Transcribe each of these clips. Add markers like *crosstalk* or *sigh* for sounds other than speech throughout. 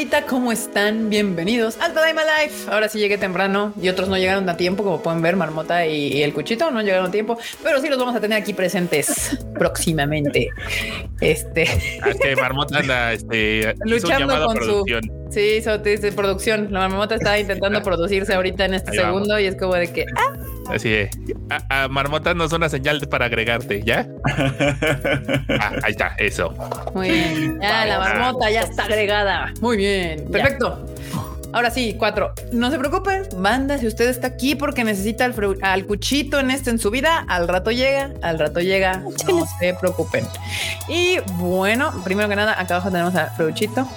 bandita? ¿Cómo están? Bienvenidos al Tadaima Life. Ahora sí llegué temprano y otros no llegaron a tiempo, como pueden ver, Marmota y, el Cuchito no llegaron a tiempo, pero sí los vamos a tener aquí presentes *laughs* próximamente. Este. Ah, que Marmota anda este, luchando con su. Sí, hizo de producción. La Marmota está intentando producirse ahorita en este segundo y es como de que. Ah, Así es. A, Marmota no es una señal para agregarte, ¿ya? *laughs* Ah, ahí está, eso. Muy bien. Ya, la marmota ya está agregada. Muy bien. Perfecto. Ahora sí, cuatro. No se preocupen, banda, si usted está aquí porque necesita al, cuchito en este en su vida, al rato llega, al rato llega. No se preocupen. Y bueno, primero que nada, acá abajo tenemos a Fruchito.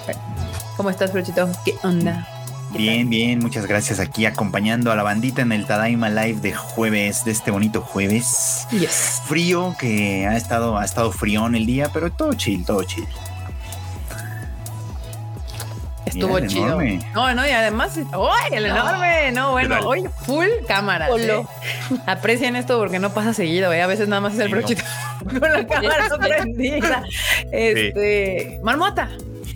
¿Cómo estás, Fruchito? ¿Qué onda? Bien, bien, muchas gracias aquí acompañando a la bandita en el Tadaima Live de jueves, de este bonito jueves. Yes. Frío, que ha estado, ha estado fríón el día, pero todo chill, todo chill. Estuvo chido. No, no, y además, ¡ay, el enorme! No, bueno, hoy full cámara. ¿eh? Aprecien esto porque no pasa seguido, ¿eh? A veces nada más es el brochito *laughs* con la cámara prendida. Este, Marmota.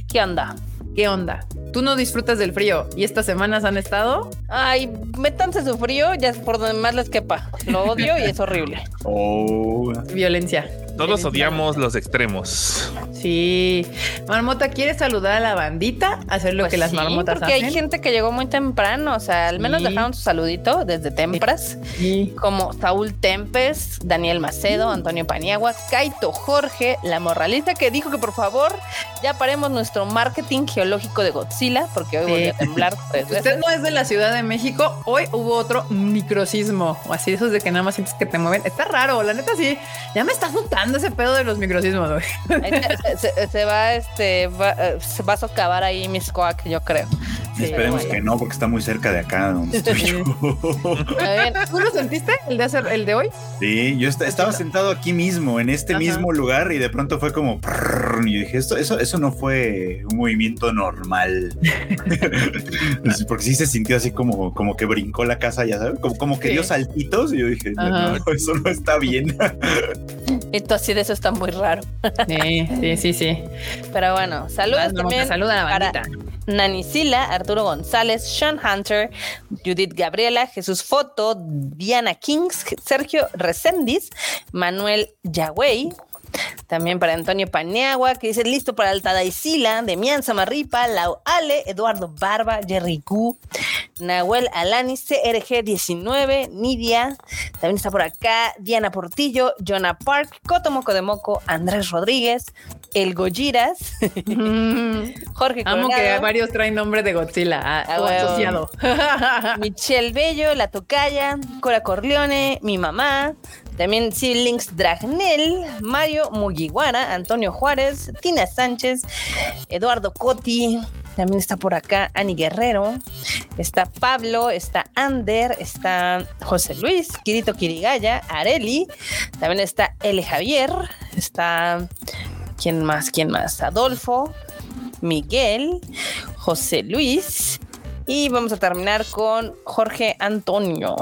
¿Qué onda? ¿Qué onda? Tú no disfrutas del frío y estas semanas han estado. Ay, métanse su frío, ya por donde más les quepa. Lo odio y es horrible. Oh. Violencia. Todos odiamos los extremos. Sí. Marmota, ¿quieres saludar a la bandita? Hacer lo pues que las marmotas porque hay gente que llegó muy temprano. O sea, al menos dejaron su saludito desde Tempras. Como Saúl Tempes, Daniel Macedo, Antonio Paniagua, Kaito Jorge, la morralista que dijo que por favor ya paremos nuestro marketing geológico de Godzilla, porque hoy voy a temblar Usted no es de la Ciudad de México. Hoy hubo otro microsismo. O así, esos de que nada más sientes que te mueven. Está raro, la neta sí. Ya me estás notando ese pedo de los microsismos. Se, va, este, va, eh, se va a socavar ahí mis coac, yo creo. Esperemos que no, porque está muy cerca de acá donde estoy yo. ¿Tú lo sentiste el de hacer el de hoy? Sí, yo estaba sentado aquí mismo, en este mismo lugar, y de pronto fue como y yo dije, esto, eso, eso no fue un movimiento normal. *laughs* porque sí se sintió así como, como que brincó la casa, ya sabes, como, como que dio saltitos, y yo dije, no, eso no está bien. *laughs* Esto así de eso está muy raro. Sí, sí, sí, Pero bueno, saludos también. Saluda a la Nani Sila, Arturo González, Sean Hunter, Judith Gabriela, Jesús Foto, Diana Kings, Sergio Resendiz, Manuel Yagüey, también para Antonio Paniagua, que dice listo para Altada Isila, Demian Samarripa, Lau Ale, Eduardo Barba, Jerry Gu, Nahuel Alani, CRG19, Nidia, también está por acá Diana Portillo, Jonah Park, Cotomoco de Moco, Andrés Rodríguez, El Goyiras, Jorge Amo que varios traen nombre de Godzilla ah, ah, asociado. *laughs* Michelle Bello, La Tocaya, Cora Corleone, mi mamá, también Links Dragnel, Mario Mugiwara, Antonio Juárez, Tina Sánchez, Eduardo Coti, también está por acá Ani Guerrero, está Pablo, está Ander, está José Luis, Kirito Kirigaya, Areli, también está L. Javier, está ¿quién más? ¿Quién más? Adolfo, Miguel, José Luis, y vamos a terminar con Jorge Antonio.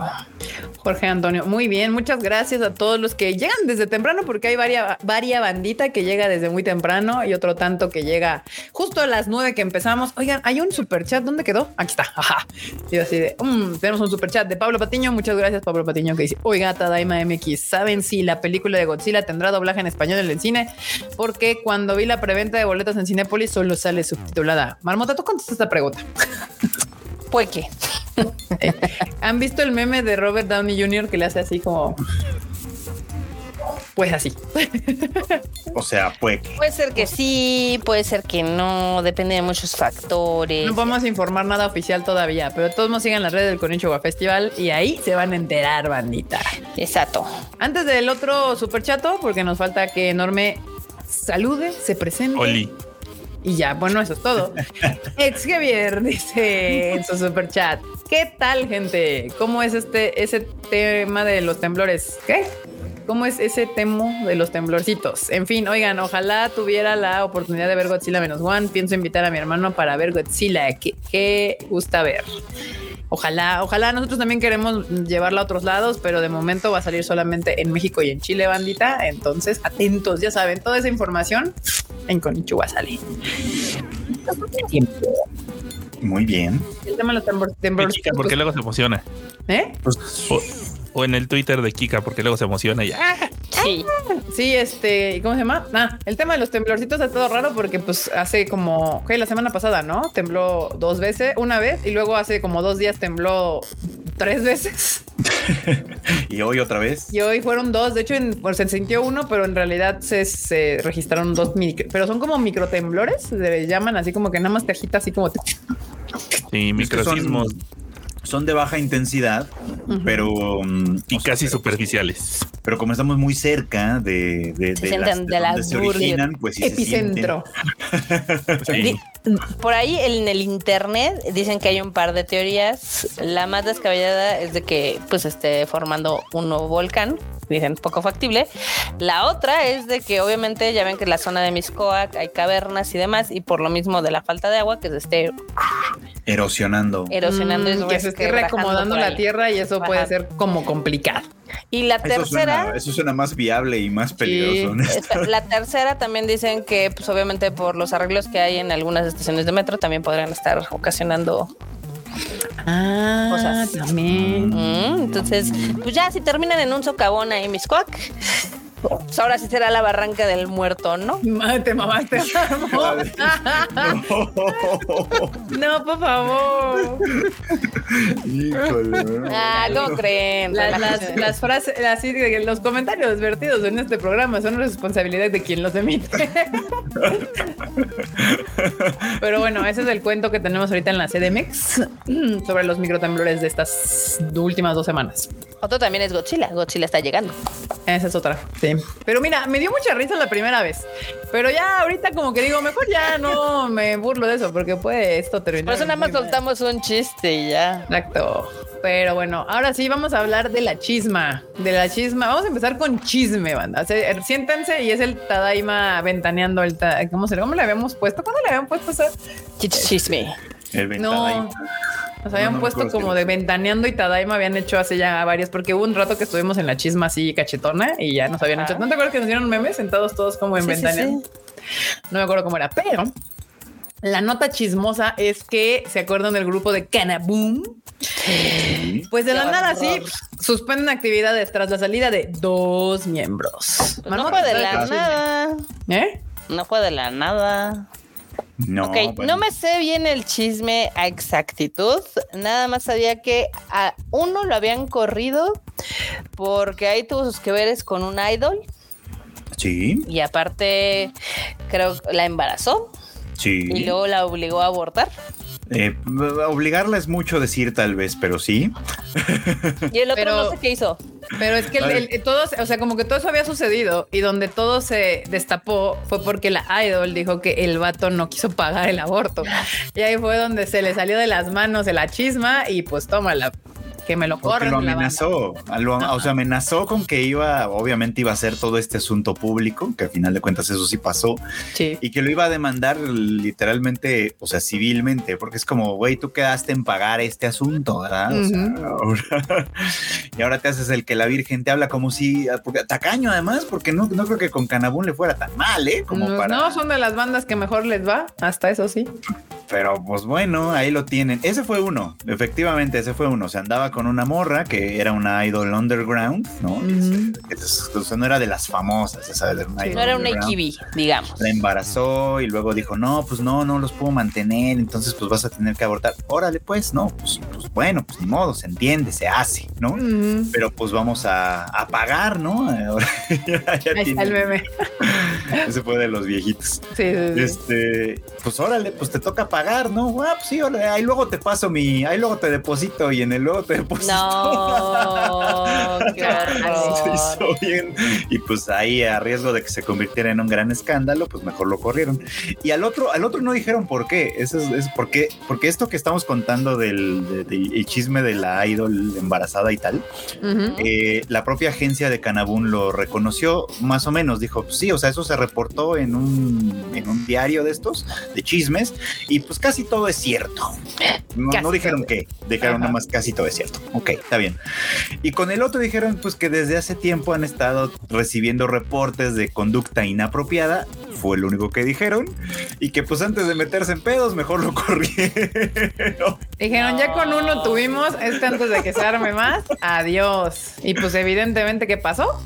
Jorge Antonio, muy bien, muchas gracias a todos los que llegan desde temprano, porque hay varias varia bandita que llega desde muy temprano y otro tanto que llega justo a las nueve que empezamos. Oigan, hay un super chat, ¿dónde quedó? Aquí está. Ajá. Y así de, mm, tenemos un super chat de Pablo Patiño. Muchas gracias, Pablo Patiño, que dice: Oiga, Tadaima MX, ¿saben si la película de Godzilla tendrá doblaje en español en el cine? Porque cuando vi la preventa de boletos en Cinépolis solo sale subtitulada. Marmota, tú contestas esta pregunta. *laughs* Pues que. *laughs* ¿Han visto el meme de Robert Downey Jr. que le hace así como. Pues así. o sea, puede Puede ser que sí, puede ser que no, depende de muchos factores. No podemos informar nada oficial todavía, pero todos nos sigan las redes del Conichua Festival y ahí se van a enterar, bandita. Exacto. Antes del otro super chato, porque nos falta que Enorme salude, se presente. Oli. Y ya, bueno, eso es todo. *laughs* Ex Javier dice en su super chat: ¿Qué tal, gente? ¿Cómo es este ese tema de los temblores? ¿Qué? ¿Cómo es ese temo de los temblorcitos? En fin, oigan, ojalá tuviera la oportunidad de ver Godzilla menos one. Pienso invitar a mi hermano para ver Godzilla, que, gusta ver. Ojalá, ojalá nosotros también queremos llevarla a otros lados, pero de momento va a salir solamente en México y en Chile, bandita. Entonces, atentos, ya saben, toda esa información en Conichua sale. Muy bien. El tema de los temblores. Porque luego se emociona. ¿Eh? Pues, O, en el Twitter de Kika, porque luego se emociona y ¡ah! Sí. Sí, este, ¿cómo se llama? Ah, el tema de los temblorcitos ha estado raro porque pues hace como, ¿qué? La semana pasada, ¿no? Tembló dos veces, una vez, y luego hace como dos días tembló tres veces. *laughs* y hoy otra vez. Y hoy fueron dos. De hecho, en- pues, se sintió uno, pero en realidad se, se registraron dos micro, pero son como microtemblores, se le llaman así como que nada más te agita así como te- Sí, Es que microsismos Son, son de baja intensidad, pero. mm, y sea, casi pero, superficiales. pero como estamos muy cerca de, de, Se de las- de de la donde se Burger. originan, pues sí se epicentro. Sí. Por ahí en el internet dicen que hay un par de teorías. La más descabellada es de que pues esté formando un nuevo volcán. Dicen poco factible. La otra es de que obviamente ya ven que en la zona de Miscoac hay cavernas y demás y por lo mismo de la falta de agua que se esté erosionando. erosionando y Mm, que se resquebrajando reacomodando la tierra y eso puede ser como complicado. Y la Eso tercera suena, eso suena más viable y más peligroso. La tercera también dicen que, pues obviamente por los arreglos que hay en algunas estaciones de metro, también podrían estar ocasionando. Ah, Cosas. también. Mm, entonces, pues ya si terminan en un socavón ahí, mis cuac, pues ahora sí será la barranca del muerto, ¿no? Ma- Te mamaste. *laughs* no, por favor. Híjole. ¿no? Ah, ¿cómo creen? Las, las, las frases, los comentarios vertidos en este programa son responsabilidad de quien los emite. *laughs* Pero bueno, ese es el cuento que tenemos ahorita en la CDMX sobre los microtemblores de estas últimas dos semanas. Otro también es Godzilla. Godzilla está llegando. Esa es otra, sí. Pero mira, me dio mucha risa la primera vez. Pero ya ahorita como que digo, mejor ya no me burlo de eso porque puede esto terminar. Por eso nada más soltamos un chiste y ya. Exacto. Pero bueno, ahora sí vamos a hablar de la chisma. De la chisma. Vamos a empezar con chisme, banda. Se- er, siéntense y es el Tadaima ventaneando el ta- ¿Cómo se ¿Cómo le habíamos puesto? ¿Cuándo le habían puesto eso? Chis- Chisme. El No. Nos habían no puesto como de ventaneando y Tadaima habían hecho hace ya varios, porque hubo un rato que estuvimos en la chisma así cachetona y ya nos habían Ah. hecho. ¿No te acuerdas que nos dieron memes sentados todos como en Sí, ventaneando? sí. No me acuerdo cómo era, pero la nota chismosa es que se acuerdan del grupo de Canaboom. Sí. Pues de la nada sí suspenden actividades tras la salida de dos miembros. Pues no fue de la ¿sabes? nada. ¿Eh? No fue de la nada. No, ok, bueno. no me sé bien el chisme a exactitud. Nada más sabía que a uno lo habían corrido porque ahí tuvo sus que veres con un idol Sí, y aparte creo que la embarazó sí. y luego la obligó a abortar. Eh, obligarla es mucho decir tal vez, pero sí. Y el otro Pero- no sé qué hizo. Pero es que el, el- el- todo, o sea, como que todo eso había sucedido y donde todo se destapó fue porque la idol dijo que el vato no quiso pagar el aborto. Y ahí fue donde se le salió de las manos de la chisma y pues tómala, que me lo lo amenazó, lo- o sea, amenazó con que iba, obviamente iba a ser todo este asunto público, que al final de cuentas eso sí pasó, Sí. y que lo iba a demandar literalmente, o sea, civilmente, porque es como, güey, tú quedaste en pagar este asunto, ¿verdad? O sea, ahora- *laughs* y ahora te haces el que la Virgen te habla como si, porque, tacaño además, porque no, no creo que con Canabún le fuera tan mal, ¿eh? Como no, para... no, son de las bandas que mejor les va, hasta eso sí. Pero pues bueno, ahí lo tienen. Ese fue uno, efectivamente, ese fue uno. Se andaba con una morra que era una idol underground, ¿no? Es- o sea, no era de las famosas, ya sabes, era una Sí. idol No era un underground. AKB, digamos. La embarazó y luego dijo, no, pues no, no los puedo mantener, entonces pues vas a tener que abortar. Órale, pues, no, pues, pues bueno, pues ni modo, se entiende, se hace, ¿no? Pero pues vamos a, a pagar, ¿no? *laughs* Ahora ya- ya está el meme. *laughs* Ese fue de los viejitos. Sí, sí, sí. Este, pues órale, pues te toca pagar, ¿no? Ah, pues sí, ahí luego te paso mi, ahí luego te deposito y en el luego te deposito. No, *laughs* qué horror. bien. Y pues ahí a riesgo de que se convirtiera en un gran escándalo, pues mejor lo corrieron. Y al otro, al otro no dijeron por qué. Eso es, es porque, porque esto que estamos contando del, de- de- el chisme de la idol embarazada y tal, eh, la propia agencia de Canabún lo reconoció más o menos. Dijo, pues sí, o sea, eso se reportó en un, en un diario de estos, de chismes, y pues casi todo es cierto. No, Casi no dijeron qué, dijeron Ajá. nada más casi todo es cierto. Ok, está bien. Y con el otro dijeron pues que desde hace tiempo han estado recibiendo reportes de conducta inapropiada fue lo único que dijeron y que pues antes de meterse en pedos mejor lo *laughs* corrieron. Dijeron, ya con uno tuvimos, este antes de que se arme más, *laughs* adiós. Y pues evidentemente, ¿qué pasó?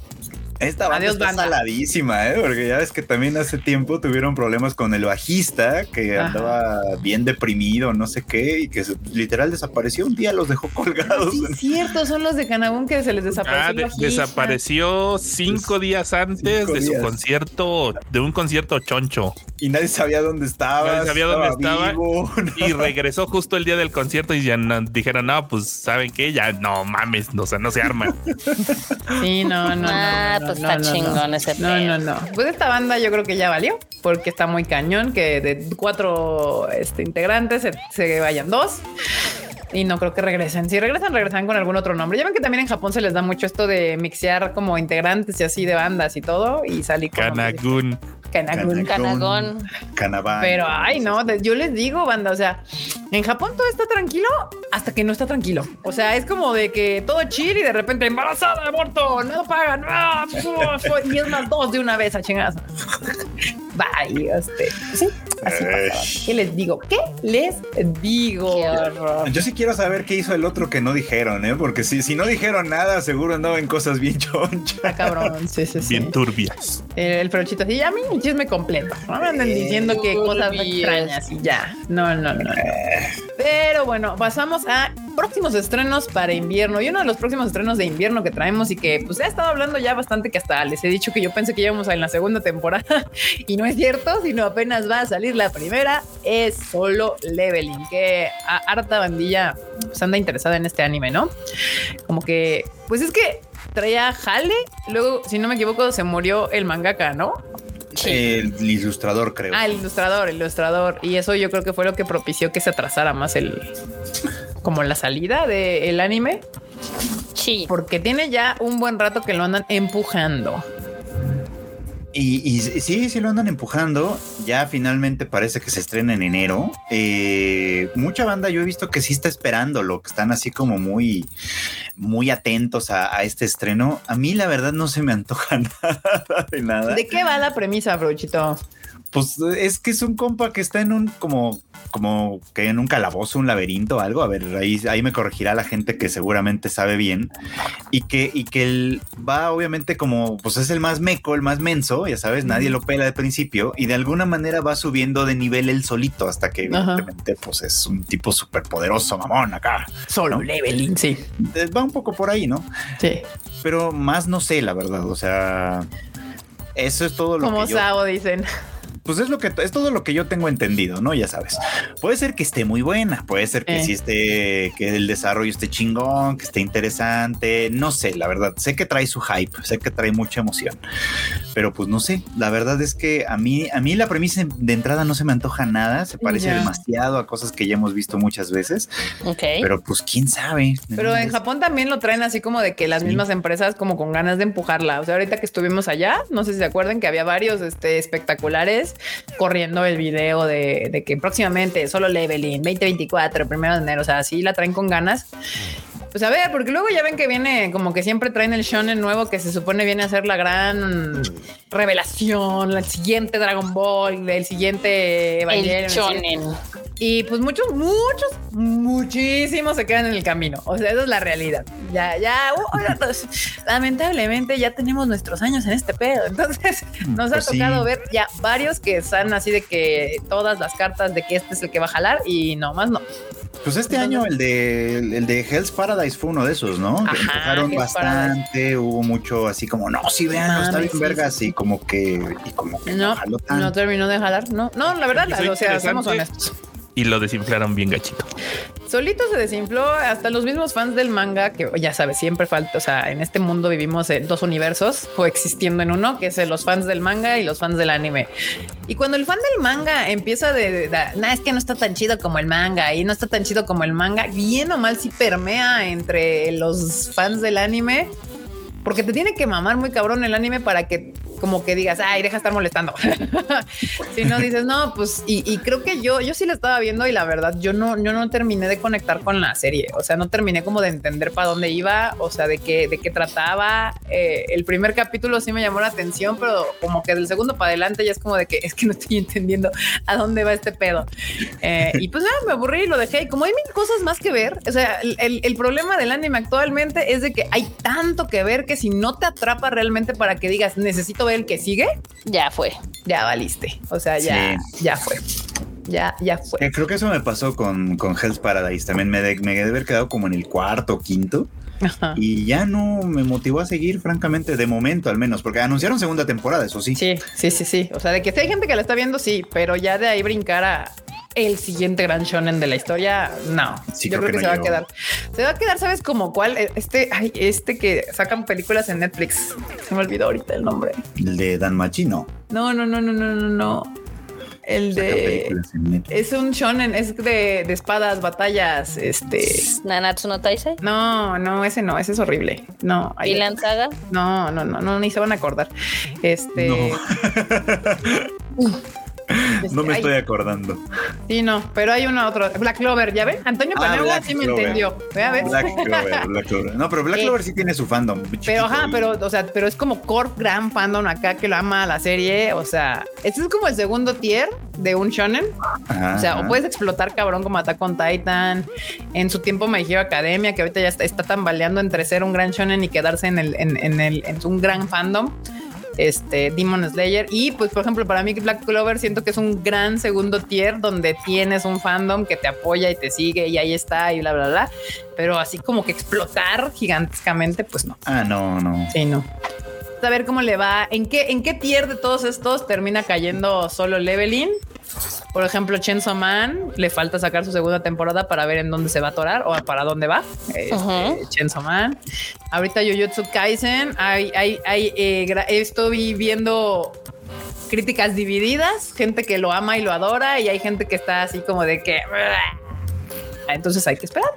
Esta banda Adiós, está banda. saladísima, ¿eh? porque ya ves que también hace tiempo tuvieron problemas con el bajista que Ajá. andaba bien deprimido, no sé qué, y que se- literal desapareció un día, los dejó colgados. Sí, es cierto, son los de Canabún que se les desapareció. Ah, el de- bajista. desapareció cinco días antes Cinco de su días. concierto, de un concierto choncho. Y nadie sabía dónde estaba. Nadie sabía dónde estaba. vivo, *laughs* ¿no? Y regresó justo el día del concierto y ya no- dijeron, no, pues, ¿saben qué? Ya no mames, no, o sea, no se arma. Sí, no, no, no. Ah, no, no, está no, no. chingón ese No, pedo. no, no. Pues esta banda yo creo que ya valió, porque está muy cañón que de cuatro este, integrantes se, se vayan dos. Y no creo que regresen. Si regresan, regresan con algún otro nombre. Ya ven que también en Japón se les da mucho esto de mixear como integrantes y así de bandas y todo. Y salir con nombres Kanagun. Kanagun. Canagón. Canabán. Pero ay, no, yo les digo, banda, o sea, en Japón todo está tranquilo hasta que no está tranquilo. O sea, es como de que todo chill y de repente embarazada, aborto, no pagan, ah, y es más dos de una vez a chingadas. *laughs* Bye, este, sí, así pasaba. ¿Qué les digo? ¿Qué les digo? Qué horror. Yo sí quiero saber qué hizo el otro que no dijeron, ¿eh? Porque si, si no dijeron nada, seguro andaba en cosas bien *laughs* chonchas. Está cabrón, sí, sí, sí. Bien turbias. El, el así, ya a mí chisme completo. No me anden diciendo que cosas extrañas y ya. No, no, no. no. Pero bueno, pasamos a próximos estrenos para invierno. Y uno de los próximos estrenos de invierno que traemos y que pues he estado hablando ya bastante que hasta les he dicho que yo pensé que íbamos en la segunda temporada *laughs* y no es cierto, sino apenas va a salir la primera, es solo leveling, que a harta bandilla pues anda interesada en este anime, ¿no? Como que, pues es que traía jale, luego, si no me equivoco, se murió el mangaka, ¿no? El ilustrador, creo. Ah, el ilustrador, el ilustrador. Y eso yo creo que fue lo que propició que se atrasara más el como la salida del anime, Sí. porque tiene ya un buen rato que lo andan empujando. Y, y sí, sí lo andan empujando. Ya finalmente parece que se estrena en enero. Eh, mucha banda yo he visto que sí está esperándolo, que están así como muy, muy atentos a, a este estreno. A mí la verdad no se me antoja *laughs* nada de nada. ¿De qué va la premisa, brochito? Pues es que es un compa que está en un como como que en un calabozo, un laberinto, algo. A ver, ahí, ahí me corregirá la gente que seguramente sabe bien. Y que, y que él va, obviamente, como pues es el más meco, el más menso, ya sabes, nadie lo pela de principio, y de alguna manera va subiendo de nivel él solito hasta que Ajá. evidentemente pues es un tipo súper poderoso, mamón, acá. Solo leveling, sí. Eh, Va un poco por ahí, ¿no? Sí. Pero más no sé, la verdad. O sea, eso es todo lo Como que yo Sao dicen. Pues es lo que es todo lo que yo tengo entendido, ¿no? Ya sabes. Puede ser que esté muy buena, puede ser que Eh. sí esté, que el desarrollo esté chingón, que esté interesante. No sé, la verdad. Sé que trae su hype, sé que trae mucha emoción. Pero pues no sé. La verdad es que a mí, a mí la premisa de entrada no se me antoja nada. Se parece Ya. demasiado a cosas que ya hemos visto muchas veces. Ok. Pero pues quién sabe. Pero en Japón también lo traen así como de que las Sí. mismas empresas como con ganas de empujarla. O sea, ahorita que estuvimos allá, no sé si se acuerdan que había varios este, espectaculares corriendo el video de, que próximamente solo leveling 2024, primero de enero. O sea, así la traen con ganas. Pues a ver, porque luego ya ven que viene como que siempre traen el shonen nuevo que se supone viene a ser la gran revelación, el siguiente Dragon Ball, el siguiente Evangelion, El shonen. y pues muchos, muchos, muchísimos se quedan en el camino. O sea, esa es la realidad. Ya, ya, uh, pues, *laughs* lamentablemente ya tenemos nuestros años en este pedo. Entonces nos Pues ha sí. tocado ver ya varios que están así de que todas las cartas de que este es el que va a jalar y no más no. Pues este año el de el de Hell's Paradise fue uno de esos, ¿no? Ajá, Empujaron Hell's bastante, hubo mucho así como, no, sí, vean, está Mames, bien sí, vergas, sí, y como que, y como que No, jaló tanto. no terminó de jalar. No, no, la verdad, o sea, seamos honestos. Y lo desinflaron bien gachito. Solito se desinfló hasta los mismos fans del manga, que ya sabes, siempre falta, o sea, en este mundo vivimos en dos universos coexistiendo en uno, que es los fans del manga y los fans del anime. Y cuando el fan del manga empieza de, de, de "Nah, es que no está tan chido como el manga y no está tan chido como el manga, bien o mal si permea entre los fans del anime. Porque te tiene que mamar muy cabrón el anime para que como que digas, ay, deja estar molestando. *laughs* si no dices, no, pues, y, creo que yo, yo sí la estaba viendo y la verdad, yo no, yo no terminé de conectar con la serie. O sea, no terminé como de entender para dónde iba, o sea, de qué, de qué trataba. Eh, el primer capítulo sí me llamó la atención, pero como que del segundo para adelante ya es como de que es que no estoy entendiendo a dónde va este pedo. Eh, y pues nada, me aburrí y lo dejé. Y como hay mil cosas más que ver, o sea, el, el problema del anime actualmente es de que hay tanto que ver que si no te atrapa realmente para que digas necesito ver el que sigue, ya fue, ya valiste. O sea, ya, ya fue. Ya, ya fue. creo que eso me pasó con, con Hell's Paradise. También me, me debe haber quedado como en el cuarto o quinto. Y ya no me motivó a seguir, francamente, de momento al menos, porque anunciaron segunda temporada, eso sí. Sí, sí, sí, sí. O sea, de que si hay gente que la está viendo, sí, pero ya de ahí brincar a, el siguiente gran shonen de la historia, no. yo creo, que, se va a quedar. Se va a quedar, ¿sabes como cuál? Este, ay, este que sacan películas en Netflix. Se me olvidó ahorita el nombre. El de Dan Machino. No, no, no, no, no, no, no. El de es un shonen, es de, de, espadas, batallas, este Nanatsu no Taisei. No, no, ese no, ese es horrible. No, ¿Y Saga? No, no, no, no, ni se van a acordar. Este no *laughs* *laughs* *laughs* me estoy acordando. Sí, no, pero hay una otra. Black Clover, ¿ya ven? Antonio ah, sí me entendió. Black Clover, Black Clover. No, pero Black Clover sí tiene su fandom. Pero ajá, pero, o sea, pero es como core gran fandom acá que lo ama la serie. O sea, este es como el segundo tier de un shonen. o sea, o puedes explotar cabrón como Attack on Titan. En su tiempo Me Hero Academia, que ahorita ya está, está tambaleando entre ser un gran shonen y quedarse en el, en, en el, en un gran fandom este Demon Slayer. Y pues, por ejemplo, para mí Black Clover siento que es un gran segundo tier donde tienes un fandom que te apoya y te sigue y ahí está y bla, bla, bla. Pero así como que explotar gigantescamente, pues no. Ah, no, no. Sí, no. A ver cómo le va. ¿En qué, en qué tier de todos estos termina cayendo solo leveling? Por ejemplo, Chainsaw Man le falta sacar su segunda temporada para ver en dónde se va a atorar o para dónde va. Este, Chainsaw Man. Ahorita Jujutsu Kaisen. Hay, hay, hay, eh, estoy viendo críticas divididas, gente que lo ama y lo adora y hay gente que está así como de que entonces hay que esperar.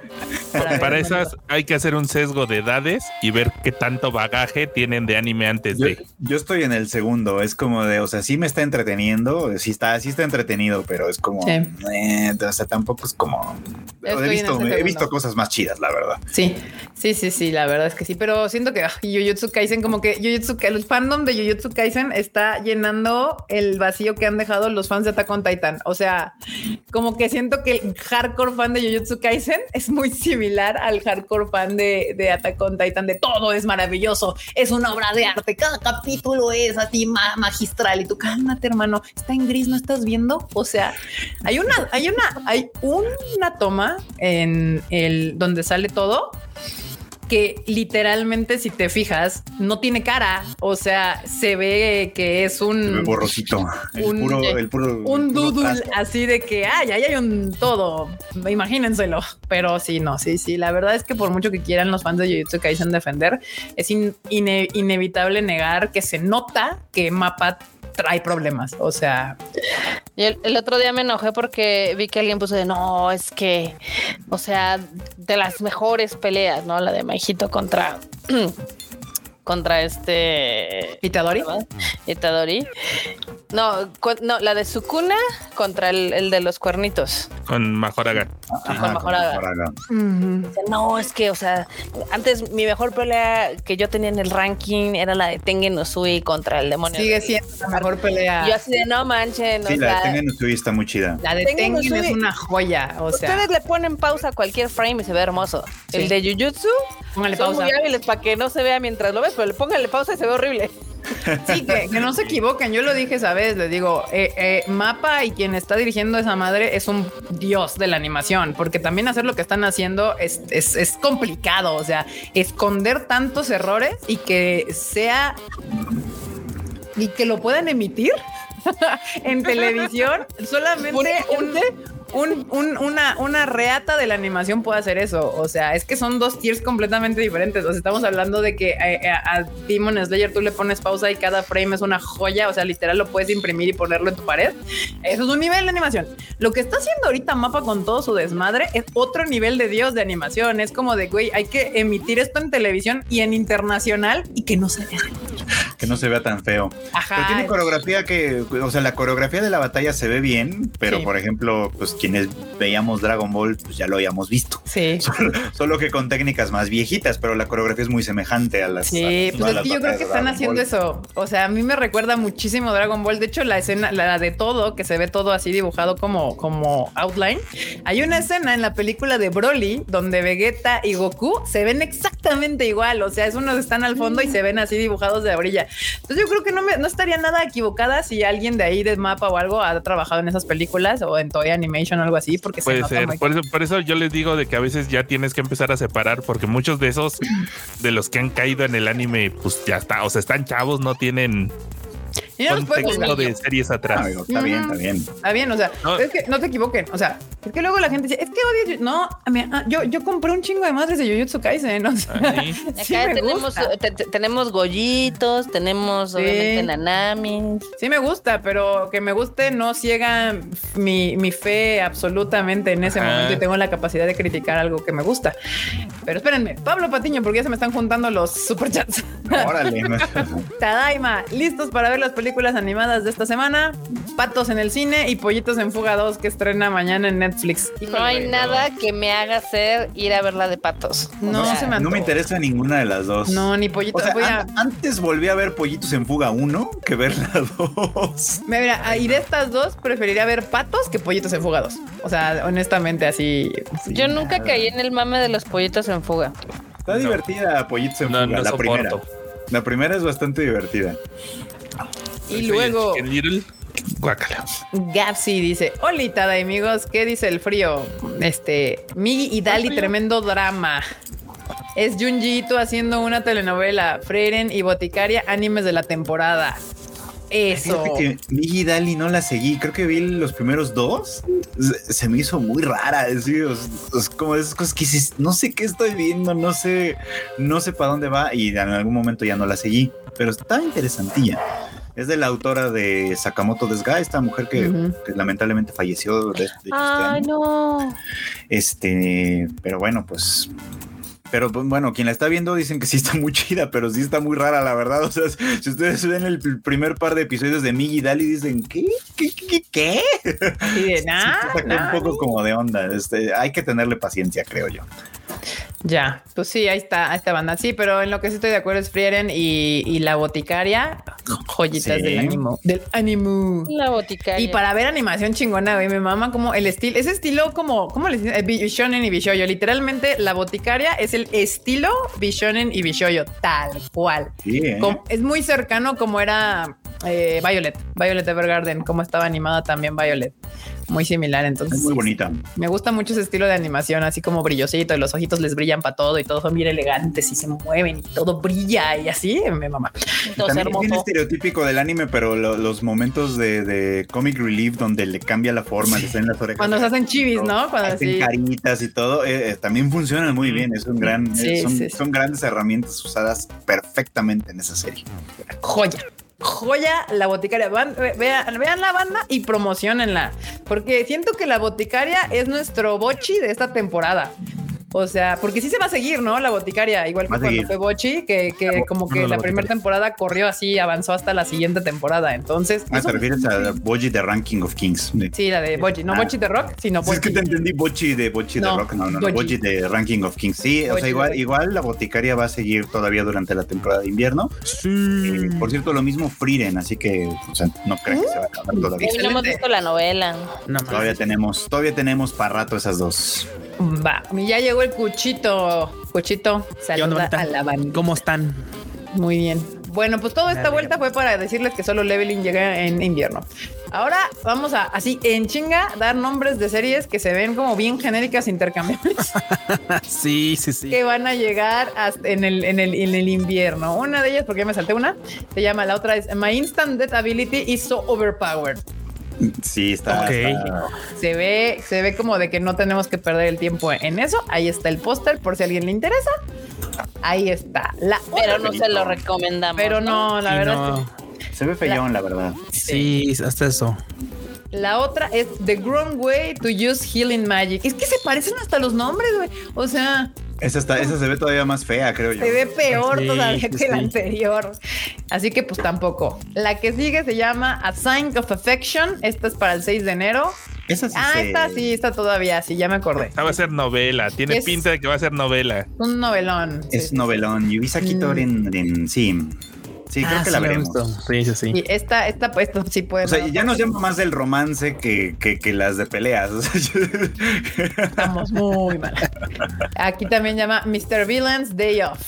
Para, esas hay que hacer un sesgo de edades y ver qué tanto bagaje tienen de anime antes de. Yo estoy en el segundo, es como de, o sea, sí me está entreteniendo, sí está, sí está entretenido, pero es como, eh, o sea, tampoco es como. He visto, he visto, cosas más chidas, la verdad. Sí, sí, sí, sí, la verdad es que sí, pero siento que Jujutsu Kaisen, como que Jujutsu, el fandom de Jujutsu Kaisen está llenando el vacío que han dejado los fans de Attack on Titan. O sea, como que siento que el hardcore fan de Jujutsu Jujutsu Kaisen es muy similar al hardcore fan de, de Attack on Titan, de todo es maravilloso, es una obra de arte, cada capítulo es así magistral y tú cálmate hermano, está en gris, ¿no estás viendo? O sea, hay una, hay una, hay una toma en el donde sale todo que literalmente, si te fijas, no tiene cara. O sea, se ve que es un borrosito, un, puro, el puro, un doodle así de que ay, ahí hay un todo. Imagínenselo. Pero sí, no, sí, sí. La verdad es que por mucho que quieran los fans de Jujutsu Kaisen defender, es inevitable negar que se nota que Mapa trae problemas. O sea, y el, otro día me enojé porque vi que alguien puso de no, es que, o sea, de las mejores peleas, ¿no? La de Maijito contra *clears throat* contra este Itadori. Itadori. No, no, la de Sukuna contra el, de los cuernitos. Con Majoraga. con Majoraga. No, es que, o sea, antes mi mejor pelea que yo tenía en el ranking era la de Tengen Usui contra el demonio. Sigue siendo la mejor pelea. Yo así de no manchen. Sí, la de Tengen Usui está muy chida. La de Tengen, es una joya. O sea, ustedes le ponen pausa a cualquier frame y se ve hermoso. El de Jujutsu, Póngale son muy hábiles para que no se vea mientras lo ves, pero le póngale pausa y se ve horrible. *laughs* Sí, que, no se equivoquen. Yo lo dije esa vez, les digo, eh, eh, Mapa y quien está dirigiendo esa madre es un dios de la animación, porque también hacer lo que están haciendo es, es, complicado. O sea, esconder tantos errores y que sea y que lo puedan emitir *laughs* en *laughs* televisión solamente un, un, un- una, una reata de la animación puede hacer eso. O sea, es que son dos tiers completamente diferentes. O sea, estamos hablando de que eh, eh, a, Demon Slayer tú le pones pausa y cada frame es una joya. O sea, literal lo puedes imprimir y ponerlo en tu pared. Eso es un nivel de animación. Lo que está haciendo ahorita Mapa con todo su desmadre es otro nivel de Dios de animación. Es como de, güey, hay que emitir esto en televisión y en internacional y que no se vea. Que no se vea tan feo. Ajá. Pero tiene coreografía que, o sea, la coreografía de la batalla se ve bien, pero Sí. por ejemplo, pues quienes veíamos Dragon Ball, pues ya lo habíamos visto. Sí. *laughs* Solo, solo que con técnicas más viejitas, pero la coreografía es muy semejante a las. Sí, a pues es las que yo creo que están Dragon haciendo Ball. eso. O sea, a mí me recuerda muchísimo Dragon Ball. De hecho, la escena, la de todo, que se ve todo así dibujado como, como outline. Hay una escena en la película de Broly donde Vegeta y Goku se ven exactamente igual. O sea, es unos están al fondo y se ven así dibujados de orilla. Entonces yo creo que no, me, no estaría nada equivocada si alguien de ahí de mapa o algo ha trabajado en esas películas o en Toy Animation o algo así, porque se Puede nota ser. Por eso, por eso yo les digo de que a veces ya tienes que empezar a separar, porque muchos de esos de los que han caído en el anime, pues ya está. O sea, están chavos, no tienen Y no los contexto de series Ah, atrás. amigo, está bien, está bien. Está bien, o sea, No. es que no te equivoquen. O sea, es que luego la gente dice, es que odio. No, mí- ah, yo, yo compré un chingo de madres de Jujutsu Kaisen. O sea, Ah, sí. *laughs* sí Acá me tenemos, gusta. te- te- tenemos gollitos, tenemos Sí. obviamente nanamis. Sí me gusta, pero que me guste no ciega mi, mi fe absolutamente en ese Ajá. momento y tengo la capacidad de criticar algo que me gusta. Pero espérenme, Pablo Patiño, porque ya se me están juntando los superchats. Órale. *laughs* Tadaima, listos para ver las películas animadas de esta semana. Patos en el cine y Pollitos en Fuga 2 que estrena mañana en Netflix. No hay nada que me haga hacer ir a ver la de patos. No O sea, se me no me interesa ninguna de las dos. No, ni O Pollitos. sea, voy a... an- antes volví a ver Pollitos en Fuga 1 que ver la 2. Mira, y de estas dos preferiría ver patos que pollitos en fuga 2. O sea, honestamente, así. Yo nunca caí en el mame de los pollitos en fuga. Está divertida Pollitos en No, Fuga, no la primera. soporto. La primera es bastante divertida. Y luego, el Chicken Little. Guácala. Gapsi dice: Hola, amigos, ¿qué dice el frío? Este, Migi y Dali, tremendo drama. Es Junji Ito haciendo una telenovela, Freiren y Boticaria, animes de la temporada. Eso. Fíjate que Migi y Dali no la seguí. Creo que vi los primeros dos. Se- Se me hizo muy rara. Es, es- como esas cosas que no sé qué estoy viendo, no sé, no sé para dónde va. Y en algún momento ya no la seguí. Pero está interesantilla. Es de la autora de Sakamoto Desga, esta mujer que, lamentablemente falleció de, de este año. no. Este, pero bueno, pues. Pero pues, bueno, quien la está viendo dicen que sí está muy *laughs* chida, pero sí está muy rara, la verdad. O sea, si ustedes ven el pr- primer par de episodios de Migi y Dali, dicen, ¿qué? ¿Qué? ¿Qué? ¿Qué? Así de, *laughs* Sí, nah, un poco como de onda. Este, hay que tenerle paciencia, creo yo. Ya, pues sí, ahí está, ahí está banda. Sí, pero en lo que sí estoy de acuerdo es Frieren y, y la boticaria, joyitas Sí. del ánimo. Del ánimo. La boticaria. Y para ver animación chingona, güey, me mama como el estilo, ese estilo como, ¿cómo le dicen? Eh, Bishonen y Bishoyo. Literalmente, la boticaria es el estilo Bishonen y Bishoyo, tal cual. Sí, ¿eh? Es muy cercano como era eh, Violet, Violet Evergarden, como estaba animada también Violet. Muy similar, entonces. Es muy bonita. Me gusta mucho ese estilo de animación, así como brillosito, y los ojitos les brillan para todo, y todos son bien elegantes y se mueven y todo brilla y así, me mama. Todo También es bien estereotípico del anime, pero lo- los momentos de, de comic relief donde le cambia la forma, le salen las orejas. Cuando se hacen chivis, ¿no? Cuando hacen así. caritas y todo, eh, eh, también funcionan muy bien. Es un gran, Sí, eh, son, sí, sí. son grandes herramientas usadas perfectamente en esa serie. joya. Joya la boticaria. Vean, vean la banda y promocionenla. Porque siento que la boticaria es nuestro bochi de esta temporada. O sea, porque sí se va a seguir, ¿no? La boticaria, igual que Va cuando seguir. fue Bochi, que, que bo- como que la la primera temporada corrió así, avanzó hasta la siguiente temporada. Entonces, Ah, te refieres a Boji de Ranking of Kings. Sí, la de Bochi, no Ah. Bochi de Rock, sino Sí, es que Bochi. te entendí Bochi de Bochi No, de Rock, no, no, no, Boji. Boji de Ranking of Kings. Sí, o sea, igual, igual la boticaria va a seguir todavía durante la temporada de invierno. Eh, por cierto, lo mismo Frieren, así que o sea, no creo que se va a acabar todavía. Y no hemos visto la novela. No Todavía tenemos, todavía tenemos para rato esas dos. Va, ya llegó el cuchito. Cuchito, ¿Qué onda, saluda bandita? a la banda. ¿Cómo están? Muy bien. Bueno, pues toda esta vuelta fue para decirles que solo Leveling llega en invierno. Ahora vamos a, así en chinga, dar nombres de series que se ven como bien genéricas, intercambiables, *laughs* Sí, sí, sí. que van a llegar hasta en, el, en, el, en el invierno. Una de ellas, porque ya me salté una, se llama, la otra es My Instant Death Ability is so overpowered. Sí, está. Ok. está- Se ve, se ve como de que no tenemos que perder el tiempo en eso. Ahí está el póster por si a alguien le interesa. Ahí está. La Pero no se lo recomendamos. pero no, la Sí, verdad no. es que Se ve feyón, la verdad. Sí, hasta eso. La otra es The Grown Way to Use Healing Magic. Es que se parecen hasta los nombres, güey. O sea, Esa, está, esa se ve todavía más fea, creo yo. se ve peor Sí, todavía sí, que la anterior. Así que pues tampoco. La que sigue se llama A Sign of Affection. Esta es para el 6 de enero. Esa sí Ah, se- esta sí, está todavía, sí, ya me acordé. Esta va a ser novela. Tiene Es- pinta de que va a ser novela. Un novelón. sí, Es sí. novelón. Yubisaki Mm. Toren en sí. Sí, creo Ah, que la sí, veremos. Sí, sí, sí. Y esta, esta, pues, sí puede. O sea, ya nos llama más del romance que, que, que las de peleas. *laughs* O sea, Estamos muy mal. Aquí también llama Mr. Villain's Day Off.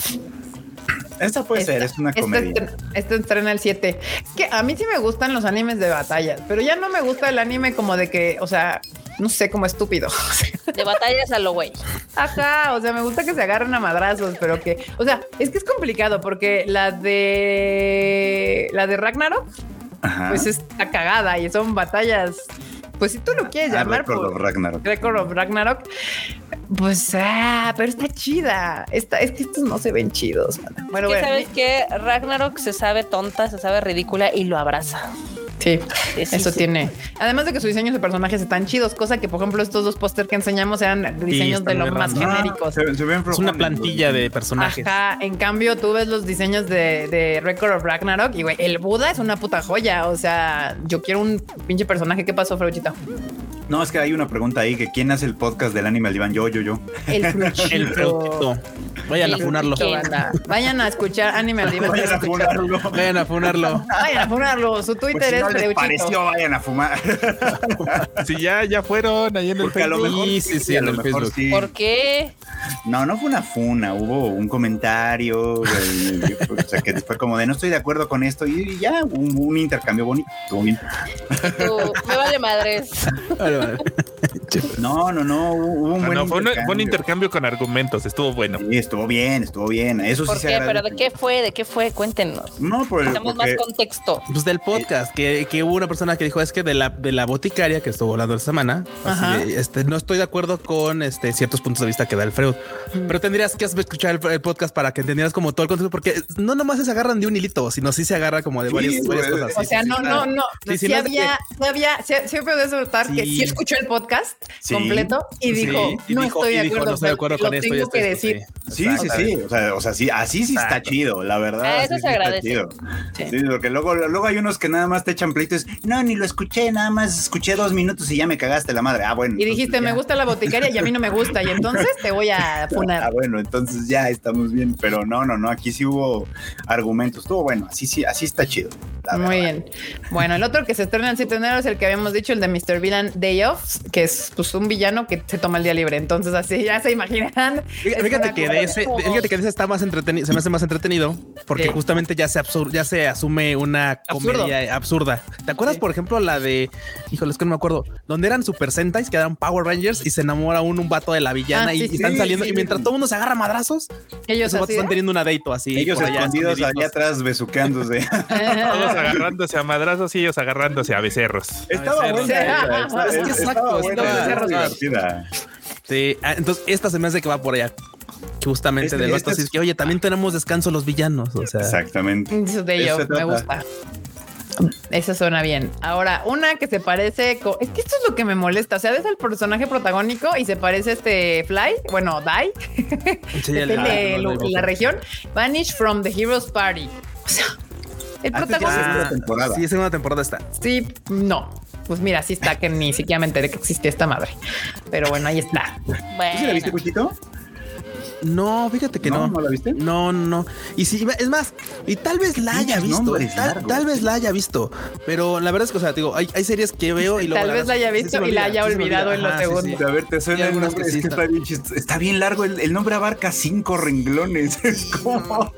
esta puede ser, es una esta comedia. Esta estrena el 7. Es que a mí sí me gustan los animes de batallas, pero ya no me gusta el anime como de que, o sea, no sé, como estúpido. *laughs* De batallas a lo güey. Ajá, o sea, me gusta que se agarren a madrazos, pero que, o sea, es que es complicado porque la de la de Ragnarok, Ajá. pues está cagada y son batallas. Pues si tú lo quieres Ah, llamar Record por of Ragnarok. Record of Ragnarok, pues ah, pero está chida. Esta, es que estos no se ven chidos. Bueno, que bueno, sabes que Ragnarok se sabe tonta, se sabe ridícula y lo abraza. Sí, Sí, sí, eso sí. tiene. Además de que sus diseños de personajes están chidos, cosa que por ejemplo estos dos póster que enseñamos eran diseños de lo más random. genéricos. Se, se ven Es una plantilla de personajes. Ajá, en cambio tú ves los diseños de, de Record of Ragnarok y güey, el Buda es una puta joya. O sea, yo quiero un pinche personaje. ¿Qué pasó, Freuchito? No, es que hay una pregunta ahí, que quién hace el podcast del anime al diván, yo, yo, yo. El *laughs* Fruchito. El. Vayan a Sí, funarlo. Vayan a escuchar Anime al Diva. Vayan a funarlo. Vayan a funarlo. Vayan a funarlo. Su Twitter si no es les pareció, vayan a fumar. *laughs* Si ya, ya fueron ahí en el Porque a lo Facebook. mejor Sí, sí, sí, a en lo el Facebook. sí. ¿Por qué? No, no fue una funa, hubo un comentario, o sea, que fue como de no estoy de acuerdo con esto y ya, un, un intercambio bonito. estuvo bien. Tú, me vale madres. Vale, *laughs* vale. No, no, no, hubo un Ah, buen no, fue un intercambio. buen intercambio con argumentos. Estuvo bueno. Sí, estuvo bien, estuvo bien. Eso sí ¿Por se qué? ¿Pero de qué fue? ¿De qué fue? Cuéntenos. No, por el, Necesitamos más contexto. Pues del podcast, que, que hubo una persona que dijo es que de la, de la boticaria que estuvo hablando esta semana, así Ajá. de, este, no estoy de acuerdo con este, ciertos puntos de vista que da el Freud, pero tendrías que escuchar el, el podcast para que entendieras como todo el contexto, porque no nomás se agarran de un hilito, sino sí se agarra como de Sí, varias, cosas. O sea, no, no, no. Sí, Sí, sí, no de había, sí había, siempre puedes notar que Sí. escuchó el podcast Sí. completo y Sí, dijo, y no dijo- estoy y de dijo, acuerdo, no estoy de acuerdo lo con esto y tengo esto, que esto, decir. Sí, sí, sí. O sea, o sea, sí, así sí está chido, la verdad. Ah, eso se agradece. Sí. Porque luego, luego hay unos que nada más te echan pleitos. No, ni lo escuché, nada más escuché dos minutos y ya me cagaste la madre. Ah, bueno. Y dijiste, me gusta la boticaria y a mí no me gusta. Y entonces te voy a *laughs* Ah, funar. bueno, entonces ya estamos bien. Pero no, no, no. Aquí sí hubo argumentos. Estuvo bueno. Así sí, así está chido. La Muy verdad. bien. Bueno, el otro que se estrena el 7 de enero es el que habíamos dicho, el de Mr. Villain Day Off, que es pues un villano que se toma el día libre. Entonces así ya se imaginarán. Fíjate, que de ese, fíjate que de ese está más entretenido, se me hace más entretenido porque Sí. justamente ya se absur- ya se asume una Absurdo. comedia absurda. ¿Te acuerdas, Sí. por ejemplo, la de, híjole, es que no me acuerdo, donde eran Super Sentais, que eran Power Rangers y se enamora un, un vato de la villana Ah, y, sí, y sí, están sí, saliendo sí. y mientras todo el mundo se agarra a madrazos, Ellos esos vatos así. están teniendo una date o así. Ellos escondidos allá atrás besuqueándose. Todos *laughs* *laughs* agarrándose a madrazos y ellos agarrándose a becerros. Estaba buena. Es que exacto. Sí, ah, entonces esta se me hace que va por allá. Justamente Este- del vato este así es- es que, oye, también tenemos descanso los villanos. O sea, Exactamente. Eso Off, se me gusta. Esa suena bien. Ahora, una que se parece. Es que esto es lo que me molesta. O sea, ves al personaje protagónico y se parece a este Fly. Bueno, Die. *laughs* sí, el- ah, de no, no, la región. Vanish from the Heroes Party. O sea, el Ah, protagonista. Ah, temporada. Sí, segunda temporada está. Sí, no. Pues mira, sí está que ni siquiera me enteré que existía esta madre. Pero bueno, ahí está. ¿Tú sí la viste, Bueno, Cuchito? No, fíjate que no. ¿No? ¿No la viste? No, no. Y sí, es más, y tal vez la haya visto. nombres Tal, vez la haya visto. Pero la verdad es que, o sea, digo, hay, hay series que veo y luego. Tal vez la haya visto y la haya olvidado olvida. en lo Ajá, sí, segundo. sí. A ver, te suena el algunas nombre. que Es sí que está bien. Está bien largo. El, el nombre abarca cinco renglones. *laughs* Es como.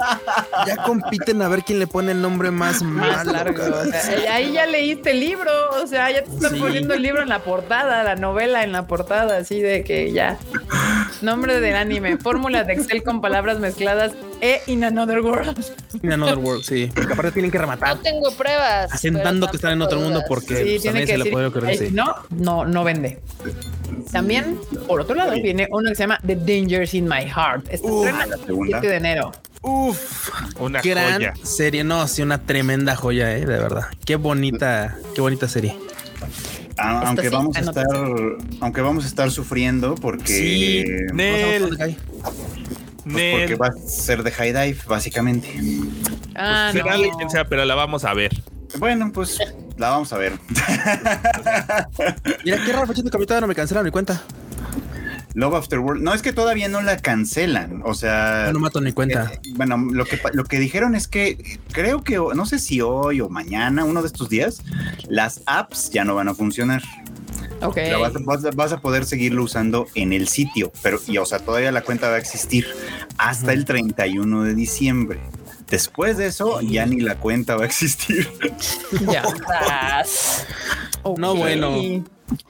ya compiten a ver quién le pone el nombre más *laughs* Más malo. largo. cabrón. o sea, ahí ya leíste el libro. O sea, ya te están Sí. poniendo el libro en la portada, la novela en la portada, así de que ya. Nombre del anime, fórmula de Excel con palabras mezcladas e in another world. In Another World, sí. Porque aparte tienen que rematar. No tengo pruebas. Asentando que están en otro mundo porque Sí, pues, a tiene nadie que se le decir. puede eh, sí. No, no, no vende. También, por otro lado, viene uno que se llama The Dangers in My Heart. Este Uf, estrena la el segunda. 7 de enero. Uf, Una gran joya. serie. No, sí, una tremenda joya, eh, de verdad. Qué bonita, qué bonita serie. Ah, aunque sí, vamos a estar, aunque vamos a estar sufriendo porque Sí, Nel, pues Nel. porque va a ser de high dive básicamente. Ah, Será no. de quien sea, pero la vamos a ver. Bueno, pues la vamos a ver. Mira qué raro, fecha de capítulo no me cancelaron mi cuenta. Love After World. No es que todavía no la cancelan, o sea, Yo no mato ni cuenta. Eh, bueno, lo que, lo que dijeron es que creo que, no sé si hoy o mañana, uno de estos días, las apps ya no van a funcionar. Ok. Vas, a- vas a- vas a poder seguirlo usando en el sitio, pero, y, o sea, todavía la cuenta va a existir hasta el 31 de diciembre. Después de eso, ya ni la cuenta va a existir. *laughs* Ya. No, bueno.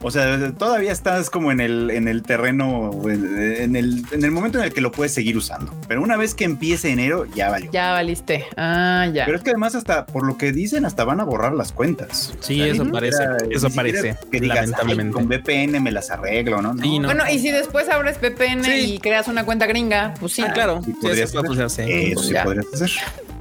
O sea, todavía estás como en el, en el terreno, en el, en el momento en el que lo puedes seguir usando. Pero una vez que empiece enero, ya valió. Ya valiste. Ah, ya. Pero es que además hasta, por lo que dicen, hasta van a borrar las cuentas. Sí, O sea, eso parece, eso parece, Que digas, "Ay, lamentablemente. con VPN me las arreglo, ¿no? Sí, no. Bueno, y si después abres VPN Sí. y creas una cuenta gringa, pues sí. Ah, claro. Sí, Sí, podrías eso hacer. Eso sí podrías hacer.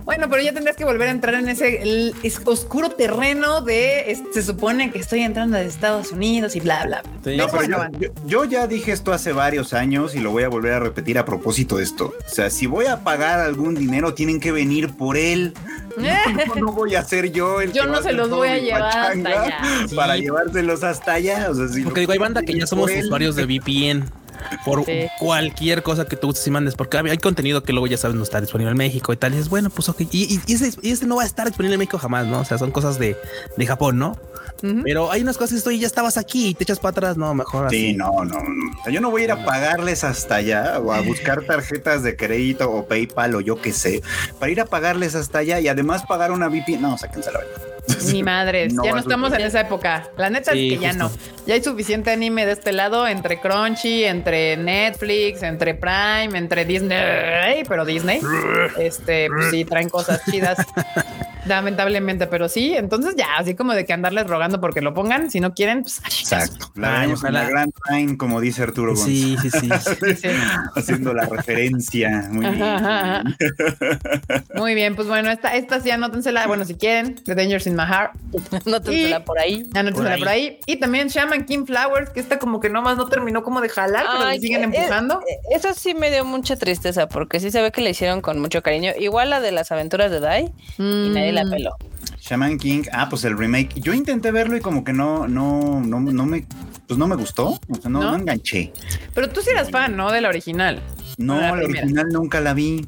Bueno, pero ya tendrías que volver a entrar en ese el- es- oscuro terreno de es- se supone que estoy entrando de Estados Unidos y bla, bla. bla. Sí. No, pero Bueno, yo, yo- yo ya dije esto hace varios años y lo voy a volver a repetir a propósito de esto. O sea, si voy a pagar algún dinero, tienen que venir por él. *laughs* No, no voy a ser yo el Yo que no se los voy a llevar hasta pachanga allá. Para Sí. llevárselos hasta allá. O sea, si Porque digo, hay banda que ya somos él, usuarios de VPN por Sí. cualquier cosa que tú uses y mandes, porque hay contenido que luego ya sabes no está disponible en México y tal. Y dices, bueno, pues ok. Y, y- y ese, y ese no va a estar disponible en México jamás, ¿no? O sea, son cosas de, de Japón, ¿no? Pero hay unas cosas que estoy, ya estabas aquí y te echas para atrás, no, mejor así. Sí, no, no, no. O sea, yo no voy a ir a pagarles hasta allá o a buscar tarjetas de crédito o PayPal o yo qué sé, para ir a pagarles hasta allá y además pagar una VPN. No, sáquense la verga. Ni *laughs* madres, No ya no estamos en esa época. La neta Sí, es que ya justo. no. Ya hay suficiente anime de este lado entre Crunchy, entre Netflix, entre Prime, entre Disney, pero Disney, *laughs* este, pues sí, traen cosas chidas. *laughs* Lamentablemente, pero sí, entonces ya, así como de que andarles rogando porque lo pongan, si no quieren, pues Exacto. La Ay, en la Grand Line, como dice Arturo González. Sí, sí, *laughs* sí. sí. Haciendo la referencia. Muy bien. Ajá, ajá. *laughs* Muy bien, pues bueno, esta, esta sí anótensela, bueno, si quieren, The Dangers in My Heart, Y- por ahí. anótensela Por por ahí. Y también Shaman King Flowers, que esta como que nomás no terminó como de jalar, pero le siguen eh, empujando. eh, Eso sí me dio mucha tristeza porque sí se ve que le hicieron con mucho cariño. Igual la de las aventuras de Dai y nadie la Mm. peló. Shaman King, ah, pues el remake. Yo intenté verlo y como que no, no, no, no me, pues no me gustó. O sea, no, ¿No? no enganché. Pero tú sí eras fan, ¿no? De la original. No, La la original nunca la vi.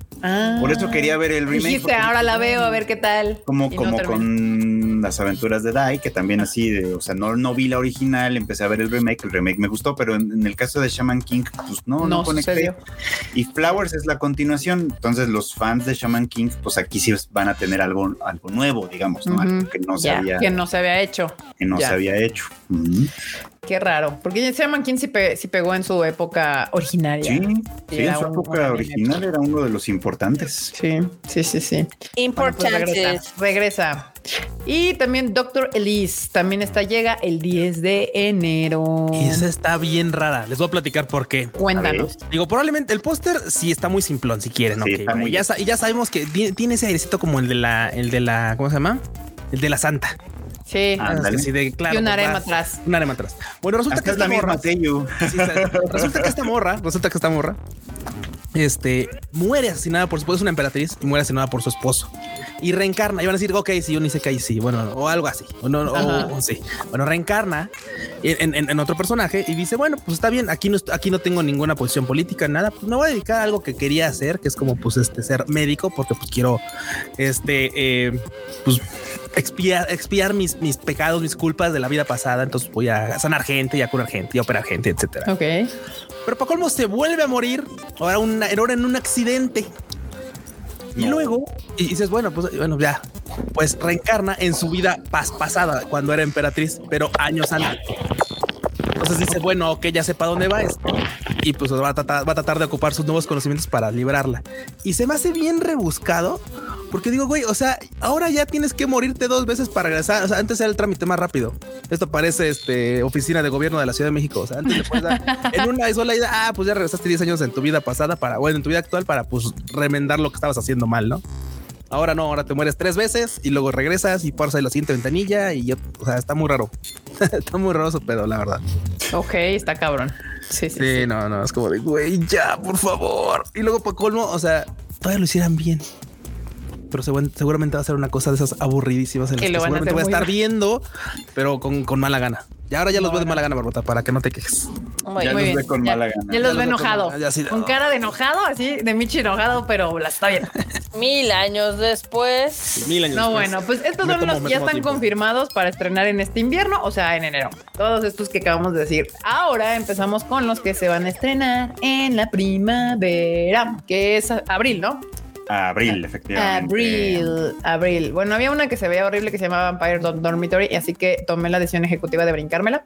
Por eso quería ver el remake. Ah. Dijiste, ahora la veo, a ver qué tal. Como, no como con las aventuras de Dai, que también así, de, o sea, no, no vi la original, empecé a ver el remake, el remake me gustó, pero en, en el caso de Shaman King, pues no, no, No conecté. sucedió. Y Flowers es la continuación, entonces los fans de Shaman King, pues aquí sí van a tener algo, algo nuevo, digamos, ¿no? Algo que no, se Ya, había, que no se había hecho. que no se había hecho. Qué raro. Porque Shaman King sí, pe- sí pegó en su época originaria. Sí, Sí, sí, en era su un- época original era uno de los importantes. Sí, sí, sí, sí. Bueno, pues Importantes. regresa, regresa. Y también Doctor Elise. También está, llega el 10 de enero. Y esa está bien rara. Les voy a platicar por qué. Cuéntanos. Digo, probablemente el póster sí está muy simplón, si quieren. Sí, ok, está bueno, muy ya, y ya sabemos que tiene, tiene ese airecito como el de la, el de la, ¿cómo se llama? El de la Santa. Sí. Ándale. Sí, de, claro, y un arema atrás. Un arema atrás. Bueno, resulta Hasta que es la esta misma morra, Teyu. sí, resulta que esta morra, resulta que esta morra, este, muere asesinada por su esposo, es una emperatriz y muere asesinada por su esposo y reencarna. Y van a decir, ok, sí, yo ni sé que hay, sí, bueno, o algo así, o no, o- sí. Bueno, reencarna en, en- en otro personaje y dice, bueno, pues está bien, aquí no, aquí no tengo ninguna posición política, nada, pues me voy a dedicar a algo que quería hacer, que es como, pues, este, ser médico, porque pues quiero, este, eh, pues, expiar, expiar mis, mis pecados, mis culpas de la vida pasada. Entonces voy a sanar gente y a curar gente y a operar gente, etcétera. Ok. Pero para colmo se vuelve a morir ahora, una, ahora en un accidente. Y luego, y dices, bueno, pues bueno, ya, pues reencarna en su vida pas pasada, cuando era emperatriz, pero años antes. Entonces dice, bueno, ok, ya sepa dónde va esto. Y pues va a, tratar, va a tratar de ocupar sus nuevos conocimientos para librarla. Y se me hace bien rebuscado, porque digo, güey, o sea, ahora ya tienes que morirte dos veces para regresar. O sea, antes era el trámite más rápido. Esto parece este oficina de gobierno de la Ciudad de México. O sea, antes le puedes dar *laughs* en una sola idea, ah, pues ya regresaste 10 años en tu vida pasada para, bueno, en tu vida actual para pues remendar lo que estabas haciendo mal, ¿no? Ahora no, ahora te mueres tres veces y luego regresas y pasas la siguiente ventanilla y yo, o sea, está muy raro. *laughs* está muy raro su pedo, la verdad. Ok, está cabrón. Sí, sí, Sí, sí. no, no, es como de, güey, ya, por favor. Y luego, para colmo, o sea, todavía lo hicieran bien. Pero seguramente va a ser una cosa de esas aburridísimas en las Que que, lo van a seguramente voy a estar viendo, pero con, con mala gana. Y ahora ya los veo de mala gana, Barbota, para que no te quejes. Muy ya muy los bien. ve con Ya- mala gana. Ya los Ya los ve enojado. así Con cara de enojado, así de Michi enojado, pero la está bien. *laughs* Mil años después. Mil años. No, después. bueno, pues estos Me son tomo- los que ya están tiempo. confirmados para estrenar en este invierno, o sea, en enero. Todos estos que acabamos de decir. Ahora empezamos con los que se van a estrenar en la primavera, que es abril, ¿no? Abril, efectivamente. Abril, abril. Bueno, había una que se veía horrible que se llamaba Vampire Dor- Dormitory, y así que tomé la decisión ejecutiva de brincármela.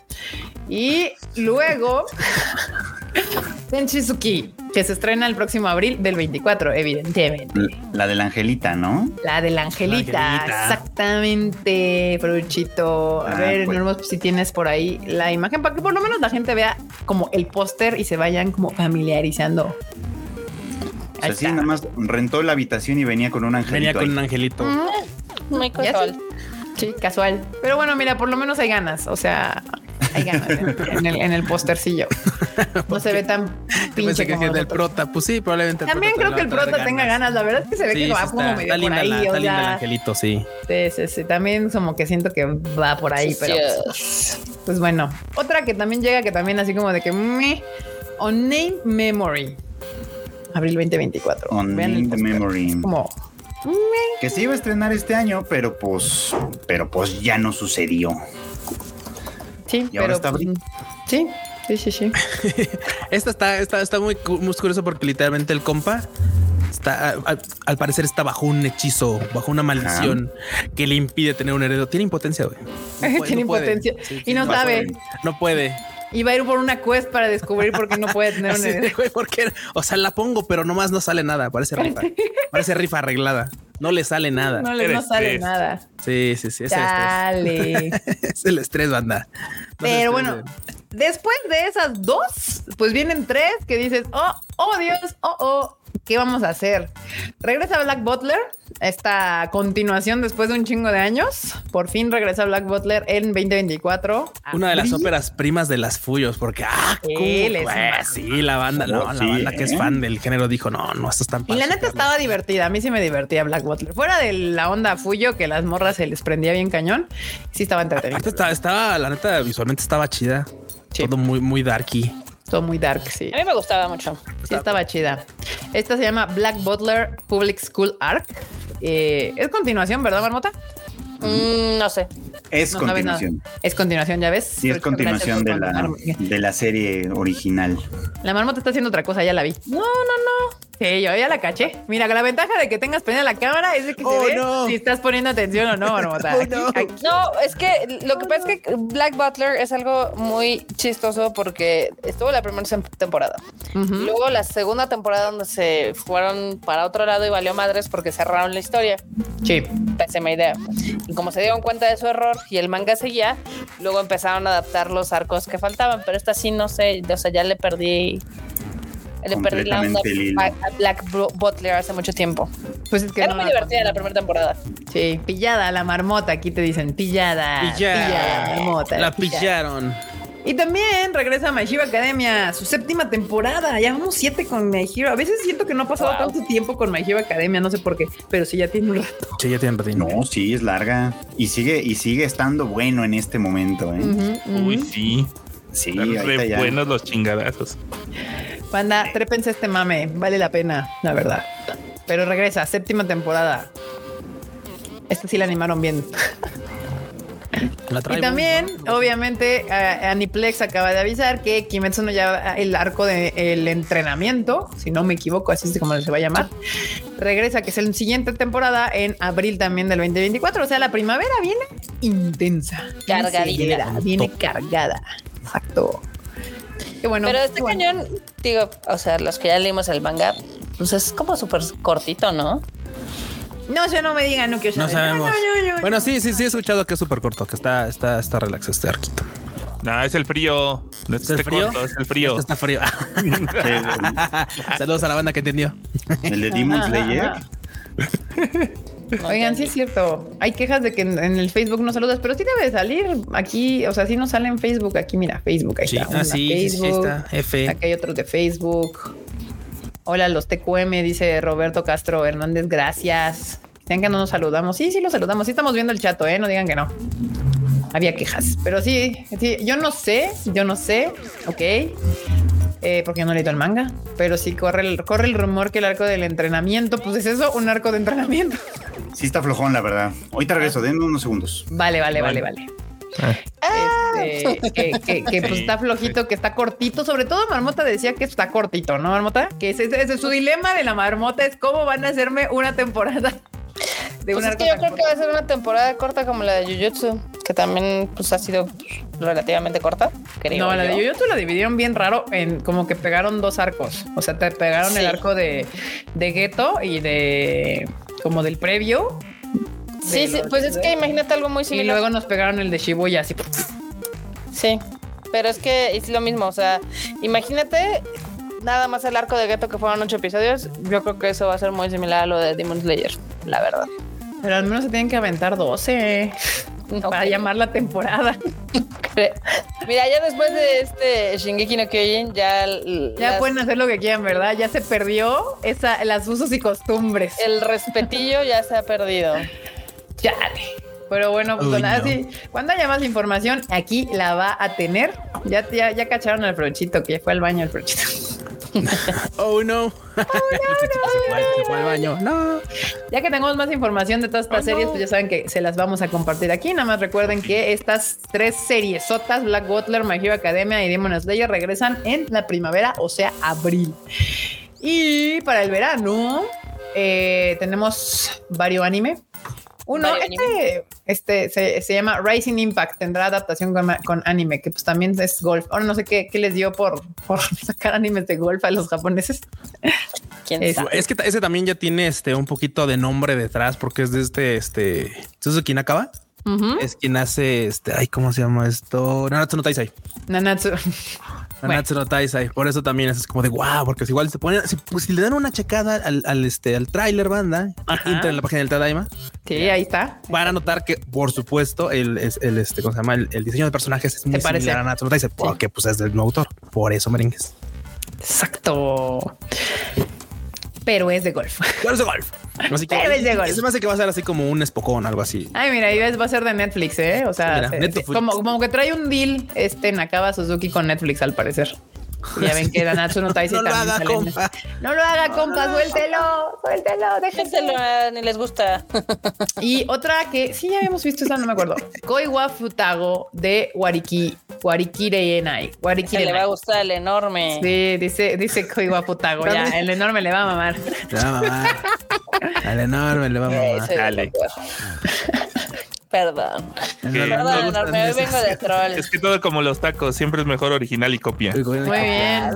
Y luego *laughs* Tenchizuki, que se estrena el próximo abril del 24, evidentemente. La del Angelita, ¿no? La de la Angelita, La Angelita. exactamente, Fruchito. A Ah, ver, pues. Normos, si tienes por ahí la imagen para que por lo menos la gente vea como el póster y se vayan como familiarizando. Ahí sea, sí, está. nada más rentó la habitación y venía con un angelito. Venía con ahí. un angelito. Muy Ya casual. Sí, casual. Pero bueno, mira, por lo menos hay ganas. O sea, hay ganas en, en el, en el postercillo. *laughs* No se ve tan pinche pensé que como es del prota. Pues sí, probablemente. También creo que el prota tenga ganas. La verdad es que se ve Sí, que sí va está, como está medio por ahí. la- o está linda el angelito, sí. sí, sí, sí. También como que siento que va por ahí, pero Dios. pues bueno. Otra que también llega, que también así como de que me on name memory. Abril 2024. On Vean the póster. Memory. Es como Que se iba a estrenar este año, pero pues, pero pues ya no sucedió. sí, Y ahora pero está abril. sí, sí, sí, sí. *laughs* Esta está, está, está muy, muy curioso porque literalmente el compa está, al parecer está bajo un hechizo, bajo una maldición que le impide tener un heredero. Tiene impotencia, güey. No *laughs* Tiene no puede. impotencia Sí, y sí, no sabe. No puede. Y va a ir por una quest para descubrir por qué no puede tener un Así de, heredero. güey, porque, o sea, la pongo, pero nomás no sale nada. Parece rifa. *laughs* Parece rifa arreglada. No le sale nada. No le El no sale estrés. nada. Sí, sí, sí. Es el Dale. estrés. *laughs* es el estrés, banda. No Pero bueno, después de esas dos, pues vienen tres que dices, oh, oh Dios, oh, oh, ¿qué vamos a hacer? Regresa Black Butler, esta continuación después de un chingo de años. Por fin regresa Black Butler en 2024. Una de las óperas primas de las Fuyos, porque ah, ¿cómo, Él es un- sí, la banda, no, la banda que es ¿eh? fan del género dijo, no, no, esto es tan Y la neta estaba divertida. A mí sí me divertía Black Butler. Fuera de la onda Fuyo, que las morras se les prendía bien cañón, sí estaba entretenido. Esta estaba, estaba, la neta, visualmente estaba chida. Sí. Todo muy, muy darky. Todo muy dark, sí. A mí me gustaba mucho. Sí, estaba chida. Esta se llama Black Butler Public School Arc. Eh, es continuación, ¿verdad, Marmota? Mm, no sé. Es No continuación. Es continuación, ya ves. Sí, es continuación de la, de la serie original. La marmota está haciendo otra cosa, ya la vi. No, no, no. Sí, yo ya la caché. Mira, que la ventaja de que tengas prendida la cámara es de que Oh, se ve no. si estás poniendo atención o no, *laughs* marmota. Oh, Aquí- no. aquí- No, es que lo que pasa es que Black Butler es algo muy chistoso porque estuvo la primera temporada. Luego la segunda temporada donde se fueron para otro lado y valió madres porque cerraron la historia. Sí. Pésima idea. Y como se dieron cuenta de su error y el manga seguía, luego empezaron a adaptar los arcos que faltaban. Pero esta sí no sé, o sea, ya le perdí. Le perdí la onda a a Black Butler hace mucho tiempo. Pues es que Era no muy divertida la primera temporada. Sí, pillada la marmota. Aquí te dicen pillada. Pillada, marmota. La pillada. pillaron. Y también regresa My Hero Academia, su séptima temporada. Ya vamos siete con My Hero. A veces siento que no ha pasado Wow. tanto tiempo con My Hero Academia, no sé por qué, pero sí ya tiene un rato. Sí, ya tienen ratito. No, sí, es larga. Y sigue, y sigue estando bueno en este momento, ¿eh? Uy, sí. Sí, re ya. buenos los chingadazos. Banda, trépense este mame, vale la pena, la verdad. Pero regresa, séptima temporada. Esta sí la animaron bien. *laughs* La Y también, ¿no? obviamente, Aniplex acaba de avisar que Kimetsu no ya el arco del entrenamiento, si no me equivoco, así es como se va a llamar, regresa, que es la siguiente temporada en abril también del 2024. O sea, la primavera viene intensa. Cargadita. Viene cargada. Exacto. Qué bueno. Pero este bueno. cañón, digo, o sea, los que ya leímos el manga, pues es como súper cortito, ¿no? No, yo no me digan, no quiero No saber. sabemos. No, no, no, Bueno, sí, sí, sí, he escuchado que es súper corto, que está, está, está relax este arquito. No, es el frío. No es, ¿Es el este frío? corto, es el frío. Está frío. *laughs* Saludos a la banda que entendió. el de Demon Slayer. Oigan, sí es cierto. Hay quejas de que en, en el Facebook no saludas, pero sí debe salir aquí. O sea, sí nos sale en Facebook. Aquí, mira, Facebook. Ahí Sí, está. ah, una sí, sí, sí, Facebook. está. F. Aquí hay otros de Facebook. Hola, los TQM, dice Roberto Castro Hernández. Gracias. Digan que no nos saludamos. Sí, sí, los saludamos. Sí, estamos viendo el chato, ¿eh? No digan que no. Había quejas, pero sí, sí, yo no sé, yo no sé, ok, eh, porque no he leído el manga, pero sí corre el, corre el rumor que el arco del entrenamiento, pues es eso, un arco de entrenamiento. Sí está flojón, la verdad. Ahorita regreso, denme unos segundos. Vale, vale, vale, vale. Este, que, que- que, pues está flojito, que está cortito. Sobre todo Marmota decía que está cortito, ¿no, Marmota? Que ese, ese es su dilema de la Marmota, es cómo van a hacerme una temporada de Pues un es que yo creo que va a ser una temporada corta como la de Jujutsu, que también pues ha sido relativamente corta, creo. No, la yo. de Jujutsu la dividieron bien raro en como que pegaron dos arcos. O sea, te pegaron el arco de, de Geto y de como del previo. Sí, sí, los- pues es que imagínate algo muy Y similar. luego nos pegaron el de Shibuya así. Sí, pero es que es lo mismo, o sea, imagínate nada más el arco de Geto que fueron ocho episodios, yo creo que eso va a ser muy similar a lo de Demon Slayer, la verdad. Pero al menos se tienen que aventar 12 *laughs* para llamar la temporada. *laughs* Mira, ya después de este Shingeki no Kyojin, ya, Ya las- pueden hacer lo que quieran, ¿verdad? Ya se perdió esa, las usos y costumbres. el respetillo ya se ha perdido. *laughs* Chale. Pero bueno, pues Uy, nada, no. sí. Cuando haya más información, aquí la va a tener. Ya, ya, ya cacharon al Frochito, que fue al baño el Frochito. *laughs* Oh no. *laughs* se, fue, se fue al baño. No. Ya que tengamos más información de todas estas series, pues ya saben que se las vamos a compartir aquí. Nada más recuerden que estas tres series sotas, Black Butler, My Hero Academia y Demon Slayer, regresan en la primavera, o sea, abril. Y para el verano eh, tenemos varios anime. Uno, este, este se, se llama Rising Impact, tendrá adaptación con, con anime, que pues también es golf. Ahora no sé qué, qué les dio por, por *laughs* sacar animes de golf a los japoneses. ¿Quién Es- sabe? Es que ese también ya tiene este un poquito de nombre detrás porque es de este, este, Suzuki Nakaba. Ujú. Es quien hace este, ay, ¿cómo se llama esto? Nanatsu no Taisai. Nanatsu. Nanatsu no Taisai. Por eso también es como de wow, porque si igual se ponen, si, pues, si le dan una checada al, al este, al tráiler banda, entra en la página del Tadaima, Sí, ahí está. van a notar que, por supuesto, el, el, este, ¿cómo se llama? El, el diseño de personajes es muy parece? similar a Nanatsu no Taisai, porque pues es del mismo autor. Por eso merengues. Exacto. Pero es de golf. Pero es de golf. Así *laughs* que se me hace que va a ser así como un espocón, algo así. Ay, mira, ahí ves, va a ser de Netflix, ¿eh? O sea, Mira, se- Netflix. como, como que trae un deal este Nakaba Suzuki con Netflix, al parecer. Ya ven que Nanatsu no Taisai *laughs* No lo también haga, sale en- compa. No lo haga, compa, suéltelo, suéltelo, déjenselo. Déjenselo, ah, ni les gusta. Y otra que sí ya habíamos visto, esa no me acuerdo. *laughs* Koiwa Futago de Wariki, Warikire Enai. Se Warikire le va a gustar el enorme. Sí, dice, dice Koiwa Futago, ya, el enorme le va a mamar. Le va a mamar. Al enorme le va a *laughs* mamar. Dale. Perdón. Perdón, enorme, hoy vengo de troll. Es que todo como los tacos, siempre es mejor original y copia. Muy bien.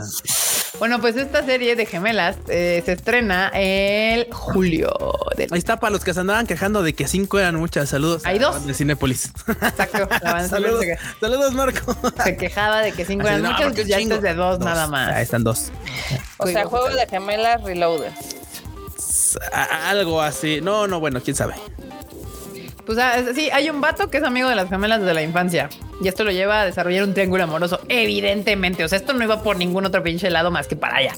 Bueno, pues esta serie de gemelas eh, se estrena el julio del Ahí está para los que se andaban quejando de que cinco eran muchas. Saludos. Hay dos. De Cinépolis. Exacto. *laughs* Saludos, saludos, Marco. se quejaba de que cinco Así eran no, muchas, pues ya es de dos, nada Ahí más. están dos. O sea, juego de gemelas reloaded. Algo así. No, no, bueno, quién sabe. Pues ah, sí, hay un vato que es amigo de las gemelas desde la infancia. Y esto lo lleva a desarrollar un triángulo amoroso, evidentemente. O sea, esto no iba por ningún otro pinche lado más que para allá.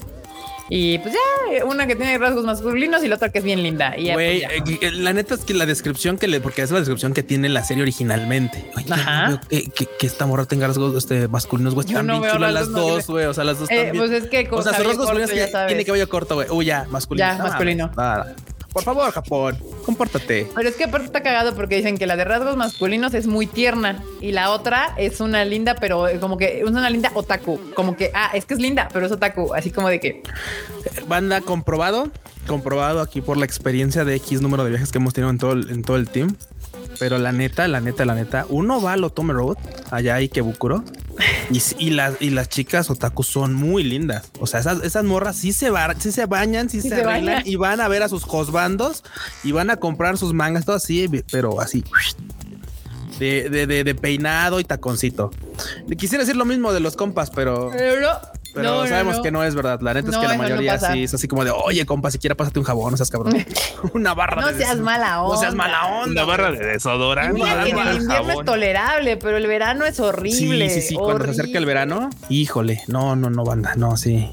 Y pues ya, una que tiene rasgos masculinos y la otra que es bien linda. Y pues, Güey, ya. eh, eh, la neta es que la descripción que le, porque es la descripción que tiene la serie originalmente. Oye, Ajá. no que, que- que esta morra tenga rasgos este, masculinos, güey. Están no bien chulas las dos, güey. O sea, las dos Eh, también. pues es que con o sea, sus rasgos corto, masculinos ya tiene cabello corto, güey. Uy, ya, masculino. Ya, No, masculino. Ah, por favor, Japón. compórtate. Pero es que aparte está cagado porque dicen que la de rasgos masculinos es muy tierna y la otra es una linda, pero como que es una linda otaku. Como que, ah, es que es linda, pero es otaku. Así como de que Banda comprobado, comprobado aquí por la experiencia de X número de viajes que hemos tenido en todo el, en todo el team. Pero la neta, la neta, la neta, uno va al Otome Road, allá hay Kebukuro, y, y, las, y las chicas otaku son muy lindas. O sea, esas, esas morras sí se, ba- sí se bañan, sí, Sí se, se arreglan y van a ver a sus hosbandos y van a comprar sus mangas, todo así, pero así. De, de, de, de peinado y taconcito. Quisiera decir lo mismo de los compas, pero Pero, pero no, sabemos no. que no es verdad. La neta No, es que la mayoría sí es así como de, oye, compa, siquiera pásate un jabón, no seas cabrón. *laughs* *laughs* Una barra No de seas mala onda. No seas mala onda. Una barra de desodorante. Mira que en el invierno es tolerable, pero el verano es Sí, horrible. sí, sí. Cuando se acerca el verano, híjole, no, no, no, banda, no, sí.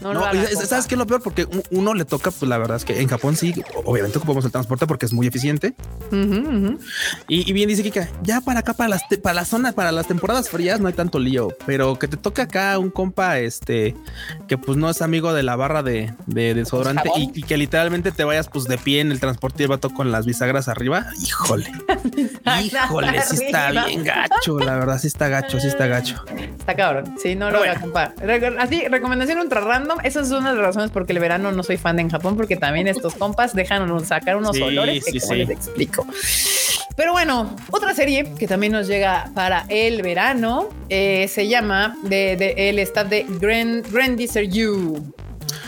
No, No, lo. ¿Sabes qué es lo peor? Porque uno le toca, pues la verdad es que en Japón sí, obviamente ocupamos el transporte porque es muy eficiente. Y, y bien dice Kika, ya para acá, para las, para las zonas, para las temporadas frías no hay tanto lío, pero que te toque acá un compa, este, que pues no es amigo de la barra de, de desodorante y, y que literalmente te vayas pues de pie en el transporte y vato con las bisagras arriba, híjole, *laughs* híjole, sí está bien gacho, la verdad, sí está gacho, sí está gacho. Está cabrón. Sí, no lo compa. Re- Así, recomendación ultra random. Esa es una de las razones porque el verano no soy fan de en Japón, porque también estos compas dejan sacar unos Sí, olores que sí, cómo sí. les explico. Pero bueno, otra serie que también nos llega para el verano eh, se llama de, de- el staff de Grand, Grandizer You,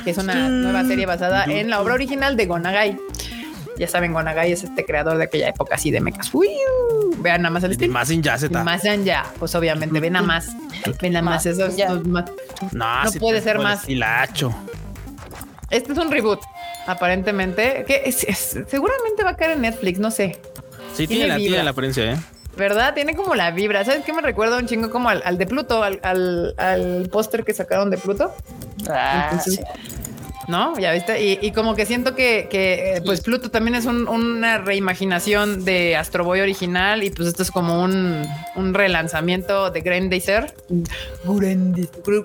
que es una nueva serie basada en la obra original de Gonagai. Ya saben, Gonagai es este creador de aquella época así de mechas. Uy, Vean nada más el Y estilo. más en Yaceta. Más ya, pues obviamente, ven a más. Ven a más. Eso es- ya. no. No, puede ser más. hilacho. Este es un reboot, aparentemente. Que es- es- seguramente va a caer en Netflix, no sé. Sí, Tiene tiene, la, tiene la apariencia, ¿eh? ¿Verdad? Tiene como la vibra. ¿Sabes qué me recuerda un chingo como al, al de Pluto, al, al, al póster que sacaron de Pluto? Ah, Entonces, sí. ¿No? Ya viste. Y, y como que siento que, que, eh, pues Pluto también es un- una reimaginación de Astro Boy original y pues esto es como un, un relanzamiento de Grandizer.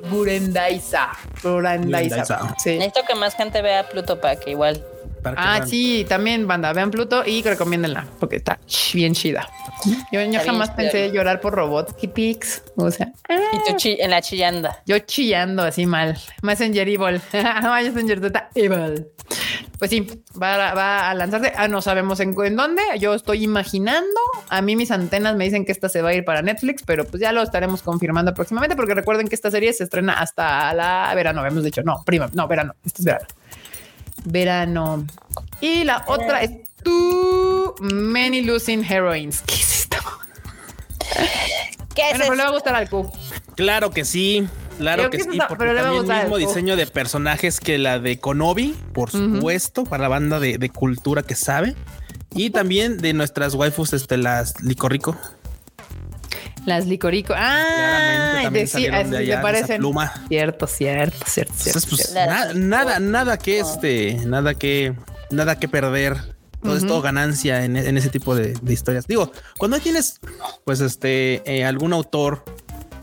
Gurendaiza. Gurendaiza. Sí. Necesito que más gente vea Pluto para que igual. Para que Ah, vean. sí, también banda, vean Pluto y recomiéndenla porque está bien chida. Yo, yo jamás pensé llorar por robots y pics. O sea, Y tú chi- en la chillanda. yo chillando así mal. Messenger Evil. *laughs* Messenger Teta Evil. Pues sí, va, a- va a lanzarse. Ah, no sabemos en, en dónde. Yo estoy imaginando. A mí mis antenas me dicen que esta se va a ir para Netflix, pero pues ya lo estaremos confirmando próximamente porque recuerden que esta serie se estrena hasta la verano. Habíamos dicho, no, prima, no, verano. Este es verano. Verano. Y la otra es Too Many Losing Heroines. ¿Qué es esto? ¿Qué es Bueno, pero le va a gustar al Q. Claro que sí, claro Creo que que sí, está- porque pero le va a también gustar mismo diseño de personajes que la de Konobi, por supuesto, para la banda de, de cultura que sabe. Y también de nuestras waifus, este, las Licorico. Las licorico. Ah, de, sí, esa parecen. pluma. Cierto, cierto, cierto, cierto. Entonces, pues, cierto. Na- nada, nada que este, nada que, nada que perder. Todo es Ujú. todo ganancia en, en ese tipo de, de historias. Digo, cuando tienes, pues, este, eh, algún autor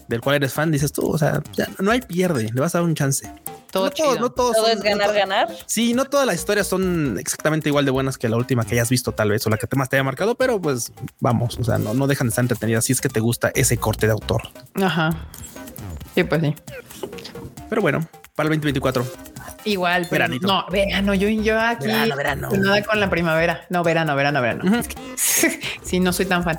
del cual eres fan, dices tú, o sea, ya no hay pierde, le vas a dar un chance. Todo no todos, chido. no todos Todo son- es ganar, no ganar. Sí, no todas las historias son exactamente igual de buenas que la última que hayas visto, tal vez, o la que te más te haya marcado, pero pues vamos, o sea, no, no dejan de estar entretenidas si es que te gusta ese corte de autor. Ajá. Sí, pues sí. Pero bueno, para el 2024. Igual, pero Veranito. no, verano. Yo, yo aquí Verano, verano. nada con la primavera. No, verano, verano, verano. *laughs* Sí, no soy tan fan.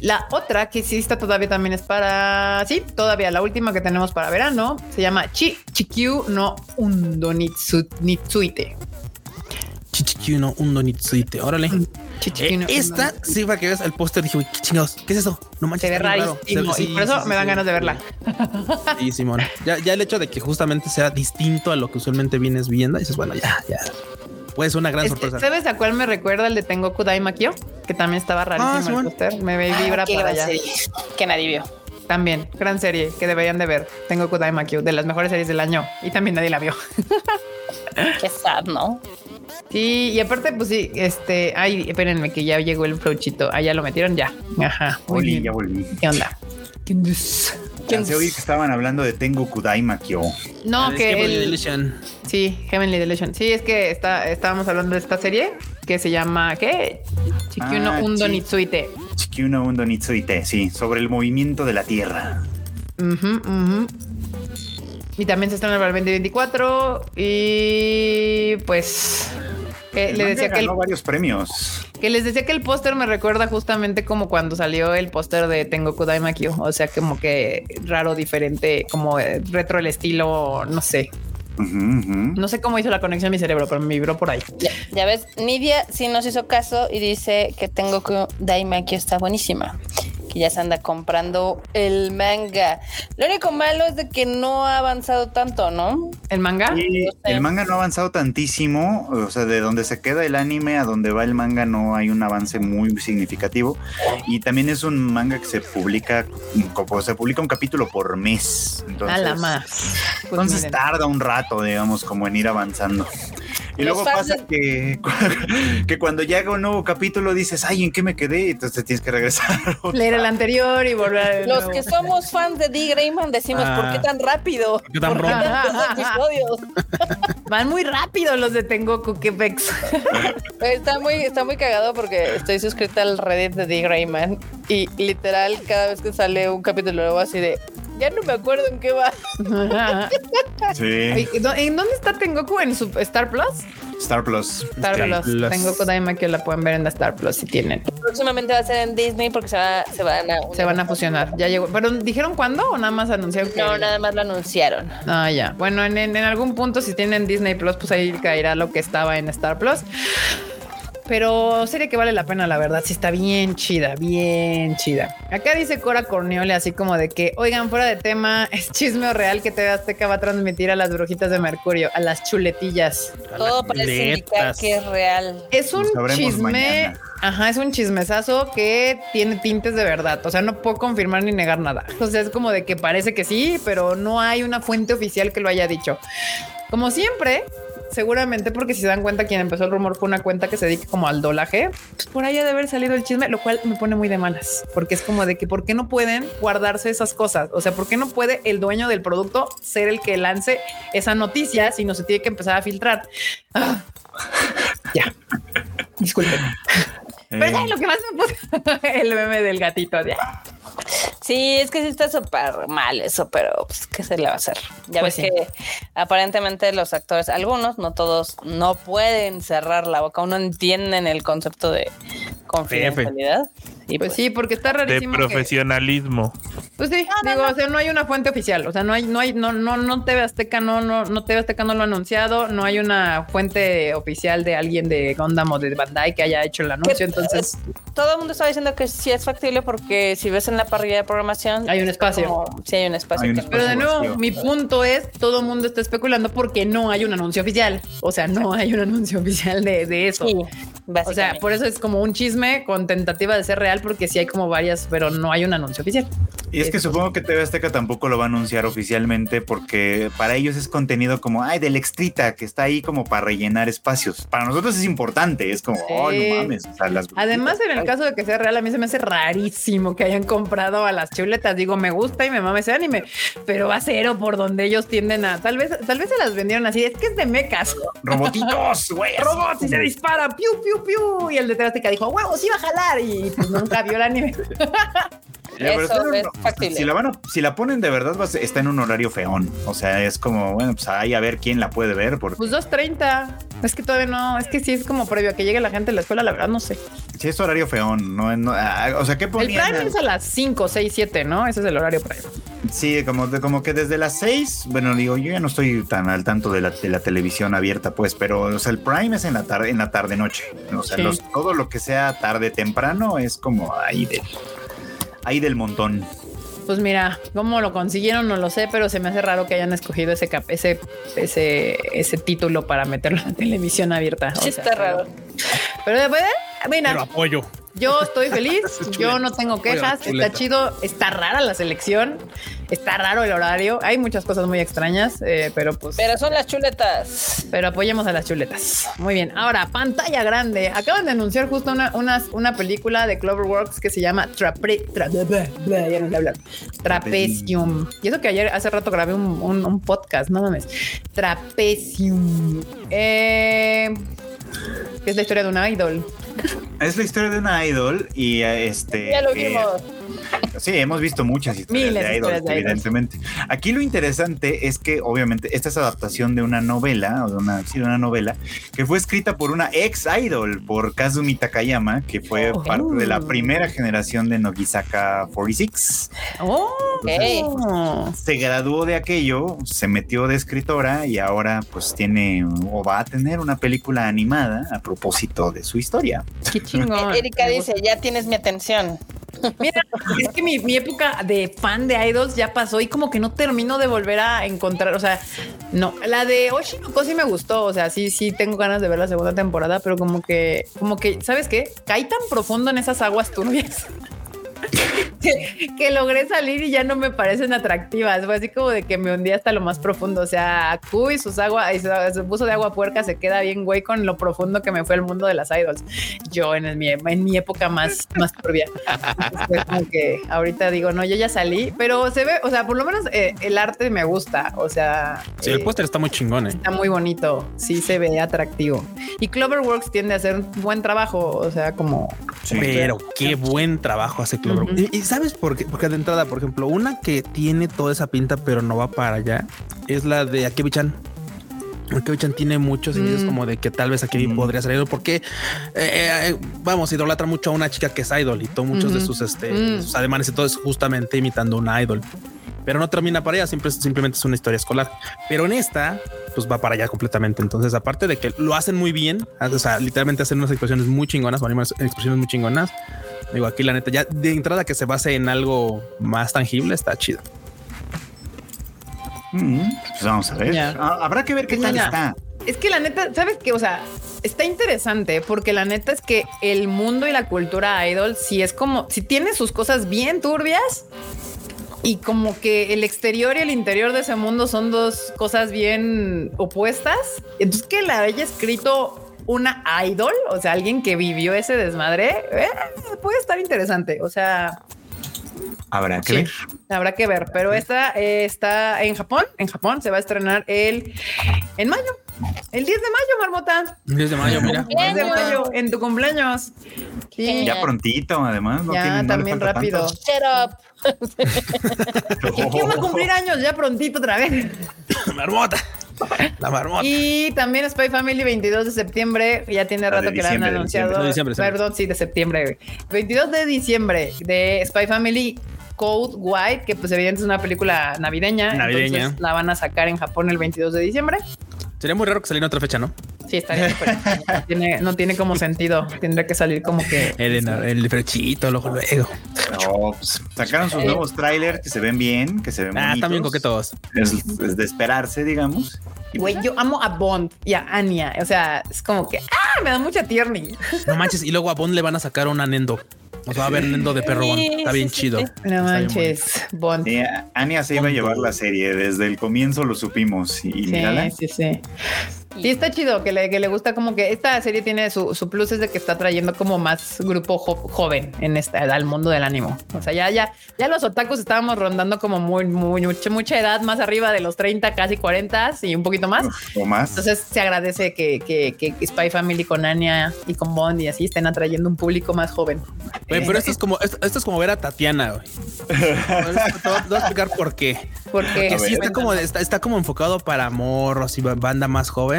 La otra que sí está todavía también es para sí, todavía la última que tenemos para verano se llama Chi Chikyu no Undo Nitsu, Nitsuite. Chichichu no undo nitsuite. Órale. Chi Eh, esta Undo sí, para que veas el póster, dije, uy, qué chingados, ¿qué es eso? No manches. Se ve rarísimo y por eso me dan ganas de verla. *laughs* Sí, Simón. Ya, ya el hecho de que justamente sea distinto a lo que usualmente vienes viendo, dices, bueno, ya, ya. Puede ser una gran sorpresa. ¿Sabes a cuál me recuerda el de Tengoku Daimakyo? Que también estaba rarísimo el Simón. póster. Me ve vibra Ah, qué para allá. serie que nadie vio. También, gran serie que deberían de ver. Tengo Daimakyo, de las mejores series del año. Y también nadie la vio. *laughs* Qué sad, ¿no? Sí, y aparte, pues sí, este, ay, espérenme que ya llegó el flauchito. Ah, ya lo metieron ya. Ajá. Muy Volví, bien. ya volví. ¿Qué onda? ¿Qué onda? Pensé oír que estaban hablando de Tengu Kudaimakyo. No, Es que Heavenly el, Delusion. sí, Heavenly Delusion. Sí, es que está, estábamos hablando de esta serie que se llama ¿qué? Chikyuno Ah, Undo. Nitsuite. Chikyuno Undo Nitsuite, sí, sobre el movimiento de la Tierra. Ujú, ujú. Y también se estrena para el 2024 y pues que El le manga decía que el, ganó varios premios. que les decía que el póster me recuerda justamente como cuando salió el póster de Tengoku Daimakyu, o sea, como que raro, diferente, como eh, retro el estilo, no sé. No sé cómo hizo la conexión a mi cerebro, pero me vibró por ahí. Ya, ya ves, Nidia sí nos hizo caso y dice que tengo que Daimaki está buenísima. Ya se anda comprando el manga. Lo único malo es de que no ha avanzado tanto, ¿no? ¿El manga? Y No sé. el manga no ha avanzado tantísimo, o sea, de donde se queda el anime a donde va el manga no hay un avance muy significativo. Y también es un manga que se publica, como se publica un capítulo por mes. Entonces, a la más. Pues entonces miren. tarda un rato, digamos, como en ir avanzando. Y Los luego pasa que, *laughs* que cuando llega un nuevo capítulo dices, ay, ¿en qué me quedé? Entonces te tienes que regresar. *laughs* leer el anterior y volver a Los que somos fans de D. Grayman decimos, Ah. ¿por qué tan rápido? qué tan ¿Por qué tantos episodios? *laughs* Van muy rápido los de Tengoku, que pex. Está muy, está muy cagado porque estoy suscrita al Reddit de D. Grayman y literal cada vez que sale un capítulo nuevo así de ya no me acuerdo en qué va. *laughs* Sí, ¿En dó- ¿En dónde está Tengoku? ¿En su Star Plus? Star Plus. Star Star Plus. Plus. Tengoku Daimakyu la pueden ver en la Star Plus si tienen. Próximamente va a ser en Disney porque se, va, se van a Se van a fusionar. Ya llegó. ¿Pero dijeron cuándo o nada más anunciaron que.? No, nada más lo anunciaron. Ah, ya. Bueno, en, en- en algún punto, si tienen Disney Plus, pues ahí caerá lo que estaba en Star Plus. Pero serie que vale la pena, la verdad. Sí, está bien chida, bien chida. Acá dice Cora Corneole, así como de que, oigan, fuera de tema, *laughs* es chisme o real que TV Azteca va a transmitir a las brujitas de Mercurio, a las chuletillas. Todo parece indicar que es real. Es un chisme. mañana. Ajá, es un chismesazo que tiene tintes de verdad. O sea, no puedo confirmar ni negar nada. O sea, es como de que parece que sí, pero no hay una fuente oficial que lo haya dicho. Como siempre, seguramente porque si se dan cuenta, quien empezó el rumor fue una cuenta que se dedica como al dolaje. Pues por ahí ha de haber salido el chisme, lo cual me pone muy de malas, porque es como de que por qué no pueden guardarse esas cosas. O sea, por qué no puede el dueño del producto ser el que lance esa noticia si no se tiene que empezar a filtrar. Ah. Ya. Disculpen. Pero Eh, ¿saben lo que más me puso? *laughs* el meme del gatito. de. Sí, es que sí está súper mal eso, pero pues, ¿qué se le va a hacer? Ya Pues ves sí. que aparentemente los actores, algunos, no todos, no pueden cerrar la boca, no entienden el concepto de confidencialidad. Y Pues sí, porque está De rarísimo. que- profesionalismo. Pues sí, digo, o sea, no hay una fuente oficial, o sea, no hay, no hay, no, no, no TV Azteca, no, no, no TV Azteca no lo ha anunciado, no hay una fuente oficial de alguien de Gundam o de Bandai que haya hecho el anuncio, entonces todo el mundo está diciendo que sí es factible porque si ves en la parrilla de programación Hay un espacio. como- sí hay un espacio. Hay un que- espacio. Pero de nuevo, vacío. mi punto es, todo el mundo está especulando porque no hay un anuncio oficial. O sea, no hay un anuncio *laughs* oficial de, de eso. Sí, O sea, por eso es como un chisme con tentativa de ser real, porque sí hay como varias, pero no hay un anuncio oficial. Y es que supongo que TV Azteca tampoco lo va a anunciar oficialmente porque para ellos es contenido como, ay, del extrita que está ahí como para rellenar espacios. Para nosotros es importante, es como, oh, Sí. no mames. o sea, las Además, en el ay, caso de que sea real, a mí se me hace rarísimo que hayan comprado a las chuletas. Digo, me gusta y me mama ese anime, pero va a cero por donde ellos tienden a. Tal vez, tal vez se las vendieron así. Es que es de mecas. Robotitos, *laughs* güey. Robots y se disparan, piu, piu, piu. Y el de TV Azteca dijo, huevos, iba a jalar. Y pues nunca vio el anime. Ya, pero Eso factible. Si la, van a- si la ponen de verdad, está en un horario feón. O sea, es como, bueno, pues ahí a ver quién la puede ver. Porque Pues 2.30. Es que todavía no. Es que sí es como previo a que llegue la gente a la escuela, la verdad, no sé. si es horario feón, no, no- ah, o sea, ¿qué El ponían? Prime es a las 5, 6, 7, ¿no? Ese es el horario Prime. Sí, como, de- como que desde las seis, bueno, digo, yo ya no estoy tan al tanto de la, de la televisión abierta, pues, pero o sea, el prime es en la tarde, en la tarde noche. O sea, Sí. los- todo lo que sea tarde temprano es como ahí del, ahí del montón. Pues mira, cómo lo consiguieron no lo sé, pero se me hace raro que hayan escogido ese cap ese ese ese título para meterlo en la televisión abierta. O Sí sea, está pero- raro. Pero después, mira, Pero apoyo. Yo estoy feliz, *laughs* yo no tengo quejas, está chido, está rara la selección, está raro el horario, hay muchas cosas muy extrañas, eh, pero pues Pero son las chuletas. pero apoyemos a las chuletas. Muy bien. Ahora, pantalla grande. Acaban de anunciar justo una, una, una película de Cloverworks que se llama Trapre, tra- bla, bla, bla, ya no sé hablar. Trapesium. Y eso que ayer hace rato grabé un, un- un podcast, no mames. Trapesium. Eh, Que es la historia de una idol. Es la historia de una idol y eh, este. Ya lo que- vimos. Sí, hemos visto muchas historias Miles de idols, historias de idols. evidentemente. Aquí lo interesante es que, obviamente, esta es adaptación de una novela, o de una, sí, de una novela, que fue escrita por una ex idol, por Kazumi Takayama, que fue Oh. parte de la primera generación de Nogisaka 46. Oh. Se graduó de aquello, se metió de escritora y ahora pues tiene o va a tener una película animada a propósito de su historia. qué chingón. Erika dice, ya tienes mi atención. Mira, *laughs* es que mi, época de fan de idols ya pasó y como que no termino de volver a encontrar, o sea, no, la de Oshinoko sí me gustó, o sea, sí, sí tengo ganas de ver la segunda temporada, pero como que, como que, ¿sabes qué? Caí tan profundo en esas aguas turbias. *laughs* Que, que logré salir y ya no me parecen atractivas. Fue así como de que me hundí hasta lo más profundo. O sea, Q y sus aguas y su, su buzo de agua puerca se queda bien, güey, con lo profundo que me fue el mundo de las idols. Yo en, el- mi, en mi época más, más turbia. Entonces, fue como que ahorita digo, no, yo ya salí, pero se ve, o sea, por lo menos eh, el arte me gusta. O sea, Sí, el eh, póster está muy chingón, eh. Está muy bonito, sí se ve atractivo. Y Cloverworks tiende a hacer un buen trabajo, o sea, como Pero qué buen trabajo hace Clover. Ujú. y, y sabes por qué? Porque de entrada, por ejemplo, una que tiene toda esa pinta, pero no va para allá, es la de Akebi-chan. Akebi-chan tiene muchos indicios Mm. como de que tal vez Akebi Mm. podría ser idol, porque eh, eh, vamos, idolatra mucho a una chica que es idol y todo, muchos de sus, este, Mm. sus ademanes y todo es justamente imitando a una idol. Pero no termina para allá, siempre, simplemente es una historia escolar. Pero en esta, pues va para allá completamente. Entonces, aparte de que lo hacen muy bien, o sea, literalmente hacen unas expresiones muy chingonas, o animan expresiones muy chingonas. Digo, aquí la neta, ya de entrada que se base en algo más tangible, está chido. Mm, pues vamos a ver. Ya. Ah, Habrá que ver qué tal ya. está. Es que la neta, ¿sabes qué? O sea, está interesante porque la neta es que el mundo y la cultura idol, si es como, si tiene sus cosas bien turbias y como que el exterior y el interior de ese mundo son dos cosas bien opuestas, entonces que la haya escrito una idol, o sea, alguien que vivió ese desmadre, eh, puede estar interesante. O sea, Habrá que Sí. ver. Habrá que ver, pero esta eh, está en Japón. En Japón se va a estrenar el en mayo, el 10 de mayo, Marmota. 10 de mayo, mira. 10 de mayo, en tu cumpleaños. Sí. Ya prontito, además. No ya tiene- no le también rápido. tanto. Shut up. ¿Y *laughs* quién va a cumplir años ya prontito otra vez? marmota. *laughs* La marmota. Y también Spy Family 22 de septiembre, ya tiene rato que la han diciembre, de anunciado. diciembre. De diciembre. Perdón, sí, de septiembre. güey. 22 de diciembre de Spy Family Code White, que pues evidentemente es una película navideña. Navideña. entonces la van a sacar en Japón el 22 de diciembre. Sería muy raro que saliera en otra fecha, ¿no? Sí, estaría no, tiene, no tiene como sentido. Tendría que salir como que. El, el frechito, luego luego. No, pues, sacaron sus nuevos trailers que se ven bien, que se ven Ah, bonitos. también coquetos. Es, es de esperarse, digamos. Y Güey, yo amo a Bond y a Anya. O sea, es como que ¡ah! me da mucha tierni. No manches. Y luego a Bond le van a sacar una Nendo. Sea, va a haber Nendo de perro. Sí, Está sí, bien sí, chido. sí. No manches, Bond. Sí, Anya se iba a llevar la serie. Desde el comienzo lo supimos. Y, y mírala. Sí, sí, sí. Sí, está chido que le, que le gusta como que esta serie tiene su, su plus es de que está trayendo como más grupo jo- joven en esta al mundo del ánimo. O sea, ya, ya, ya los otakus estábamos rondando como muy, muy, mucha, mucha edad más arriba de los 30, casi 40 y un poquito más. O más. Entonces se agradece que, que, que Spy Family con Anya y con Bond y así estén atrayendo un público más joven. Güey, pero esto es como esto, esto es como ver a Tatiana. Güey. *laughs* Te voy a- explicar por qué. Porque Que sí está como, está, está como enfocado para morros y ba- banda más joven.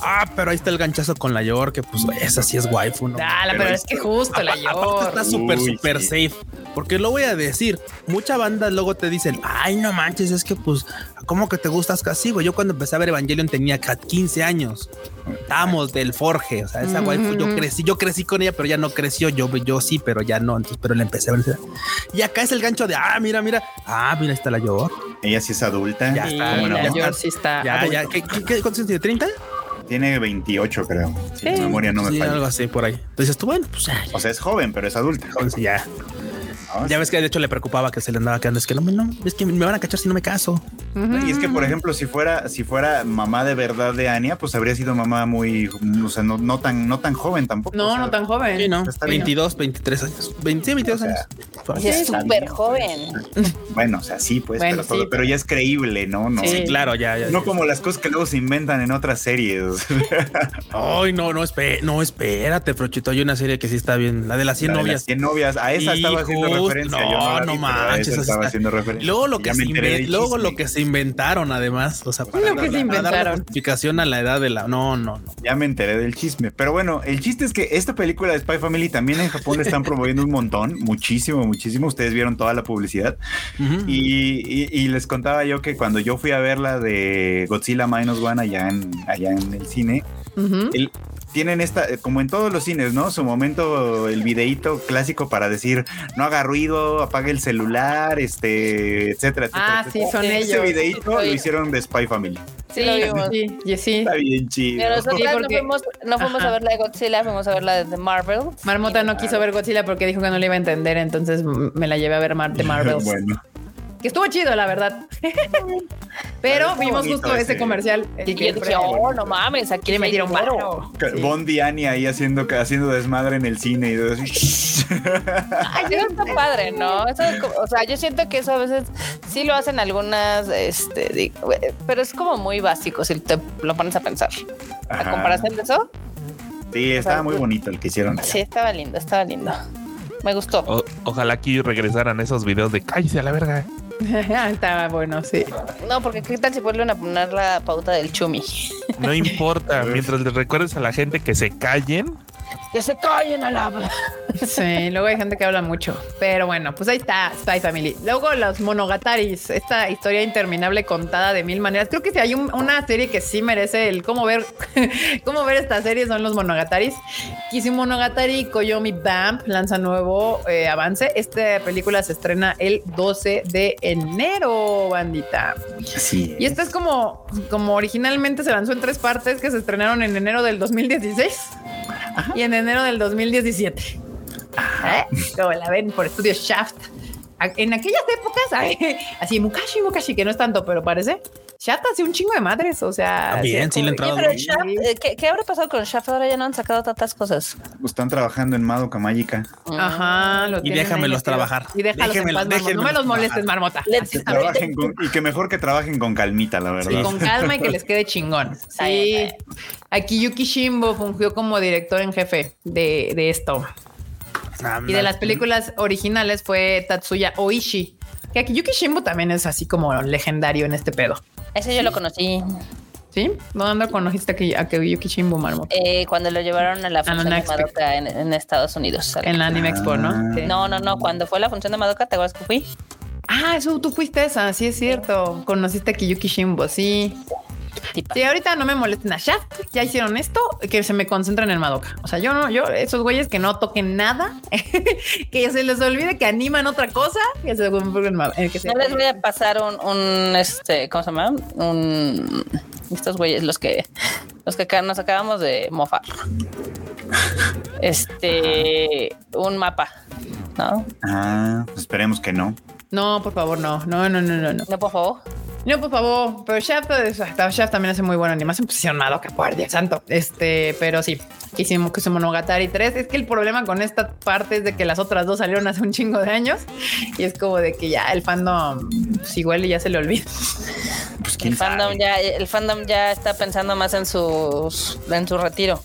Ah, pero ahí está el ganchazo con la York, que pues esa sí es waifu, ¿no? Dala, pero, pero es que justo la *laughs* Aparte York. está súper, súper sí. safe. Porque lo voy a decir, mucha banda luego te dicen, ay, no manches, es que pues, ¿cómo que te gustas casi? güey? Yo cuando empecé a ver Evangelion tenía ca- 15 años. Estábamos del Forge, o sea, esa waifu yo crecí, yo crecí con ella, pero ya no creció, yo, yo sí, pero ya no, entonces, pero la empecé a ver. Y acá es el gancho de, ah, mira, mira, ah, mira, ahí está la York. Ella sí es adulta. Ya Sí, está, Bueno, la ya está. sí está. Ya, adulto. ya, ¿qué, qué, qué- cuántos años tiene? ¿30? Tiene 28, creo. Si Sí. memoria no me sí, falla. algo así por ahí. Entonces tú, bueno, pues ya, ya, O sea, es joven, pero es adulta. entonces ya. No, Ya sí. ves que de hecho le preocupaba que se le andaba quedando. Es que no, me- no, es que me van a cachar si no me caso. Y es que, por ejemplo, si fuera, si fuera mamá de verdad de Anya, pues habría sido mamá muy, o sea, no, no tan, no tan joven tampoco. No, o sea, no tan joven. Sí, no, Está bien. 22, 23 años. 20, sí, 22 O sea, años. Es súper joven. *laughs* Bueno, o sea, sí, pues, Bueno, pero, sí, todo- pero- pero ya es creíble, ¿no? No, Sí. Claro, ya, ya. no ya. como las cosas que luego se inventan en otras series. *laughs* Ay, no, no, espé- no, espérate, Frochito. Hay una serie que sí está bien. La de las 100 La de las novias. 100 novias, a esa estaba haciendo No, yo la no a manches, estaba haciendo referencia. Luego lo que se enteré inven- del luego lo chisme. que se inventaron, además. O sea, para, Lo que se para darle inventaron. justificación a la edad de la. No, no, no. Ya me enteré del chisme. Pero bueno, el chiste es que esta película de Spy Family también en Japón la están promoviendo un montón, muchísimo, muchísimo. Ustedes vieron toda la publicidad. Y, y- y les contaba yo que cuando yo fui a ver la de Godzilla Minus One allá en, allá en el cine, el- tienen esta, eh, como en todos los cines, ¿no? Su momento, el videíto clásico para decir, no haga ruido, apague el celular, este, etcétera, etcétera. Ah, sí, etcétera. son Ese ellos. videíto lo hicieron de Spy Family. Sí, lo vimos. sí, y sí. Está bien chido. Pero nosotros Sí, no fuimos, no fuimos a ver la de Godzilla, fuimos a ver la de Marvel. Marmota no quiso ver Godzilla porque dijo que no le iba a entender, entonces me la llevé a ver Mar de *laughs* Marvel. bueno. Que estuvo chido, la verdad. *laughs* Pero vimos bonito justo ese, ese. comercial. Y que yo dije, oh, no mames, aquí le metieron varo. Sí. Bond y Annie ahí haciendo, haciendo desmadre en el cine y todo así. Ay, eso está padre, ¿no? Eso es como- o sea, yo siento que eso a veces sí lo hacen algunas, este, digo, pero es como muy básico si te lo pones a pensar. A comparación de eso, Sí, estaba muy bonito el que hicieron. sí, estaba lindo, estaba lindo. Me gustó. O- ojalá aquí regresaran esos videos de cállese a la verga. *laughs* Estaba bueno, sí. No, porque qué tal si vuelven a poner la pauta del chumi. No importa, mientras les recuerdes a la gente que se callen. Que se callen a la. Sí, luego hay gente que habla mucho. Pero bueno, pues ahí está Spy Family. Luego los Monogataris, esta historia interminable contada de mil maneras. Creo que si hay un- una serie que sí merece el cómo ver, *laughs* cómo ver esta serie son los Monogataris. Kissimonogatari Koyomi Bamp lanza nuevo eh, avance. Esta película se estrena el 12 de enero, bandita. Así Y esta es como, como originalmente se lanzó en tres partes que se estrenaron en enero del 2016 y en enero del 2017. ¿Eh? Como la ven por estudio Shaft. En aquellas épocas, ay, *laughs* así Mukashi, Mukashi, que no es tanto, pero parece. Shaft hace un chingo de madres, o sea. También, así sí le. Shaft, eh, ¿qué, qué habrá pasado con Shaft? Ahora ya no han sacado tantas cosas. Están trabajando en Madoka Mágica. Ajá, lo Y déjamelos trabajar. Y déjalos Déjenmelo- en paz. No me los molestes, trabajar. marmota. Que trabajen con- y que mejor que trabajen con calmita, la verdad. Sí. con calma y que *laughs* les quede chingón. Bien, Sí. Aquí Yuki Shimbo fungió como director en jefe de, de esto. Y de las películas originales fue Tatsuya Oishi. Que aquí Yuki Shimbo también es así como legendario en este pedo. Ese yo lo conocí ¿Sí? ¿Dónde conociste a, Ki- a Yuki Shimbo, Marmo? eh, cuando lo llevaron a la función de. Madoka en, en Estados Unidos. En la Anime Expo, ¿no? Ah. Sí. No, no, no. Cuando fue la función de Madoka, ¿te acuerdas que fui? Ah, eso tú fuiste esa, sí es cierto. Conociste a Kiyuki Shimbo, sí. Tipa. Sí, ahorita no me molesten a Shaft, ya hicieron esto, que se me concentren en Madoka. O sea, yo no, yo, esos güeyes que no toquen nada, *laughs* que se les olvide que animan otra cosa, que se enfoquen en Ma- en que se- No les voy a pasar un, un este, ¿cómo se llama? Un estos güeyes, los que los que acá nos acabamos de mofar. Este, un mapa, ¿no? Ah, pues esperemos que no. No, por favor, no, no, no, no, no, no. No, por favor. No, por favor, pero Shaft, es- hasta Shaft también hace muy buena animación, pues hicieron Madoka, por Dios santo. Este, pero sí, hicimos que se Monogatari 3. Es que el problema con esta parte es de que las otras dos salieron hace un chingo de años y es como de que ya el fandom, pues igual y ya se le olvida. Pues quién El fandom sabe. ya, el fandom ya está pensando más en sus en su retiro.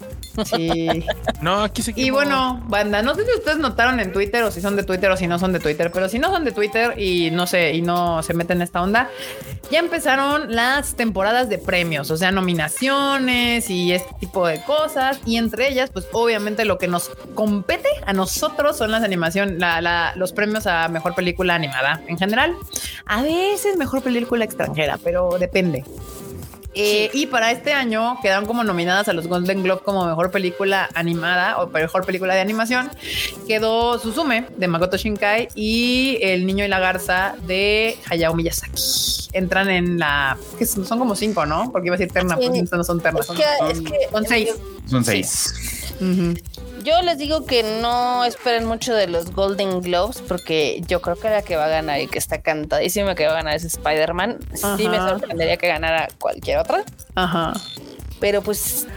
Sí. *laughs* No, aquí seguimos. Y bueno, banda, no sé si ustedes notaron en Twitter o si son de Twitter o si no son de Twitter, pero si no son de Twitter y no sé, y no se meten en esta onda, ya empezaron las temporadas de premios, o sea, nominaciones y este tipo de cosas. Y entre ellas, pues obviamente lo que nos compete a nosotros son las animación, la- la- los premios a mejor película animada en general. A veces mejor película extranjera, pero depende. Eh, y para este año quedaron como nominadas a los Golden Globe como mejor película animada o mejor película de animación. Quedó Suzume de Makoto Shinkai y El Niño y la Garza de Hayao Miyazaki. Entran en la. que son, como cinco, ¿no? Porque iba a decir terna, Sí. pues no son ternas. Es Son, que, es que son seis. Son seis. Yo les digo que no esperen mucho de los Golden Globes porque yo creo que la que va a ganar y que está cantadísima que va a ganar es Spider-Man. Sí me sorprendería que ganara cualquier otra, Ajá. pero pues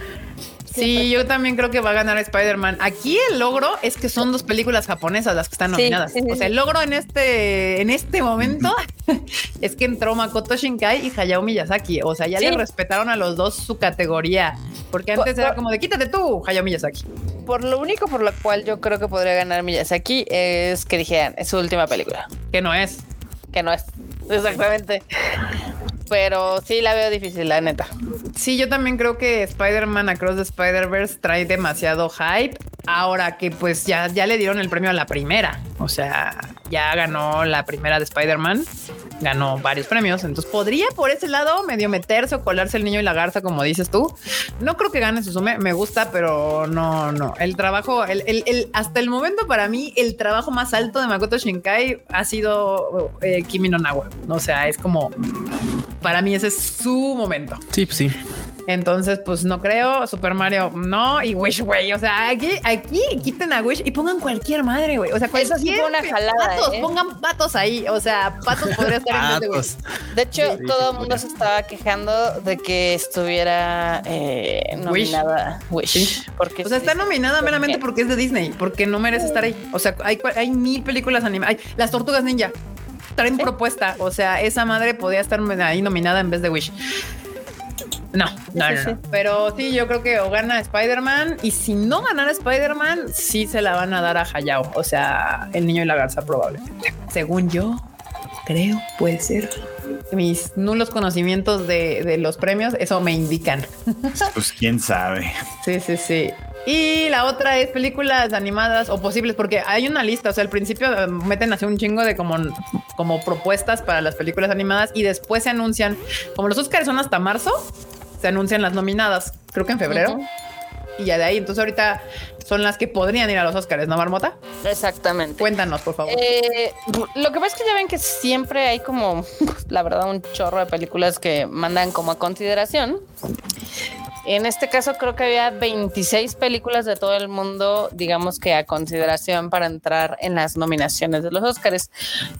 Sí, yo también creo que va a ganar Spider-Man. Aquí el logro es que son dos películas japonesas las que están nominadas. sí, o sea, el logro en este, en este momento *laughs* es que entró Makoto Shinkai y Hayao Miyazaki. O sea, ya Sí. le respetaron a los dos su categoría. Porque antes Por- era por- como de quítate tú, Hayao Miyazaki. por lo único por lo cual yo creo que podría ganar Miyazaki es que dijeran, es su última película, Que no es. que no es exactamente. Pero sí la veo difícil, la neta. Sí, yo también creo que Spider-Man Across the Spider-Verse trae demasiado hype. Ahora que pues ya, ya le dieron el premio a la primera. O sea, ya ganó la primera de Spider-Man. Ganó varios premios. Entonces podría por ese lado medio meterse o colarse el niño y la garza, como dices tú. No creo que gane Susume. Me gusta, pero no, no. El trabajo, el, el- el- hasta el momento para mí, el trabajo más alto de Makoto Shinkai ha sido eh, Kimi no Nawa. O sea, es como para mí ese es su momento. Sí, pues sí. Entonces, pues no creo. Super Mario, no. Y Wish, güey. O sea, aquí, aquí quiten a Wish y pongan cualquier madre, güey. O sea, Esa sí cualquier fue una jalada, patos, ¿eh? pongan patos ahí. O sea, patos podría estar en vez de. De hecho, Sí, todo sí, el mundo se estaba quejando de que estuviera eh, nominada Wish. Sí. Porque O sea, sí, está sí. nominada meramente porque es de Disney, porque no merece estar ahí. O sea, hay, hay mil películas animadas. Las Tortugas Ninja traen propuesta. O sea, esa madre podía estar ahí nominada en vez de Wish. No, no, Sí, no, sí, no. Pero sí, yo creo que o gana Spider-Man y si no ganara Spider-Man, sí se la van a dar a Hayao. O sea, el niño y la garza probablemente. Según yo, creo, puede ser. Mis nulos conocimientos de, de los premios, eso me indican. *laughs* Pues quién sabe. Sí, sí, sí. Y la otra es películas animadas o posibles, porque hay una lista. O sea, al principio eh, meten así un chingo de como, como propuestas para las películas animadas y después se anuncian, como los Oscars son hasta marzo, se anuncian las nominadas, creo que en febrero. Y ya de ahí, entonces ahorita son las que podrían ir a los Oscars, ¿no, Marmota? Exactamente. Cuéntanos, por favor. Eh, lo que pasa es que ya ven que siempre hay como, *laughs* la verdad, un chorro de películas que mandan como a consideración. En este caso creo que había 26 películas de todo el mundo, digamos que a consideración para entrar en las nominaciones de los Oscars.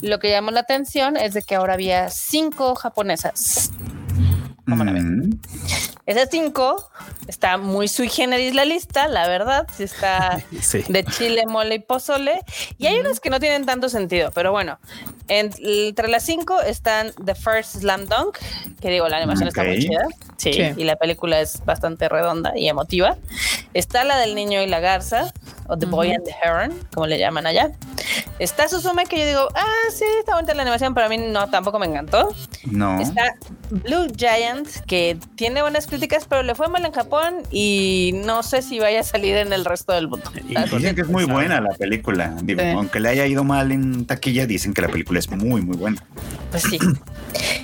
Lo que llamó la atención es de que ahora había cinco japonesas. ¿Cómo la ven? Mm. Esas cinco está muy sui generis la lista, la verdad. Sí está *laughs* Sí. de chile, mole y pozole. Y hay unas que no tienen tanto sentido, pero bueno, en- entre las cinco están The First Slam Dunk, que digo, la animación está muy chida. Sí, Sí. y la película es bastante redonda y emotiva. Está la del niño y la garza, o The Boy and the Heron, como le llaman allá. Está Suzume, que yo digo, ah, sí, está bonita la animación, pero a mí no, tampoco me encantó. No. Está Blue Giant, que tiene buenas críticas, pero le fue mal en Japón y no sé si vaya a salir en el resto del mundo. Dicen que es muy buena la película. Digo, Sí. aunque le haya ido mal en taquilla, dicen que la película es muy, muy buena. Pues sí.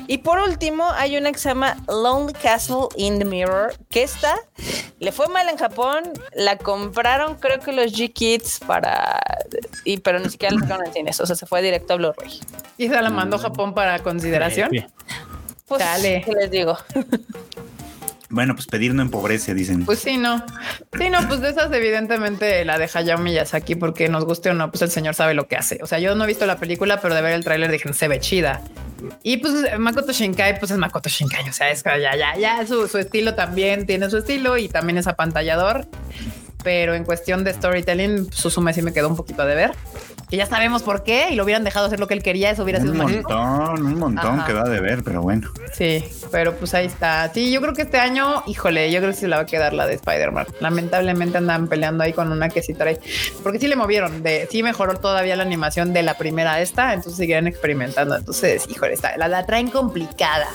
Y por último, hay una que se llama Lonely Castle in the Mirror, que esta le fue mal en Japón, la compraron creo que los G-Kids para... Y, pero ni siquiera la sacaron en cines, o sea, se fue directo a Blu-ray. y se la mandó Japón para consideración. Sí. Pues, Dale. ¿qué les digo? Bueno, pues pedir no empobrece, dicen. Pues sí, no. Sí, no, pues de esas evidentemente la de Hayao Miyazaki porque nos guste o no, pues el señor sabe lo que hace. O sea, yo no he visto la película, pero de ver el tráiler dije, se ve chida. Y pues Makoto Shinkai, pues es Makoto Shinkai, o sea, es que ya, ya, ya, su, su estilo también tiene su estilo y también es apantallador. Pero en cuestión de storytelling, Susume sí me quedó un poquito de ver. Que ya sabemos por qué y lo hubieran dejado hacer lo que él quería, eso hubiera sido un mágico. montón, un montón Ajá. que va de ver, pero bueno. Sí, pero pues ahí está. Sí, yo creo que este año, híjole, yo creo que se la va a quedar la de Spider-Man. Lamentablemente andan peleando ahí con una que sí trae, porque sí le movieron, de sí mejoró todavía la animación de la primera a esta, entonces siguen experimentando. Entonces, híjole, está, la, la traen complicada.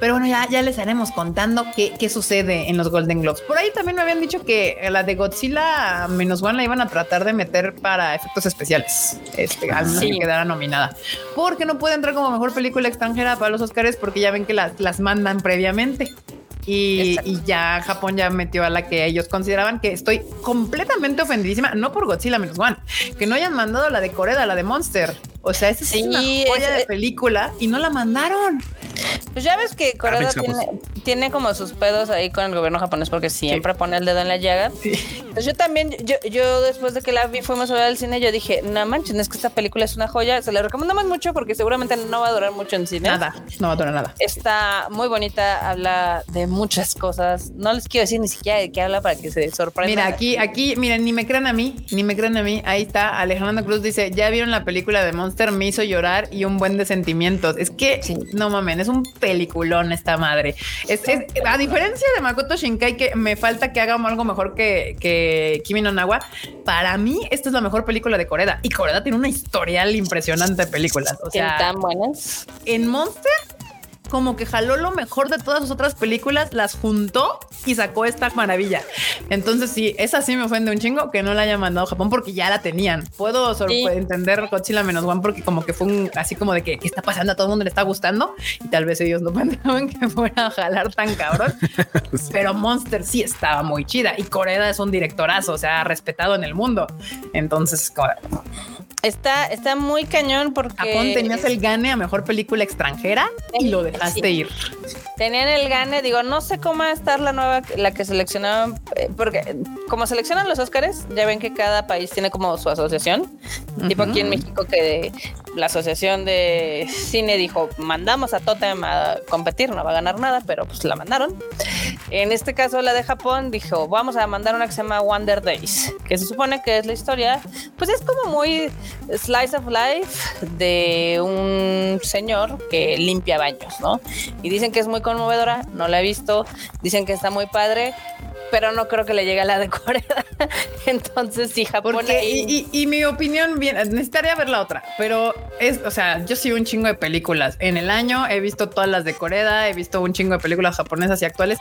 Pero bueno, ya, ya les haremos contando qué, qué sucede en los Golden Globes. Por ahí también me habían dicho que la de Godzilla menos one la iban a tratar de meter para efectos especiales. Este, al menos Sí. que quedara nominada. Porque no puede entrar como mejor película extranjera para los Oscars porque ya ven que las, las mandan previamente. Y, y ya Japón ya metió a la que ellos consideraban que estoy completamente ofendidísima, no por Godzilla menos one, que no hayan mandado la de Corea, la de Monster. O sea, esa Sí, es una joya es- de película y no la mandaron. Pues ya ves que Corea Alex tiene, tiene como sus pedos ahí con el gobierno japonés porque siempre pone el dedo en la llaga. Entonces yo también, yo, yo después de que la vi, fuimos a ver al cine, yo dije, no manches, es que esta película es una joya. Se la recomendamos mucho porque seguramente no va a durar mucho en cine. Nada, no va a durar nada. Está muy bonita, habla de muchas cosas. No les quiero decir ni siquiera de qué habla para que se sorprendan. Mira, aquí, aquí, miren, ni me crean a mí, ni me crean a mí. Ahí está, Alejandro Cruz dice, ya vieron la película de Monster, me hizo llorar y un buen de sentimientos. Es que, no mamen, es un peliculón esta madre. Es, es- a diferencia de Makoto Shinkai, que me falta que haga algo mejor que, que Kimi no Nawa, para mí esta es la mejor película de Coreda. Y Coreda tiene una historial impresionante de películas. O sea, tan buenas. en Monster como que jaló lo mejor de todas sus otras películas, las juntó y sacó esta maravilla. Entonces sí, esa sí me ofende un chingo que no la haya mandado a Japón porque ya la tenían. Puedo Sí. entender Godzilla menos one porque como que fue un, así como de que ¿qué está pasando? A todo el mundo le está gustando y tal vez ellos no *laughs* pensaban que fuera a jalar tan cabrón. *laughs* Pero Monster sí estaba muy chida y Coreda es un directorazo, o sea, respetado en el mundo. Entonces, Está, está muy cañón porque Japón tenías el gane a mejor película extranjera y lo dejaste Sí. ir. tenían el gane. Digo, no sé cómo va a estar la nueva, la que seleccionaban, eh, porque como seleccionan los Óscares, ya ven que cada país tiene como su asociación. Tipo aquí en México que la asociación de cine dijo, mandamos a Totem a competir, no va a ganar nada, pero pues la mandaron. En este caso la de Japón dijo, vamos a mandar una que se llama Wonder Days, que se supone que es la historia, pues es como muy slice of life de un señor que limpia baños, ¿no? Y dicen que es muy conmovedora, no la he visto, dicen que está muy padre, pero no creo que le llegue a la de Corea. *laughs* Entonces, sí, Japón Porque, ahí- y, y- y mi opinión, bien, necesitaría ver la otra, pero es, o sea, yo sigo un chingo de películas. En el año he visto todas las de Corea, he visto un chingo de películas japonesas y actuales.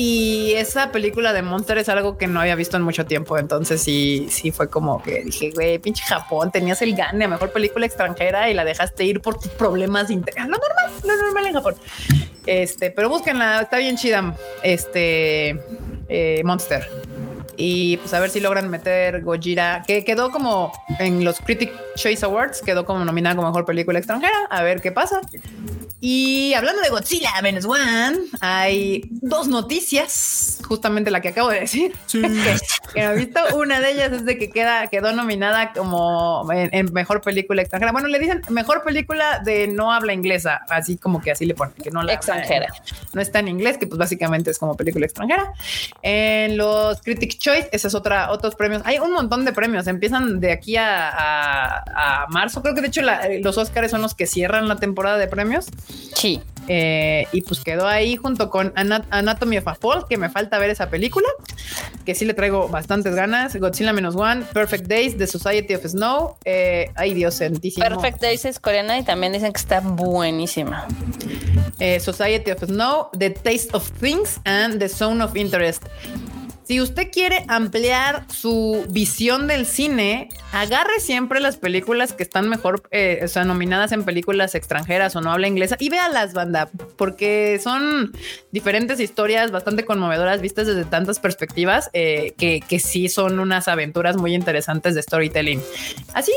Y esa película de Monster es algo que no había visto en mucho tiempo. Entonces sí, sí fue como que dije, güey, pinche Japón, tenías el gane mejor película extranjera y la dejaste ir por tus problemas internos. Lo normal, lo normal en Japón. Este, pero búsquenla, está bien chida. Este eh, Monster. Y pues a ver si logran meter Gojira, que quedó como en los Critic Choice Awards, quedó como nominada como mejor película extranjera. A ver qué pasa. Y hablando de Godzilla menos one, hay dos noticias, justamente la que acabo de decir. *laughs* que, que no he visto. Una de ellas es de que queda, quedó nominada como en, en mejor película extranjera. Bueno, le dicen mejor película de no habla inglesa, así como que así le ponen, que no la Extranjera. no está en inglés, que pues básicamente es como película extranjera. En los Critic Choice, esa es otra, otros premios. Hay un montón de premios, empiezan de aquí a, a- a marzo. Creo que de hecho la- los Oscars son los que cierran la temporada de premios. Sí. Eh, y pues quedó ahí junto con Ana- Anatomy of a Fall, que me falta ver esa película, que sí le traigo bastantes ganas. Godzilla menos one, Perfect Days, The Society of Snow. eh, ay, Dios santísimo. Perfect Days es coreana y también dicen que está buenísima. eh, Society of Snow, The Taste of Things and The Zone of Interest. Si usted quiere ampliar su visión del cine, agarre siempre las películas que están mejor, eh, o sea, nominadas en películas extranjeras o no habla inglesa y véalas, banda, porque son diferentes historias bastante conmovedoras vistas desde tantas perspectivas eh, que, que sí son unas aventuras muy interesantes de storytelling. Así,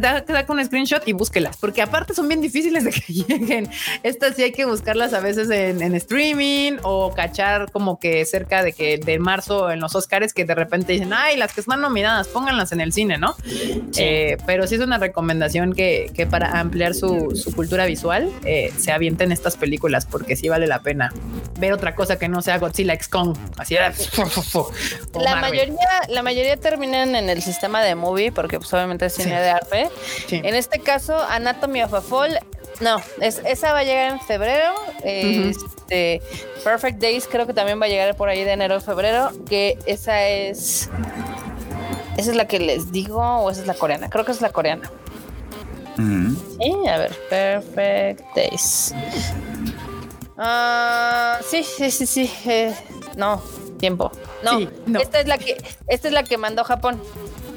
da con un screenshot y búsquelas, porque aparte son bien difíciles de que *laughs* lleguen. Estas sí hay que buscarlas a veces en, en streaming o cachar como que cerca de que de marzo en los Oscars que de repente dicen, ay, las que están nominadas, pónganlas en el cine, ¿no? Eh, pero sí es una recomendación que, que para ampliar su, su cultura visual eh, se avienten estas películas porque sí vale la pena ver otra cosa que no sea Godzilla X Kong. Así era. *laughs* o La Marvel. mayoría, la mayoría terminan en el sistema de movie porque pues obviamente es cine Sí. de arte. Sí. En este caso, Anatomy of a Fall, no, es, esa va a llegar en febrero. Este, Perfect Days creo que también va a llegar por ahí de enero a febrero, que esa es... Esa es la que les digo o esa es la coreana. Creo que es la coreana. Mm. Sí, a ver, Perfect Days. Ah, sí, sí, sí, sí. eh, no, tiempo. No, Sí, no. esta es la que esta es la que mandó Japón.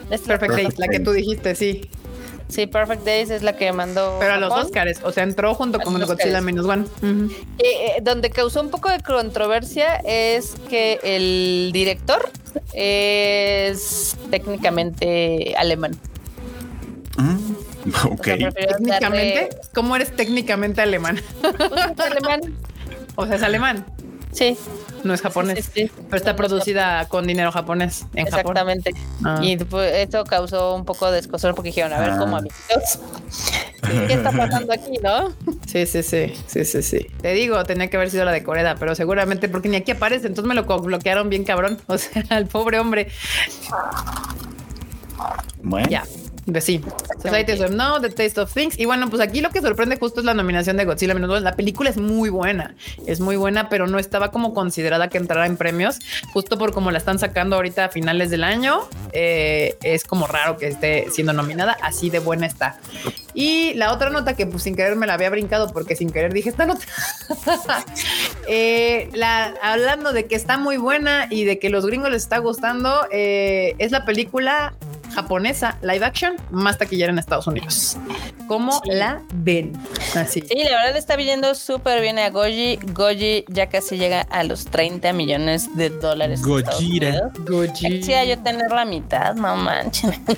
Esta la- Perfect Days, la que tú dijiste, sí. Sí, Perfect Days es la que mandó. Pero a los. Oscars, o sea, entró junto A con el Godzilla. Minus One. Eh, eh, donde causó un poco de controversia es que el director es técnicamente alemán. Mm. O *laughs* Ok. sea, Técnicamente, darle- ¿cómo eres técnicamente alemán? pues, es alemán. *laughs* O sea, es alemán, Sí, no es japonés. sí, sí. Pero está producida con dinero japonés en Japón. Exactamente. Ah. Y pues, esto causó un poco de escosor porque dijeron, a ver, Ah. ¿cómo amigos? ¿Qué está pasando aquí, no? Sí, sí, sí, sí, sí, sí. Te digo, tenía que haber sido la de Coreda, pero seguramente porque ni aquí aparece, entonces me lo bloquearon bien cabrón. *laughs* O sea, el pobre hombre. Bueno, Ya. Pues sí, Society of No, The Taste of Things. Y bueno, pues aquí lo que sorprende justo es la nominación de Godzilla menos. La película es muy buena, es muy buena, pero no estaba como considerada que entrara en premios, justo por como la están sacando ahorita a finales del año. eh, es como raro que esté siendo nominada, así de buena está. Y la otra nota que pues sin querer me la había brincado porque sin querer dije esta nota. *laughs* Eh, la, hablando de que está muy buena y de que los gringos les está gustando, eh, es la película japonesa live action más taquillera en Estados Unidos. ¿Cómo Sí. la ven? Así. Sí, la verdad está viendo súper bien a Goji. Goji ya casi llega a los 30 millones de dólares. Gojira. Unidos. Goji. Quisiera yo tener la mitad, no manches. *laughs*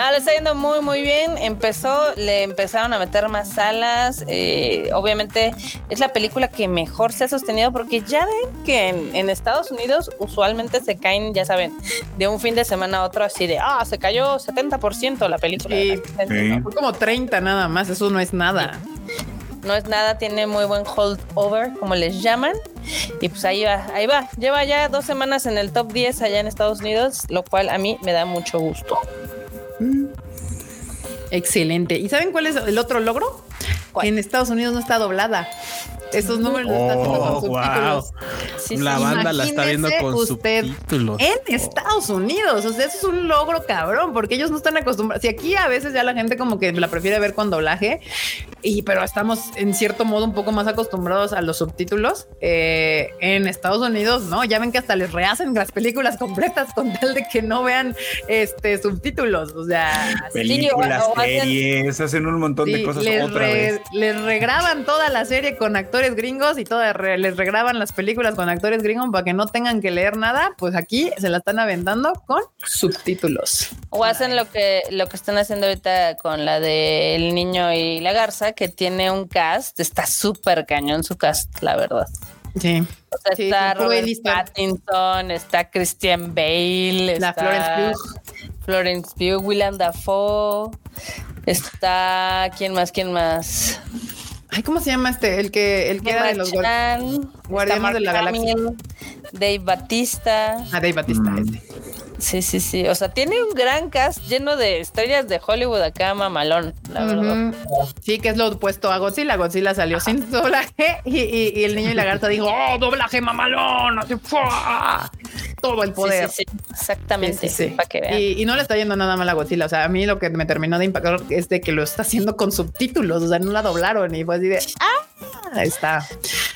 Ah, le está yendo muy, muy bien. Empezó, le empezaron a meter más salas. eh, obviamente es la película que mejor se ha sostenido porque ya ven que en, en Estados Unidos usualmente se caen, ya saben, de un fin de semana a otro así de, ah, se cayó 70% la película. Sí. Sí. Fue como 30 nada más, eso no es nada. No es nada, tiene muy buen holdover, como les llaman. Y pues ahí va, ahí va. Lleva ya dos semanas en el top 10 allá en Estados Unidos, lo cual a mí me da mucho gusto. Excelente. ¿Y saben cuál es el otro logro? En Estados Unidos no está doblada. Esos números los están haciendo con Oh, subtítulos. Sí, la sí. banda la está viendo con usted subtítulos. En Estados Unidos, o sea, eso es un logro cabrón, porque ellos no están acostumbrados. Si aquí a veces ya la gente como que la prefiere ver con doblaje, y pero estamos en cierto modo un poco más acostumbrados a los subtítulos. eh, en Estados Unidos, no, ya ven que hasta les rehacen las películas completas con tal de que no vean este subtítulos. O sea. Películas, o- o hacen- series, hacen un montón de Sí, cosas les, otra re- les regraban toda la serie con actores gringos y toda, re- les regraban las películas con actores gringos para que no tengan que leer nada. Pues aquí se la están aventando con subtítulos. O hacen lo que, lo que están haciendo ahorita con la de El Niño y la Garza, que tiene un cast, está súper cañón su cast, la verdad. Sí. O sea, Sí, está Robert. Pattinson, está Christian Bale, La está Florence Pugh. Florence Pugh, Willem Dafoe, está ¿quién más? ¿Quién más? Ay, ¿cómo se llama este? El que, el que era de los Chan, Guardianes de la Galaxia. Dave Batista. Ah, Dave Batista. Mm. este. Sí, sí, sí. O sea, tiene un gran cast lleno de estrellas de Hollywood acá, mamalón, la verdad. Sí, que es lo opuesto a Godzilla. Godzilla salió sin doblaje y, y- y el niño y la garza dijo, oh, doblaje mamalón, así, ¡fua! todo el poder. Sí, sí, sí, exactamente. Para que vean. Y, y no le está yendo nada mal a Godzilla. O sea, a mí lo que me terminó de impactar es de que lo está haciendo con subtítulos. O sea, no la doblaron y fue así de ah, está.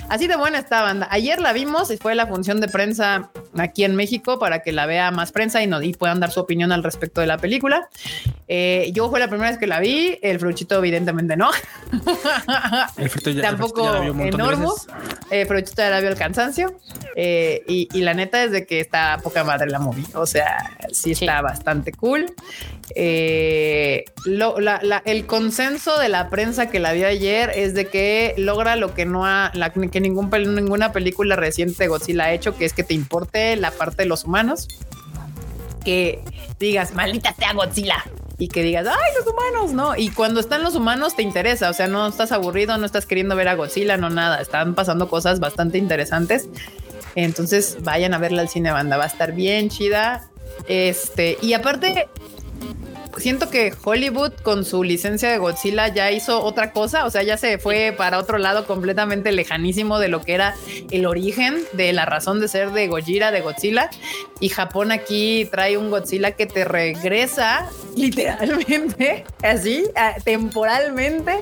Así de buena esta banda. Ayer la vimos y fue la función de prensa aquí en México para que la vea más prensa y, no, y puedan dar su opinión al respecto de la película. Eh, yo fue la primera vez que la vi. El fruchito, evidentemente, no. *laughs* El frito ya, el Tampoco ya la. Eh, Fruchito ya la vio el cansancio. Eh, y, y la neta es de que está poca madre la movie. O sea, sí Sí. está bastante cool. Eh, lo- la- la- el consenso de la prensa que la vio ayer es de que logra lo que no ha, la- que ningún, ninguna película reciente de Godzilla ha hecho, que es que te importe la parte de los humanos. Que digas, maldita sea Godzilla. Y que digas, ay, los humanos, ¿no? Y cuando están los humanos te interesa, o sea, no estás aburrido, no estás queriendo ver a Godzilla, no nada, están pasando cosas bastante interesantes. Entonces vayan a verla al cine banda, va a estar bien chida. Este, y aparte, siento que Hollywood con su licencia de Godzilla ya hizo otra cosa, o sea, ya se fue para otro lado completamente lejanísimo de lo que era el origen de la razón de ser de Gojira, de Godzilla. Y Japón aquí trae un Godzilla que te regresa *laughs* literalmente, así, a- temporalmente,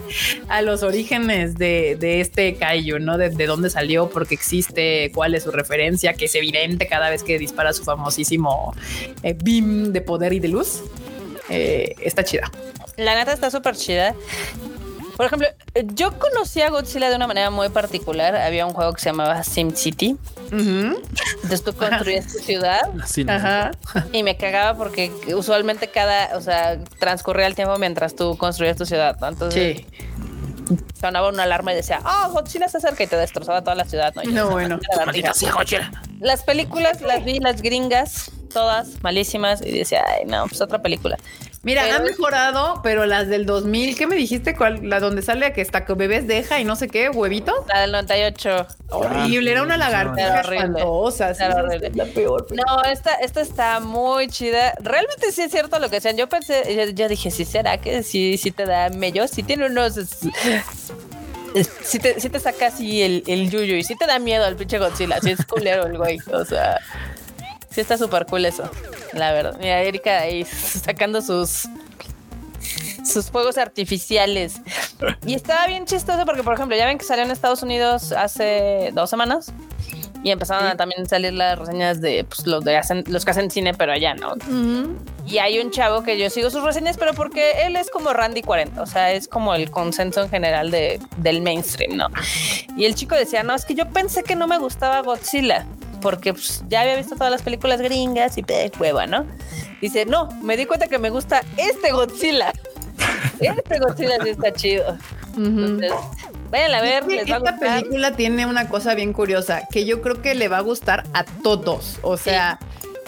a los orígenes de, de este Kaiju, ¿no? De, de dónde salió, porque existe, cuál es su referencia, que es evidente cada vez que dispara su famosísimo eh, beam de poder y de luz. Eh, está chida. La neta está súper chida. Por ejemplo, yo conocí a Godzilla de una manera muy particular. Había un juego que se llamaba Sim City. Ujú. Entonces tú construías tu ciudad *laughs* Así, ¿no? Ajá. y me cagaba porque usualmente cada, o sea, transcurría el tiempo mientras tú construías tu ciudad, ¿no? Entonces, Sí. sonaba una alarma y decía, oh, Godzilla se acerca y te destrozaba toda la ciudad. No, No, bueno. Maldita sea, Godzilla. Las películas las vi, las gringas, todas malísimas, y decía, ay, no, pues otra película. Mira, Pero- han mejorado, pero las del 2000, ¿qué me dijiste? ¿Cuál? La donde sale que está que bebés deja y no sé qué, huevitos. La del 98. Horrible, era una lagartija espantosa. sí, Era esa horrible. es la peor. No, esta, esta está muy chida. Realmente sí es cierto lo que decían. Yo pensé, yo, yo dije, sí será que sí, sí te da mello, sí tiene unos. Sí te, sí te saca así el, el yuyu y sí te da miedo al pinche Godzilla. Sí es culero el güey. O sea, sí está súper cool eso. La verdad. Mira, Erika ahí *laughs* sacando sus sus fuegos artificiales. Y estaba bien chistoso porque, por ejemplo, ya ven que salió en Estados Unidos hace dos semanas y empezaron a también salir las reseñas de pues, los, de hacen- los que hacen cine, pero allá, ¿no? Ujú. Y hay un chavo que yo sigo sus reseñas, pero porque él es como Randy 40, o sea, es como el consenso en general de, del mainstream, ¿no? Y el chico decía, no, es que yo pensé que no me gustaba Godzilla, porque pues, ya había visto todas las películas gringas y de hueva, ¿no? Dice, no, me di cuenta que me gusta este Godzilla. *laughs* Este Godzilla sí está chido. Entonces, vayan a ver, les va a Esta película tiene una cosa bien curiosa que yo creo que le va a gustar a todos. O sea,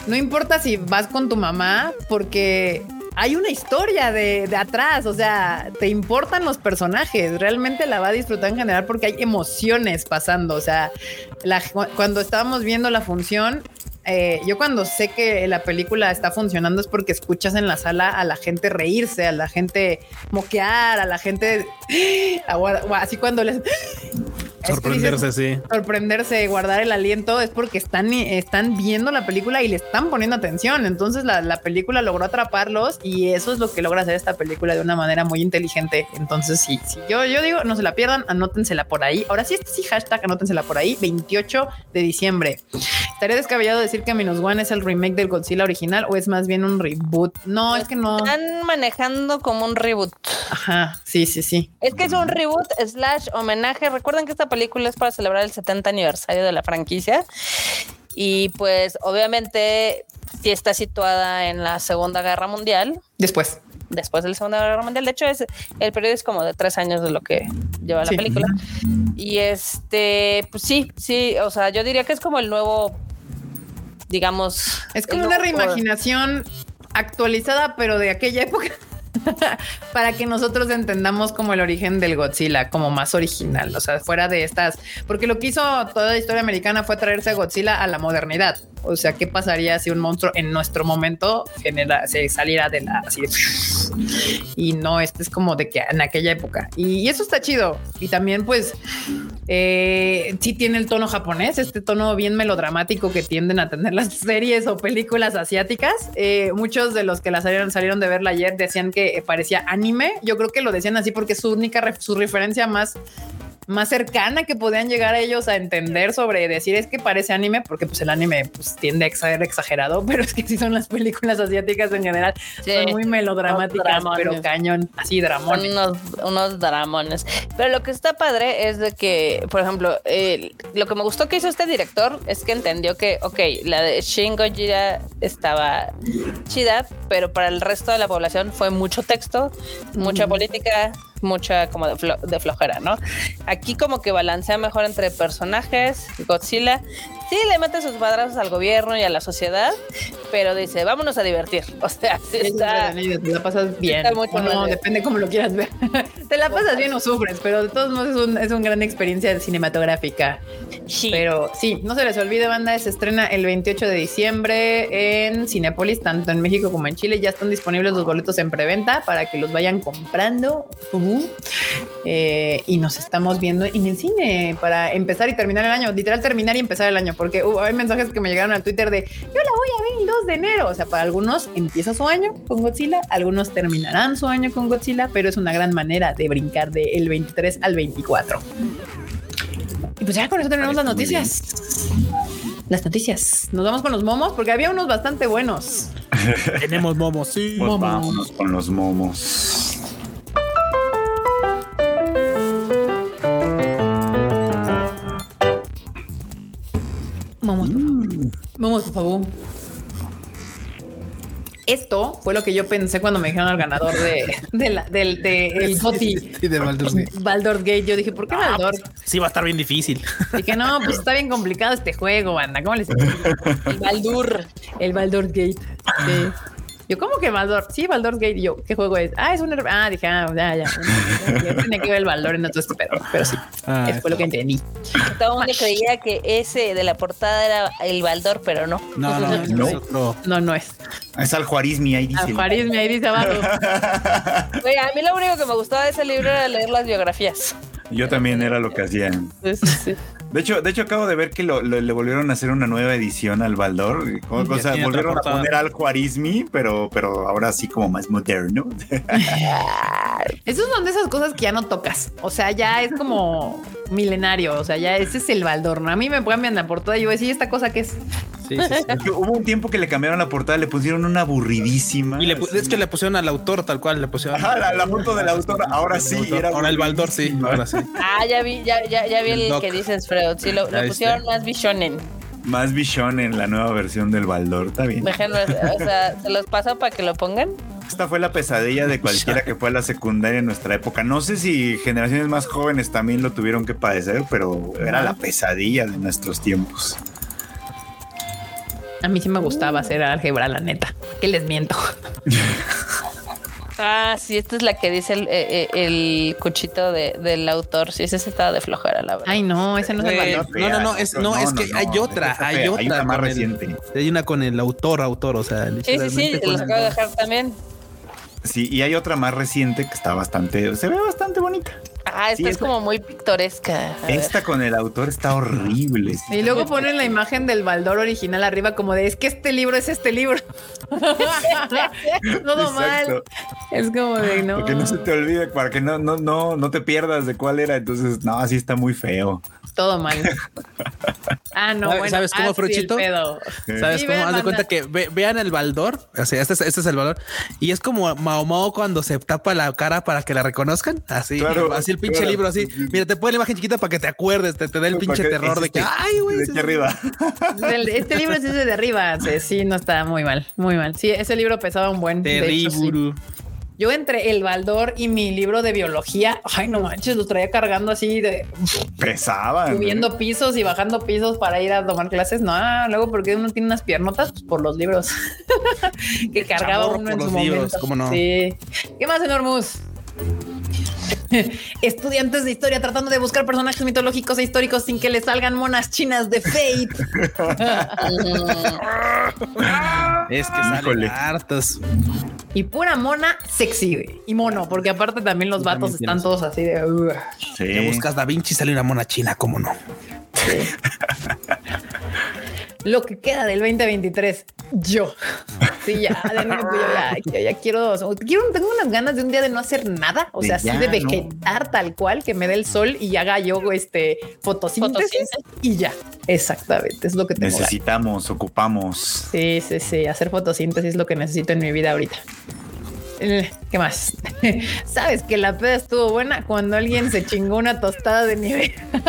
no importa si vas con tu mamá, porque hay una historia de, de atrás. O sea, te importan los personajes. Realmente la va a disfrutar en general porque hay emociones pasando. O sea, la- cuando estábamos viendo la función. Eh, yo cuando sé que la película está funcionando es porque escuchas en la sala a la gente reírse, a la gente moquear, a la gente *gasps* así cuando les es que Sorprenderse, sí. sorprenderse, guardar el aliento, es porque están, están viendo la película y le están poniendo atención. Entonces la, la película logró atraparlos y eso es lo que logra hacer esta película de una manera muy inteligente. Entonces sí, sí, yo, yo digo, no se la pierdan, anótensela por ahí. Ahora sí, este sí, hashtag, anótensela por ahí, 28 de diciembre. Estaría descabellado decir que Minus One es el remake del Godzilla original o es más bien un reboot. No, es que no. Están manejando como un reboot. Ajá, sí, sí, sí. Es que es un reboot slash homenaje. Recuerden que esta película es para celebrar el 70 aniversario de la franquicia. Y pues obviamente sí está situada en la Segunda Guerra Mundial, Después. después de la Segunda Guerra Mundial. De hecho, es el periodo es como de tres años de lo que lleva la Sí. película. Y este, pues sí, sí, o sea, yo diría que es como el nuevo, digamos. Es como una nuevo- reimaginación actualizada, pero de aquella época. *laughs* para que nosotros entendamos como el origen del Godzilla, como más original, o sea, fuera de estas, porque lo que hizo toda la historia americana fue traerse a Godzilla a la modernidad. O sea, ¿qué pasaría si un monstruo en nuestro momento genera, se saliera de la así de, y no este es como de que en aquella época y, eso está chido y también pues eh, sí tiene el tono japonés, este tono bien melodramático que tienden a tener las series o películas asiáticas. Eh, muchos de los que la salieron, salieron de verla ayer decían que parecía anime. Yo creo que lo decían así porque es su única su referencia más más cercana que podían llegar a ellos a entender sobre decir es que parece anime, porque pues el anime pues tiende a ser exagerado, *laughs* pero es que sí son las películas asiáticas en general, Sí. son muy melodramáticas, pero cañón, así dramones. unos, unos dramones. Pero lo que está padre es de que, por ejemplo, eh, lo que me gustó que hizo este director es que entendió que, ok, la de Shin Gojira estaba chida, pero para el resto de la población fue mucho texto, mucha política, mucha como de, flo- de flojera, ¿no? Aquí como que balancea mejor entre personajes, Godzilla. Sí, le mete sus madrazos al gobierno y a la sociedad, pero dice, vámonos a divertir. *laughs* O sea, sí está... te la pasas bien. está mucho no, depende cómo lo quieras ver. *laughs* te la pasas bien o sufres, pero de todos modos es, un- es una gran experiencia cinematográfica. Sí. Pero sí, no se les olvide, banda, se estrena el 28 de diciembre en Cinépolis, tanto en México como en Chile. Ya están disponibles los boletos en preventa para que los vayan comprando. Eh, y nos estamos viendo en el cine para empezar y terminar el año, literal terminar y empezar el año, porque uh, hay mensajes que me llegaron al Twitter de yo la voy a ver el 2 de enero. O sea, para algunos empieza su año con Godzilla, algunos terminarán su año con Godzilla, pero es una gran manera de brincar del 23 al 24. Y pues ya con eso tenemos las noticias. Las noticias. Nos vamos con los momos porque había unos bastante buenos. *laughs* Tenemos momos, sí. Pues Momos. vámonos con los momos. Momos, por favor. Momos, por favor. esto fue lo que yo pensé cuando me dijeron al ganador de, de la, del de el GOTY. Sí, de Baldur's Gate. Baldur's Gate. Yo dije, ¿por qué Baldur's? Sí, va a estar bien difícil. *laughs* Dije, no, pues está bien complicado este juego, banda. ¿Cómo les explico? El Baldur. El Baldur's Gate. *laughs* Sí. Yo, ¿cómo que Baldor? Sí, Baldur's Gate. Y yo, ¿qué juego es? Ah, es un... Ah, dije, ah, ya, ya. Ya tenía que ver el Baldor en otro este pedo. Pero sí, Ah, eso fue lo que entendí. Todo el mundo creía que ese de la portada era el Baldor, pero no. No, no, no, No. No, no es. Es al Juarismi, ahí dice. Alfarismi ahí dice abajo. *laughs* Güey, a mí lo único que me gustaba de ese libro era leer las biografías. Yo también era lo que hacían. Sí, sí, sí. De hecho, de hecho acabo de ver que lo, lo- le volvieron a hacer una nueva edición al Baldor. O, o sea, volvieron a poner al Juarismi, pero, pero ahora sí como más moderno. *laughs* Esos son de esas cosas que ya no tocas. O sea, ya es como milenario. O sea, ya ese es el Baldor. ¿no? A mí me cambian la portada y yo decía, ¿esta cosa qué es? Sí, sí, sí. *laughs* Hubo un tiempo que le cambiaron la portada, le pusieron una aburridísima. Y le, es que le pusieron al autor tal cual, le pusieron. Ajá, la, la foto del autor, ahora sí. Era Ahora el Baldor, sí, ahora sí. Ah, ya vi, ya, ya, ya vi El que dices, Freud. Sí, lo, pusieron más Bishonen. Más Bichon en la nueva versión del Baldor, está bien. Déjenme, o sea, se los paso para que lo pongan. Esta fue la pesadilla de cualquiera que fue a la secundaria en nuestra época. No sé si generaciones más jóvenes también lo tuvieron que padecer, pero era la pesadilla de nuestros tiempos. A mí sí me gustaba hacer álgebra, la neta. Que les miento. *laughs* Ah, sí, esta es la que dice el, eh, eh, el cuchito de, del autor. Sí, ese sí estaba de flojera, la verdad. Ay, no, ese no es el Eh, Baldor. no, no, no, es, no, es que hay otra, hay fea, otra. Hay una más con el- reciente. Hay una con el autor, autor, o sea, sí, sí, sí, los el- acabo de dejar también. Sí, y hay otra más reciente que está bastante, se ve bastante bonita. Ah, esta Sí, es esta- como muy pictoresca. A ver. Esta con el autor está horrible. sí. Y luego ponen la imagen del Baldor original arriba como de es que este libro es este libro. *laughs* Todo mal. Es como de no. Para que no se te olvide, para que no, no, no, no te pierdas de cuál era. Entonces, no, así está muy feo. Todo mal. Ah, no, ¿Sabes- bueno. sabes cómo, el Fruchito? pedo. ¿Sabes Sí, cómo? Haz de cuenta que ve- vean el Baldor. O sea, este es, este es el Baldor. Y es como Mao Mao cuando se tapa la cara para que la reconozcan. Así, Claro, así el pinche claro. libro, así. Mira, te pone la imagen chiquita para que te acuerdes, te, te da el pinche terror de que, ay, güey. de aquí arriba. *laughs* El- Este libro es ese de arriba. Sí, no está muy mal, muy mal. Sí, ese libro pesaba un buen. Terrible. Yo entre el Baldor y mi libro de biología, ay, no manches, lo traía cargando así de Pesaban. subiendo pisos y bajando pisos para ir a tomar clases. No, luego porque uno tiene unas piernotas pues, por los libros *laughs* que cargaba chamorro uno por en los su libros, momento. ¿cómo no? Sí. ¿Qué más, Enormus? *laughs* Estudiantes de historia tratando de buscar personajes mitológicos e históricos sin que les salgan monas chinas de Fate. *laughs* Es que salen hartos. y pura mona sexy y mono, porque aparte también los Tú vatos también están todos así de. "Ugh". Sí. Te buscas Da Vinci y sale una mona china, ¿cómo no? *laughs* Lo que queda del 2023, yo. *laughs* Sí, ya, de nuevo, yo ya, quiero, o sea, quiero, tengo unas ganas de un día de no hacer nada, o De sea, ya, así de ¿no? vegetar tal cual, que me dé el sol y haga yo este fotosíntesis, Fotosíntesis. y ya. Exactamente, es lo que tengo. ganas. Necesitamos, ocupamos. Sí, sí, sí, hacer fotosíntesis es lo que necesito en mi vida ahorita. Eh, ¿Qué más? *laughs* Sabes que la peda estuvo buena cuando alguien se chingó una tostada de nieve. *laughs*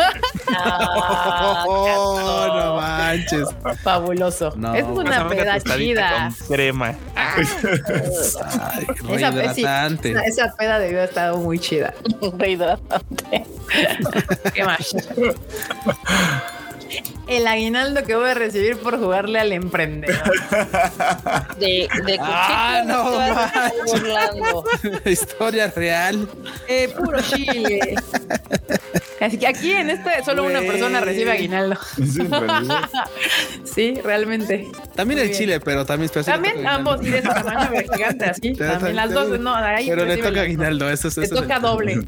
Oh, no manches. Fabuloso. No, es una peda chida. con crema. *laughs* Ay, Esa, sí, rehidratante. esa- esa peda debió haber estado muy chida. Rehidratante. ¿Qué más? El aguinaldo que voy a recibir por jugarle al emprendedor. *laughs* De, de. Ah, no. *laughs* Historia real. Eh, puro chile. Así que aquí en este solo una persona recibe aguinaldo. *laughs* Sí, realmente. También Muy el bien. chile, pero también le También ambos y de ese tamaño gigante así. También las dos, no, ahí Pero le toca aguinaldo. Eso, es- eso toca es- doble.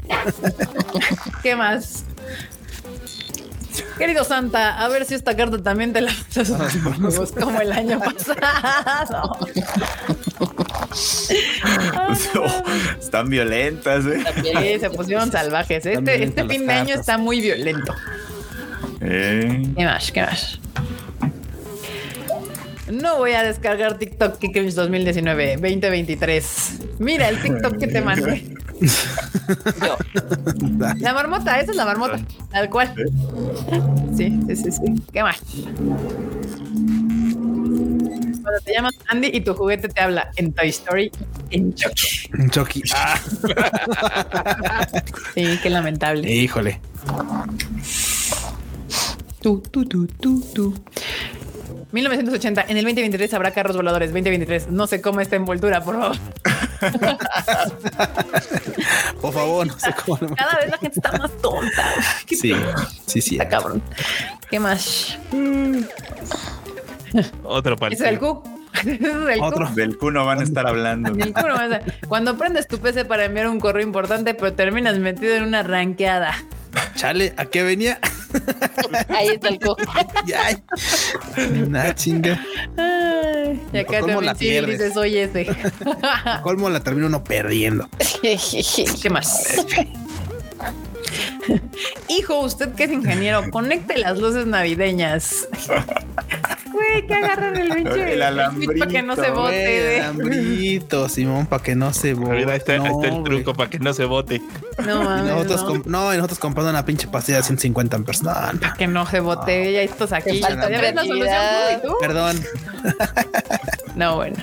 ¿Qué más? Querido Santa, a ver si esta carta también te la pasas huevos *laughs* como el año pasado. Están violentas, ¿eh? Sí, se pusieron salvajes. Este, este fin de año está muy violento. Eh, ¿Qué más? ¿Qué más? No voy a descargar TikTok que Cringe 2019 2023. Mira el TikTok que te mandé. *laughs* *laughs* Yo. La marmota, esa es la marmota, tal cual. Sí, sí, sí, sí. ¿Qué más? Cuando te llamas Andy y tu juguete te habla en Toy Story, en Chucky. Chucky. Ah, *laughs* Sí, qué lamentable. híjole. Tú, tú, tú, tú, tú. 1980. En el 2023 habrá carros voladores. 2023. No sé cómo esta envoltura, por favor. *laughs* Por favor, no sé cómo. no- Cada vez la *laughs* gente está más tonta. ¿Qué Sí, sí, sí. Está cabrón. ¿Qué más? Otro es el partido. Q. *laughs* Es el Q. Otro. Del Q no van a estar hablando. Q. Cuando prendes tu PC para enviar un correo importante, pero terminas metido en una ranqueada. Chale, ¿a qué venía? *laughs* Ahí está el cojo. Ay, *laughs* Una chinga. Ay, y acá ¿Cómo la sí dices, oye ese. Colmo la termina uno perdiendo. *laughs* ¿Qué más? *laughs* Hijo, usted que es ingeniero, conecte las luces navideñas. *laughs* Güey, que agarran el pinche El alambrito, para que no se bote. Güey. alambrito, Simón, para que no se bote. Ahí está, ahí está el No, truco para que no se bote. No Y mames. nosotros no. no, y nosotros comprando una pinche pastilla de 150 en persona. Para que no se bote. Ya estos aquí. Falta ¿Ya ves la solución tú y? Perdón. No, bueno.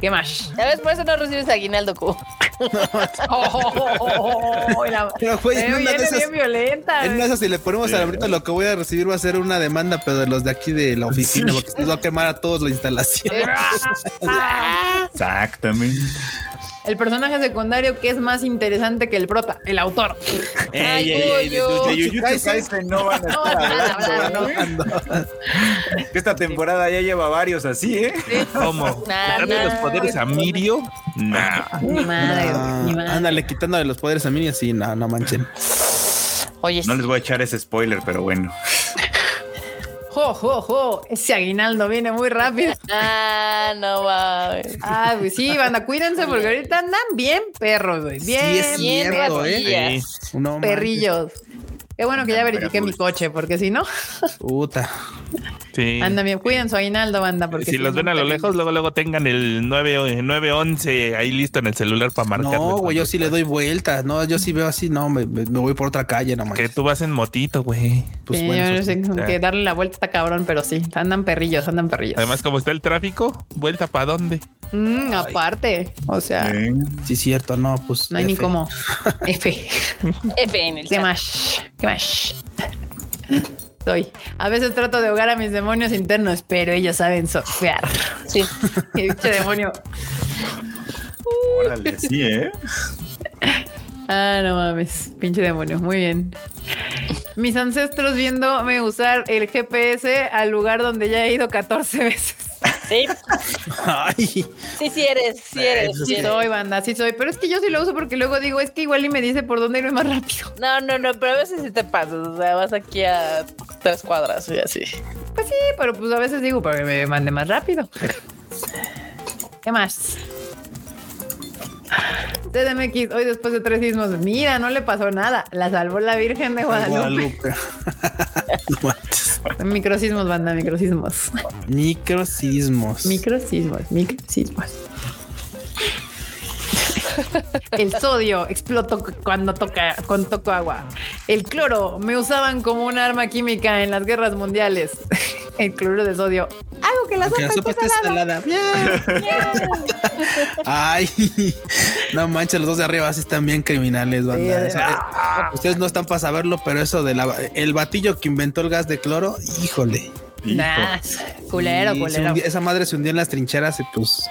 ¿Qué más? Ya ves, por eso no recibes aguinaldo, Q. *laughs* Oh, la- Pero, güey, Se en una de viene esas- bien violenta. En eso, si le ponemos alambrito, lo que voy a recibir va a ser una demanda, pero de los de aquí de la oficina, porque nos va a quemar a todos la instalación. Ah. *laughs* Exactamente. El personaje secundario que es más interesante que el prota, el autor. Ay, Goyo. De no van a estar hablando, esta temporada ya lleva varios así, ¿eh? ¿Cómo? *laughs* Nah, ¿Darle nah. los poderes a Mirio? Nah. Ni madre, ni madre. ándale, quitándole los poderes a y así, no, no manchen. Oye, No les voy a echar ese spoiler, pero bueno. *laughs* Jo, jo, jo. Ese aguinaldo viene muy rápido. *laughs* ah, no mames. Ah, pues sí, banda, cuídense porque ahorita andan bien perros, güey. Bien, Sí, es bien cierto, ¿eh? Sí. No manches. perrillos. Qué bueno que ya verifiqué mi coche, porque si no, *laughs* Puta. Sí. anda bien. Cuiden su aguinaldo, banda, porque si los ven a lo lejos, luego luego tengan el 9, 911 ahí listo en el celular para marcar. No, güey, yo sí le doy vueltas. No, yo sí veo así, no, me, me- voy por otra calle, no Que tú vas en motito, güey. Pues Sí, bueno, yo no sé, que darle la vuelta está cabrón, pero sí, andan perrillos, andan perrillos. Además, como está el tráfico, vuelta para dónde. Mm, aparte, o sea, ¿eh? Sí, cierto, no, pues. no hay ni cómo. *laughs* F. F en el ¿Qué chat. más? ¿Qué más? Soy. A veces trato de ahogar a mis demonios internos, pero ellos saben surfear. Sí. *laughs* Qué pinche demonio. Órale, sí, ¿eh? Ah, no mames. Pinche demonio. Muy bien. Mis ancestros viéndome usar el GPS al lugar donde ya he ido 14 veces. Sí, *laughs* Ay, sí, sí eres, sí eres, sí Sí eres. soy, banda, sí soy. Pero es que yo sí lo uso porque luego digo, es que igual y me dice por dónde irme más rápido. No, no, no, pero a veces sí te pasas. O sea, vas aquí a tres cuadras y así. Pues sí, pero pues a veces digo, para que me mande más rápido. *laughs* ¿Qué más? CDMX, hoy después de tres sismos, mira, no le pasó nada. La salvó la Virgen de Guadalupe. Guadalupe. *laughs* Microsismos, banda, microsismos. Microsismos. Microsismos, microsismos. El sodio explotó cuando toca, cuando toco agua. El cloro me usaban como un arma química en las guerras mundiales. *laughs* El cloro de sodio. Algo que la sopa, la sopa esté salada. salada. Bien. *laughs* Ay, no manches, los dos de arriba sí están bien criminales, banda. Sí, eh, ustedes no están para saberlo, pero eso de la, el batillo que inventó el gas de cloro, híjole. Nah, culero, culero. esa madre se hundía en las trincheras y pues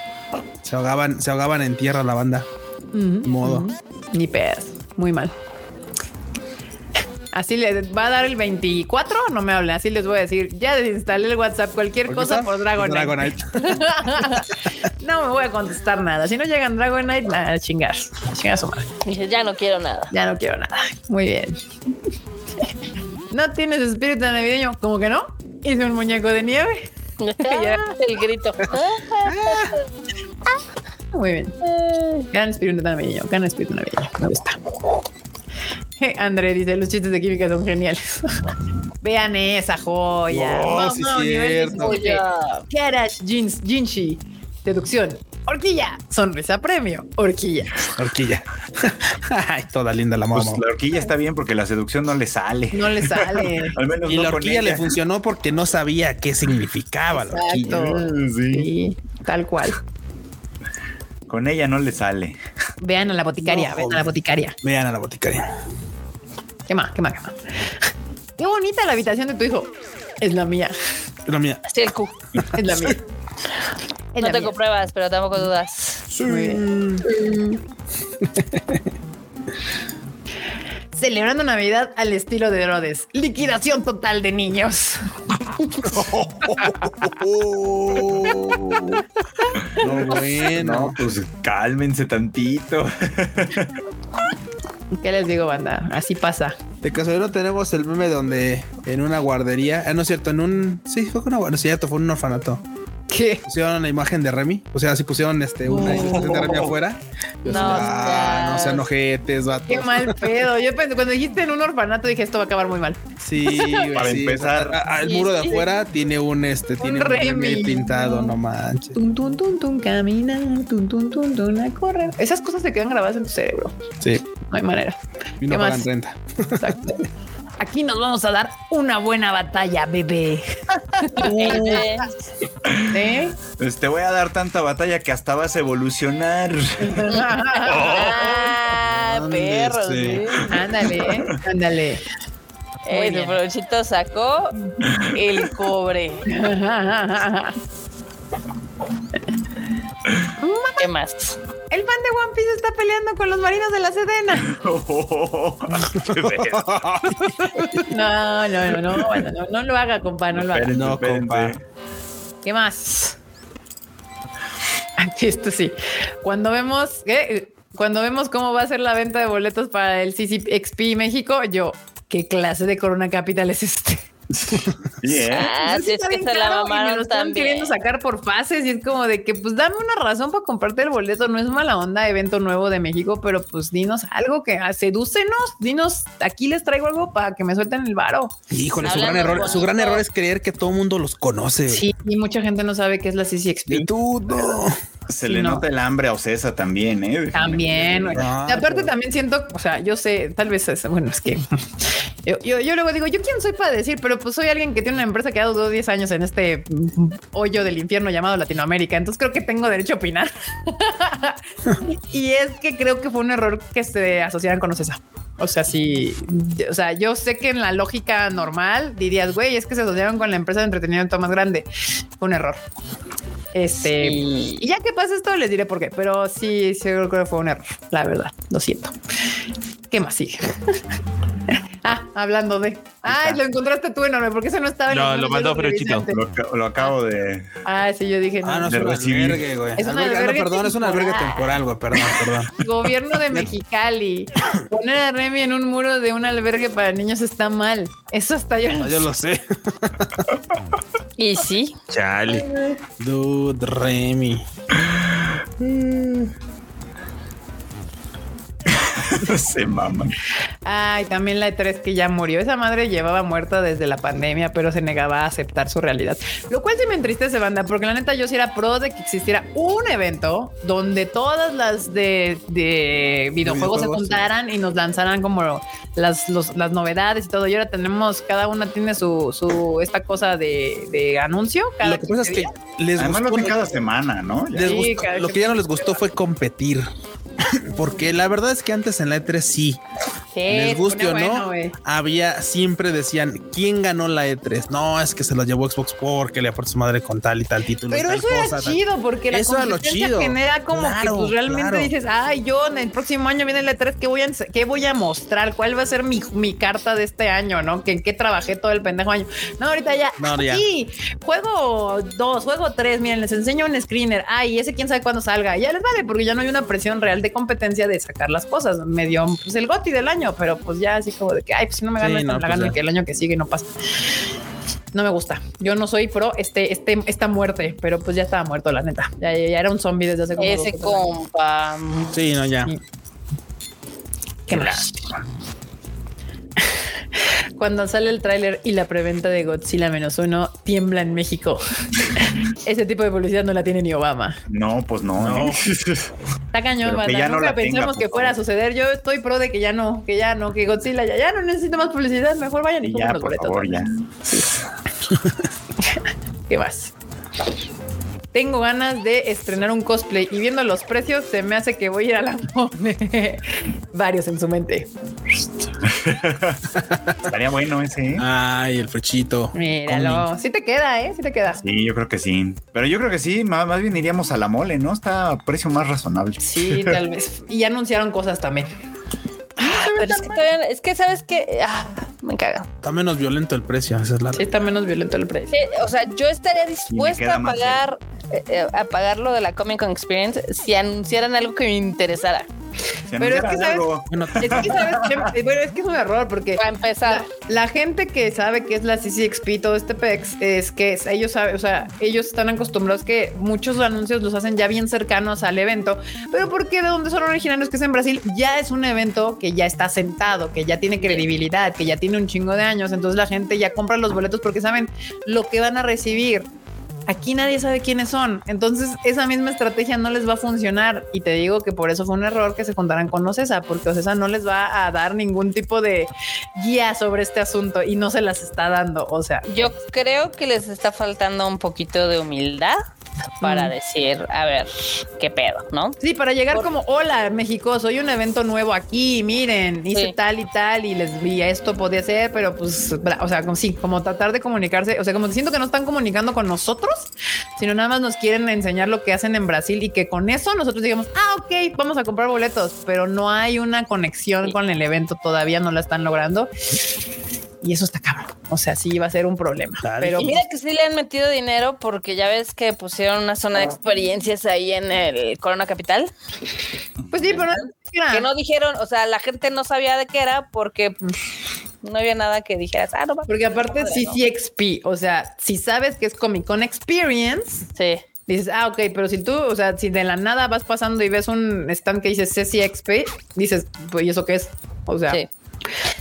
se ahogaban, se ahogaban en tierra la banda. Modo. Ni pedas. Muy mal. Así le va a dar el 24, no me hablen, así les voy a decir. Ya desinstalé el WhatsApp, cualquier ¿Por qué cosa por Dragonite. Dragonite. *laughs* no me voy a contestar nada. Si no llegan Dragonite, nada, chingar. Chingar a su madre. Dices, ya no quiero nada. Ya no quiero nada. Muy bien. ¿No tienes espíritu navideño? ¿Cómo que no? Hice un muñeco de nieve. *laughs* El grito. *laughs* Muy bien. Gran espíritu navideño. Gran espíritu navideño. Me gusta. André dice, los chistes de química son geniales. *laughs* Vean esa joya. Oh, Vamos, sí, nivel cierto. 17. Joya. Karash Jins, Jinshi. Deducción. Horquilla. Sonrisa premio. Horquilla. Horquilla. *laughs* Ay, toda linda la Pues mamá. la horquilla está bien porque la seducción no le sale. No le sale. *laughs* Al menos y no la horquilla le funcionó porque no sabía qué significaba la horquilla. Sí. tal cual. Con ella no le sale. Vean a la boticaria, No, vean a la boticaria. Vean a la boticaria. ¿Qué más? ¿Qué más? ¿Qué más? Qué bonita la habitación de tu hijo. Es la mía. Pero mira, Sí, el Q. Es la mía. *laughs* Es No la tengo mía. pruebas, pero tampoco dudas. Muy bien. *laughs* Celebrando Navidad al estilo de Herodes. Liquidación total de niños. *laughs* no bueno. No, pues cálmense tantito. ¿Qué les digo, banda? Así pasa. De casualidad tenemos el meme donde en una guardería, ah, no es cierto, en un, sí, fue una guardería, no es cierto, fue un orfanato. ¿Qué? Pusieron la imagen de Remy, o sea, sí pusieron este, una ilustración de Remy afuera. No, ah, no sean ojetes, vatos. Qué mal pedo. Yo pensé, cuando dijiste en un orfanato dije esto va a acabar muy mal. Sí, *laughs* Para sí. empezar. El muro de afuera tiene un este, tiene un Remy. Remy pintado, no manches. Tun, tun, tun, tun, camina, tun, tun, tun, tun, a correr. Esas cosas se quedan grabadas en tu cerebro. Sí, No hay manera. y no ¿Qué pagan más? renta. Exacto. *laughs* Aquí nos vamos a dar una buena batalla, bebé. Eh, *laughs* ¿Eh? Pues te voy a dar tanta batalla que hasta vas a evolucionar. Ah, *laughs* Ándale, perros. sí. ¿eh? ándale, ándale. El bien. Provechito sacó el cobre. *laughs* *laughs* ¿Qué más? El fan de One Piece está peleando con los marinos de la Sedena. *laughs* No, no, no, no, bueno, no, no lo haga, compa, no lo haga. No, compa. ¿Qué más? *laughs* Aquí esto sí. Cuando vemos ¿qué? cuando vemos cómo va a ser la venta de boletos para el CCXP México, yo, ¿qué clase de Corona Capital es este? Sí, ¿eh? Ah, sí, es que se la y me lo mamaron están también. queriendo sacar por fases y es como de que pues dame una razón para comprarte el boleto. No es mala onda, evento nuevo de México, pero pues dinos algo que ah, sedúcenos, dinos, aquí les traigo algo para que me suelten el varo. Híjole, su gran error, su gran error es creer que todo el mundo los conoce. Sí, y mucha gente no sabe qué es la CCXP. De todo. Se le no. nota el hambre a Ocesa también, ¿eh? También. Ah, y aparte pero- también siento, o sea, yo sé, tal vez es, bueno, es que *laughs* yo, yo, yo luego digo, ¿yo quién soy para decir? Pero pues soy alguien que tiene una empresa que ha durado 10 años en este hoyo del infierno llamado Latinoamérica, entonces creo que tengo derecho a opinar. *laughs* y es que creo que fue un error que se asociaran con Ocesa. O sea, sí, o sea, yo sé que en la lógica normal dirías, güey, es que se asociaron con la empresa de entretenimiento más grande. Fue un error. Este, Sí. y ya que pasa esto, les diré por qué, pero sí, seguro que fue un error, la verdad, lo siento. ¿Qué más sigue? *laughs* ah, hablando de. Ay, lo encontraste tú enorme, porque eso no estaba en No, lo mandó Frechito. Lo, lo acabo de. Ah, sí, yo dije, Ah, no, es de un recibir. albergue, güey. Es un Albergue- ah, no, perdón, es un albergue temporal. temporal, güey. Perdón, perdón. *laughs* Gobierno de Mexicali. Poner a Remy en un muro de un albergue para niños está mal. Eso está yo. No, yo lo sé. *laughs* Y sí, Chale. Dude, Remy. *laughs* Se mama. Ay, también la E3 que ya murió. Esa madre llevaba muerta desde la pandemia, pero se negaba a aceptar su realidad. Lo cual sí me entristece, banda, porque la neta yo sí era pro de que existiera un evento donde todas las de, de videojuegos, se juntaran y nos lanzaran como las, los- las novedades y todo. Y ahora tenemos, cada una tiene su, su esta cosa de, de anuncio. Cada Lo que pasa es 15 que les Además, lo gustó. que cada semana, ¿no? Ya. les Sí, gustó- cada lo que ya no les gustó fue competir. *coughs* Porque la verdad es que antes en la E3 sí, Sí, les guste o no, bueno, había, siempre decían, ¿quién ganó la E3? No, es que se lo llevó Xbox porque le aportó su madre con tal y tal título. y Pero tal eso era cosa, tal. chido porque la Eso era lo competencia chido. genera como que pues realmente claro. dices, ay, yo en el próximo año viene el E3, ¿qué voy a, qué voy a mostrar? ¿Cuál va a ser mi, mi carta de este año? ¿No? ¿Que ¿En qué trabajé todo el pendejo año? No, ahorita ya. No, ya. Sí, juego dos, juego tres, miren, les enseño un screener. Ay, ese quién sabe cuándo salga. Ya les vale, porque ya no hay una presión real de competencia de sacar las cosas. Me dio pues, el goti del año, pero pues ya así como de que, ay, pues si no me gano Sí, esta, no, me la pues gano que el año que sigue no pasa. No me gusta. Yo no soy pro este, este, esta muerte, pero pues ya estaba muerto, la neta. Ya, ya- ya era un zombie desde hace como ese compa. Sí, no, ya. Sí. ¿Qué más? Cuando sale el tráiler y la preventa de Godzilla menos uno tiembla en México. *laughs* Ese tipo de publicidad no la tiene ni Obama. No, pues no. No. ¿eh? Está cañón, Pero que ya no Nunca la pensamos que fuera a suceder. Yo estoy pro de que ya no, que ya no, que Godzilla ya, ya no necesita más publicidad. Mejor vayan y, Y ya, los por boletos. favor, ya. *laughs* ¿Qué más? Tengo ganas de estrenar un cosplay y viendo los precios se me hace que voy a ir a la mole. *laughs* Varios en su mente. *laughs* Estaría bueno ese. ¿eh? Ay, el frechito. Míralo. Sí te queda, ¿eh? Sí te queda. Sí, yo creo que sí. Pero yo creo que sí, más, más bien iríamos a la mole, ¿no? Está a precio más razonable. Sí, tal vez. Y ya anunciaron cosas también. Pero es que todavía, es que sabes que ah, me caga. Está menos violento el precio, esa es la Sí, está menos violento el precio. Sí, o sea, yo estaría dispuesta a más pagar eh, eh, a pagar lo de la Comic Con Experience si anunciaran algo que me interesara. Si Pero es que, ¿sabes? Es que, ¿sabes *laughs* qué? Bueno, es que es un error porque Para empezar, la, la gente que sabe que es la CCXP, todo este PEX, es que ellos saben, o sea, ellos están acostumbrados que muchos anuncios los hacen ya bien cercanos al evento, pero porque de donde son originarios, que es en Brasil, ya es un evento que ya está sentado, que ya tiene credibilidad, que ya tiene un chingo de años, entonces la gente ya compra los boletos porque saben lo que van a recibir. Aquí nadie sabe quiénes son. Entonces, esa misma estrategia no les va a funcionar. Y te digo que por eso fue un error que se juntaran con Ocesa, porque Ocesa no les va a dar ningún tipo de guía sobre este asunto y no se las está dando. O sea, yo creo que les está faltando un poquito de humildad para Mm. decir, a ver, qué pedo, ¿no? sí, para llegar Por- como, hola, México, soy un evento nuevo aquí, miren, hice Sí. tal y tal y les vi esto podía ser, pero pues, o sea, como sí, como tratar de comunicarse, o sea, como siento que no están comunicando con nosotros, sino nada más nos quieren enseñar lo que hacen en Brasil y que con eso nosotros digamos, ah, ok, vamos a comprar boletos, pero no hay una conexión con el evento, todavía no la están logrando. Y eso está cabrón. O sea, sí va a ser un problema. Claro. Pero Y mira que sí le han metido dinero porque ya ves que pusieron una zona de experiencias ahí en el Corona Capital. pues sí, pero Que no dijeron, o sea, la gente no sabía de qué era porque no había nada que dijeras, ah, no va. Porque aparte CCXP, o sea, si sabes que es Comic Con Experience, Sí. dices, ah, ok, pero si tú, o sea, si de la nada vas pasando y ves un stand que dice CCXP, dices, pues, ¿y eso qué es? O sea, Sí.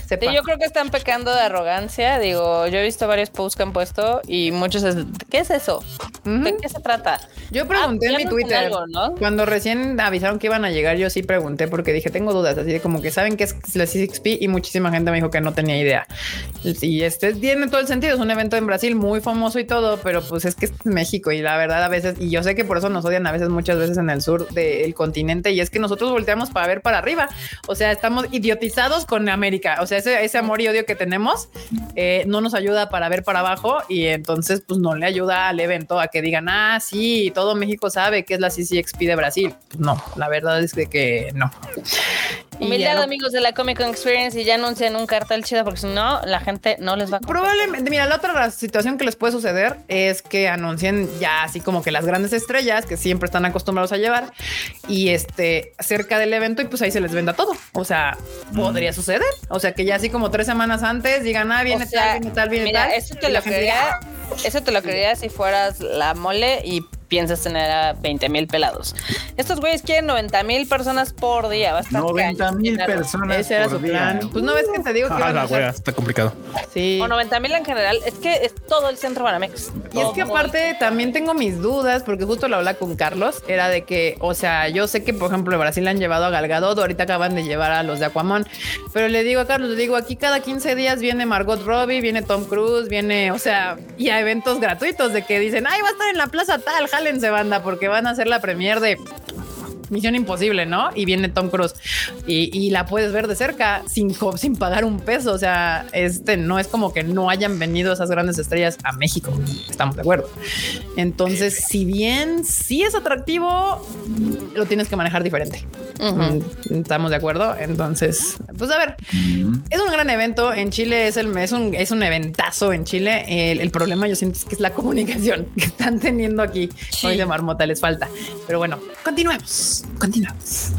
Sepa. Sí, yo creo que están pecando de arrogancia. Digo, yo he visto varios posts que han puesto y muchos es, ¿qué es eso? ¿De qué se trata? Yo pregunté Ah, en mi Twitter. algo, ¿no? Cuando recién avisaron que iban a llegar, yo sí pregunté porque dije, tengo dudas, así de como que saben que es la CXP y muchísima gente me dijo que no tenía idea. Y este tiene todo el sentido, es un evento en Brasil muy famoso y todo, pero pues es que es México y la verdad a veces, y yo sé que por eso nos odian a veces, muchas veces en el sur del continente, y es que nosotros volteamos para ver para arriba, o sea, estamos idiotizados con América, o sea, ese, ese amor y odio que tenemos eh, no nos ayuda para ver para abajo y entonces pues no le ayuda al evento a que digan, ah, sí, todo México sabe que es la CCXP de Brasil. Pues no, la verdad es que, que no. Humildad, no- amigos de la Comic Con Experience, y ya anuncian un cartel chido porque si no, la gente no les va a comprar. Probablemente, mira, la otra situación que les puede suceder es que anuncien ya así como que las grandes estrellas que siempre están acostumbrados a llevar y este cerca del evento y pues ahí se les venda todo. O sea, podría suceder. O sea, que ya así como tres semanas antes digan, ah, viene O sea, tal, viene tal, viene Mira, tal. eso te lo gente diga, creería, eso te lo creería si fueras la mole y piensas tener a 20 mil pelados. Estos güeyes quieren 90 mil personas por día. Va a estar 90 cañón mil personas. Ese era por su día. Pues no ves que te digo que Ah, la wea, está complicado. Sí. O 90 mil en general. Es que es todo el centro Banamex. Y es que aparte también tengo mis dudas, porque justo lo hablaba con Carlos, era de que, o sea, yo sé que, por ejemplo, en Brasil han llevado a Galgadot, ahorita acaban de llevar a los de Aquaman, pero le digo a Carlos, le digo, aquí cada 15 días viene Margot Robbie, viene Tom Cruise, viene, o sea, y a eventos gratuitos de que dicen, ay, va a estar en la plaza tal, jálense banda, porque van a hacer la premier de Misión Imposible, ¿no? Y viene Tom Cruise y, y la puedes ver de cerca sin, sin pagar un peso. O sea, este no es como que no hayan venido esas grandes estrellas a México. Estamos de acuerdo. Entonces, si bien sí es atractivo, lo tienes que manejar diferente. Mm, Estamos de acuerdo. Entonces, pues a ver, es un gran evento en Chile. Es el es un, es un eventazo en Chile. El, el problema yo siento es que es la *laughs* comunicación que están teniendo aquí. Sí. Hoy de marmota les falta. Pero bueno, continuemos. Continuemos.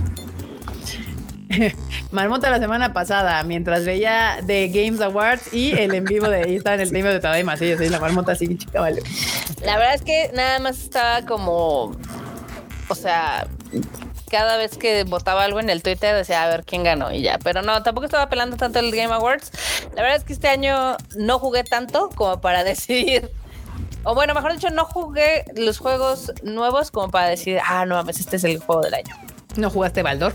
*laughs* Marmota la semana pasada, mientras veía The Games Awards y el en vivo de ahí está en el tema de Tadaima. Sí, sí, la marmota así, chica, vale. La verdad es que nada más estaba como. O sea. Cada vez que votaba algo en el Twitter decía a ver quién ganó y ya. Pero no, tampoco estaba pelando tanto el Game Awards. La verdad es que este año no jugué tanto como para *laughs* decidir. O bueno, mejor dicho, no jugué los juegos nuevos como para decir, ah, no mames, este es el juego del año. ¿No jugaste Baldor?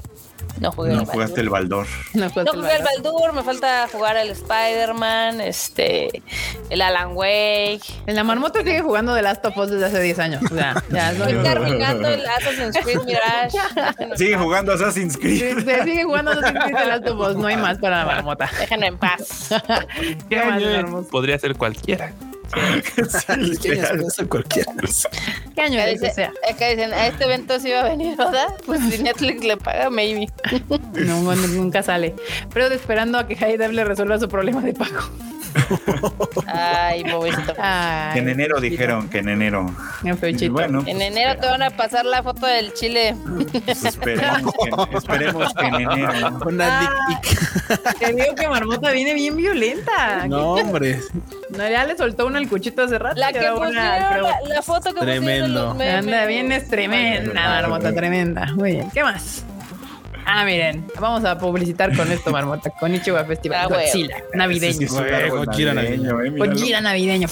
No jugué No al jugaste el Baldur. Baldor. No, el jugué valor. Baldur, me falta jugar al Spider-Man, este, el Alan Wake. En la marmota sigue jugando The Last of Us desde hace 10 años. O sea, ya Estoy terminando el Assassin's Creed Mirage. *laughs* Sigue jugando Assassin's Creed. Se sigue jugando Assassin's Creed The Last of Us. No hay más para la marmota. Déjenme en paz. *laughs* ¿Qué más, marmota? Podría ser cualquiera. Sí, *laughs* ¿Quién es literal. eso? Cualquiera. ¿Qué año Acá, es sea? acá dicen, a este evento sí va a venir, ¿verdad? Pues si Netflix le paga, maybe. No, bueno, nunca sale. Pero esperando a que Haydev le resuelva su problema de pago. Ay, pobrecito. Ay, Que en enero dijeron que en enero. Bueno, En pues, enero te van a pasar la foto del chile. pues esperemos, que, esperemos que en enero. Una dick pic. Te digo que Marmota viene bien violenta. No, hombre. No, ya le soltó una al cuchito hace rato. La que pusieron, una, pero- la, la foto que Tremendo. los memes. Anda, bien es tremenda, Marmota, tremenda. Muy bien. ¿Qué más? Ah, miren, vamos a publicitar con esto, Marmota, con Ichiwa Festival. Ah, bueno. Godzilla, navideño. Sí, sí, árbol Gojira navideño, eh, míralo. Gojira navideño.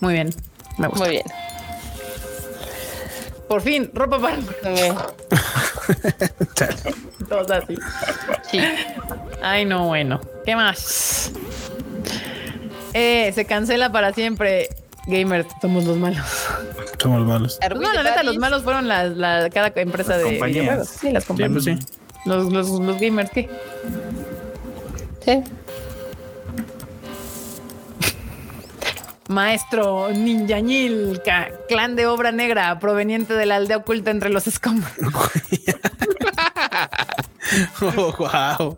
Muy bien. Me gusta. Muy bien. Por fin, ropa para *laughs* todos así. Sí. Ay, no, bueno. ¿Qué más? Eh, se cancela para siempre. Gamers, somos los malos. Somos malos. Pues no, la neta, los malos fueron las, la, cada empresa Las de compañías. videojuegos. Sí, las Sí, compañías. pues sí. Los, los, los gamers, ¿qué? Sí. Maestro Ninjañil, clan de obra negra proveniente de la aldea oculta entre los escombros. *laughs* Oh, wow.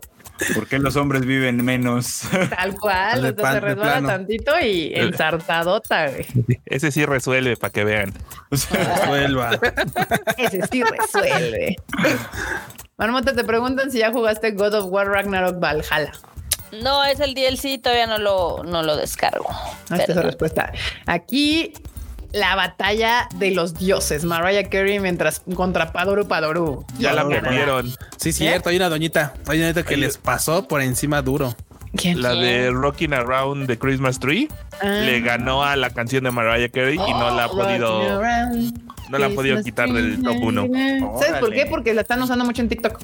¿Por qué los hombres viven menos? *laughs* Tal cual, De sea, pan- de resbala tantito y *laughs* ensartadota, güey. Ese sí resuelve para que vean. *laughs* Resuelva. Ese sí resuelve. Marmota, te preguntan si ya jugaste God of War Ragnarok Valhalla. No, es el DLC, todavía no lo, no lo descargo. Esta es la respuesta. Aquí la batalla de los dioses. Mariah Carey mientras contra Padoru Padoru. Ya la No, perdieron. Sí, cierto. Hay una doñita. Hay una doñita que les pasó por encima duro. ¿Quién? La de Rocking Around the Christmas Tree Ah. le ganó a la canción de Mariah Carey y no la ha podido. No la han podido quitar del top uno. ¿Sabes por qué? Porque la están usando mucho en TikTok.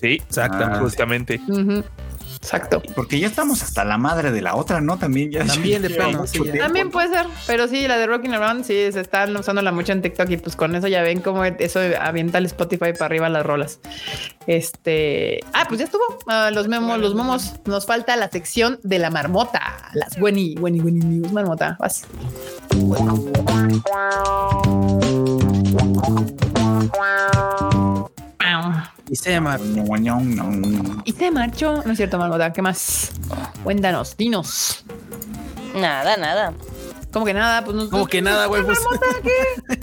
Sí, Exacto. Ah. justamente. Exacto. Porque ya estamos hasta la madre de la otra, ¿no? También ya. También de plano, sí. También puede ser, pero sí, la de Rocking Around sí se están usándola mucho en TikTok y pues con eso ya ven cómo eso avienta el Spotify para arriba las rolas. Este, ah, pues ya estuvo. Ah, los memos, los momos. Nos falta la sección de la marmota, las Wenny, Wenny, Wenny News, marmota. Vas. Y se llama. Y se marchó. No es cierto, marmota. ¿Qué más? Cuéntanos, dinos. Nada, nada. Como que nada, pues no. Como que nada, güey. Pues. *laughs*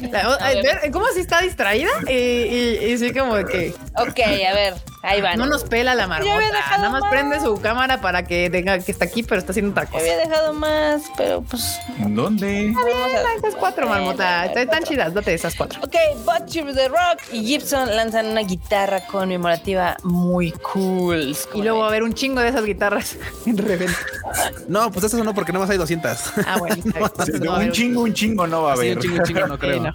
Ver, ¿Cómo si está distraída? Y, y, y sí, como que Ok, a ver, ahí van. no nos pela la marmota. había dejado Nada más más. prende su cámara para que tenga que está aquí, pero está haciendo otra cosa. había dejado más, pero pues. ¿Dónde? A- Esas cuatro, marmota. Están chidas, date esas cuatro. Ok, Butcher the Rock y Gibson lanzan una guitarra conmemorativa muy cool. Y luego va a haber un chingo de esas guitarras *laughs* en reventa. No, pues eso no, porque nada más hay 200. Ah, bueno. *laughs* no Un chingo, un chingo no va a Sí, haber. un chingo, un chingo, no *laughs* Sí, creo. no.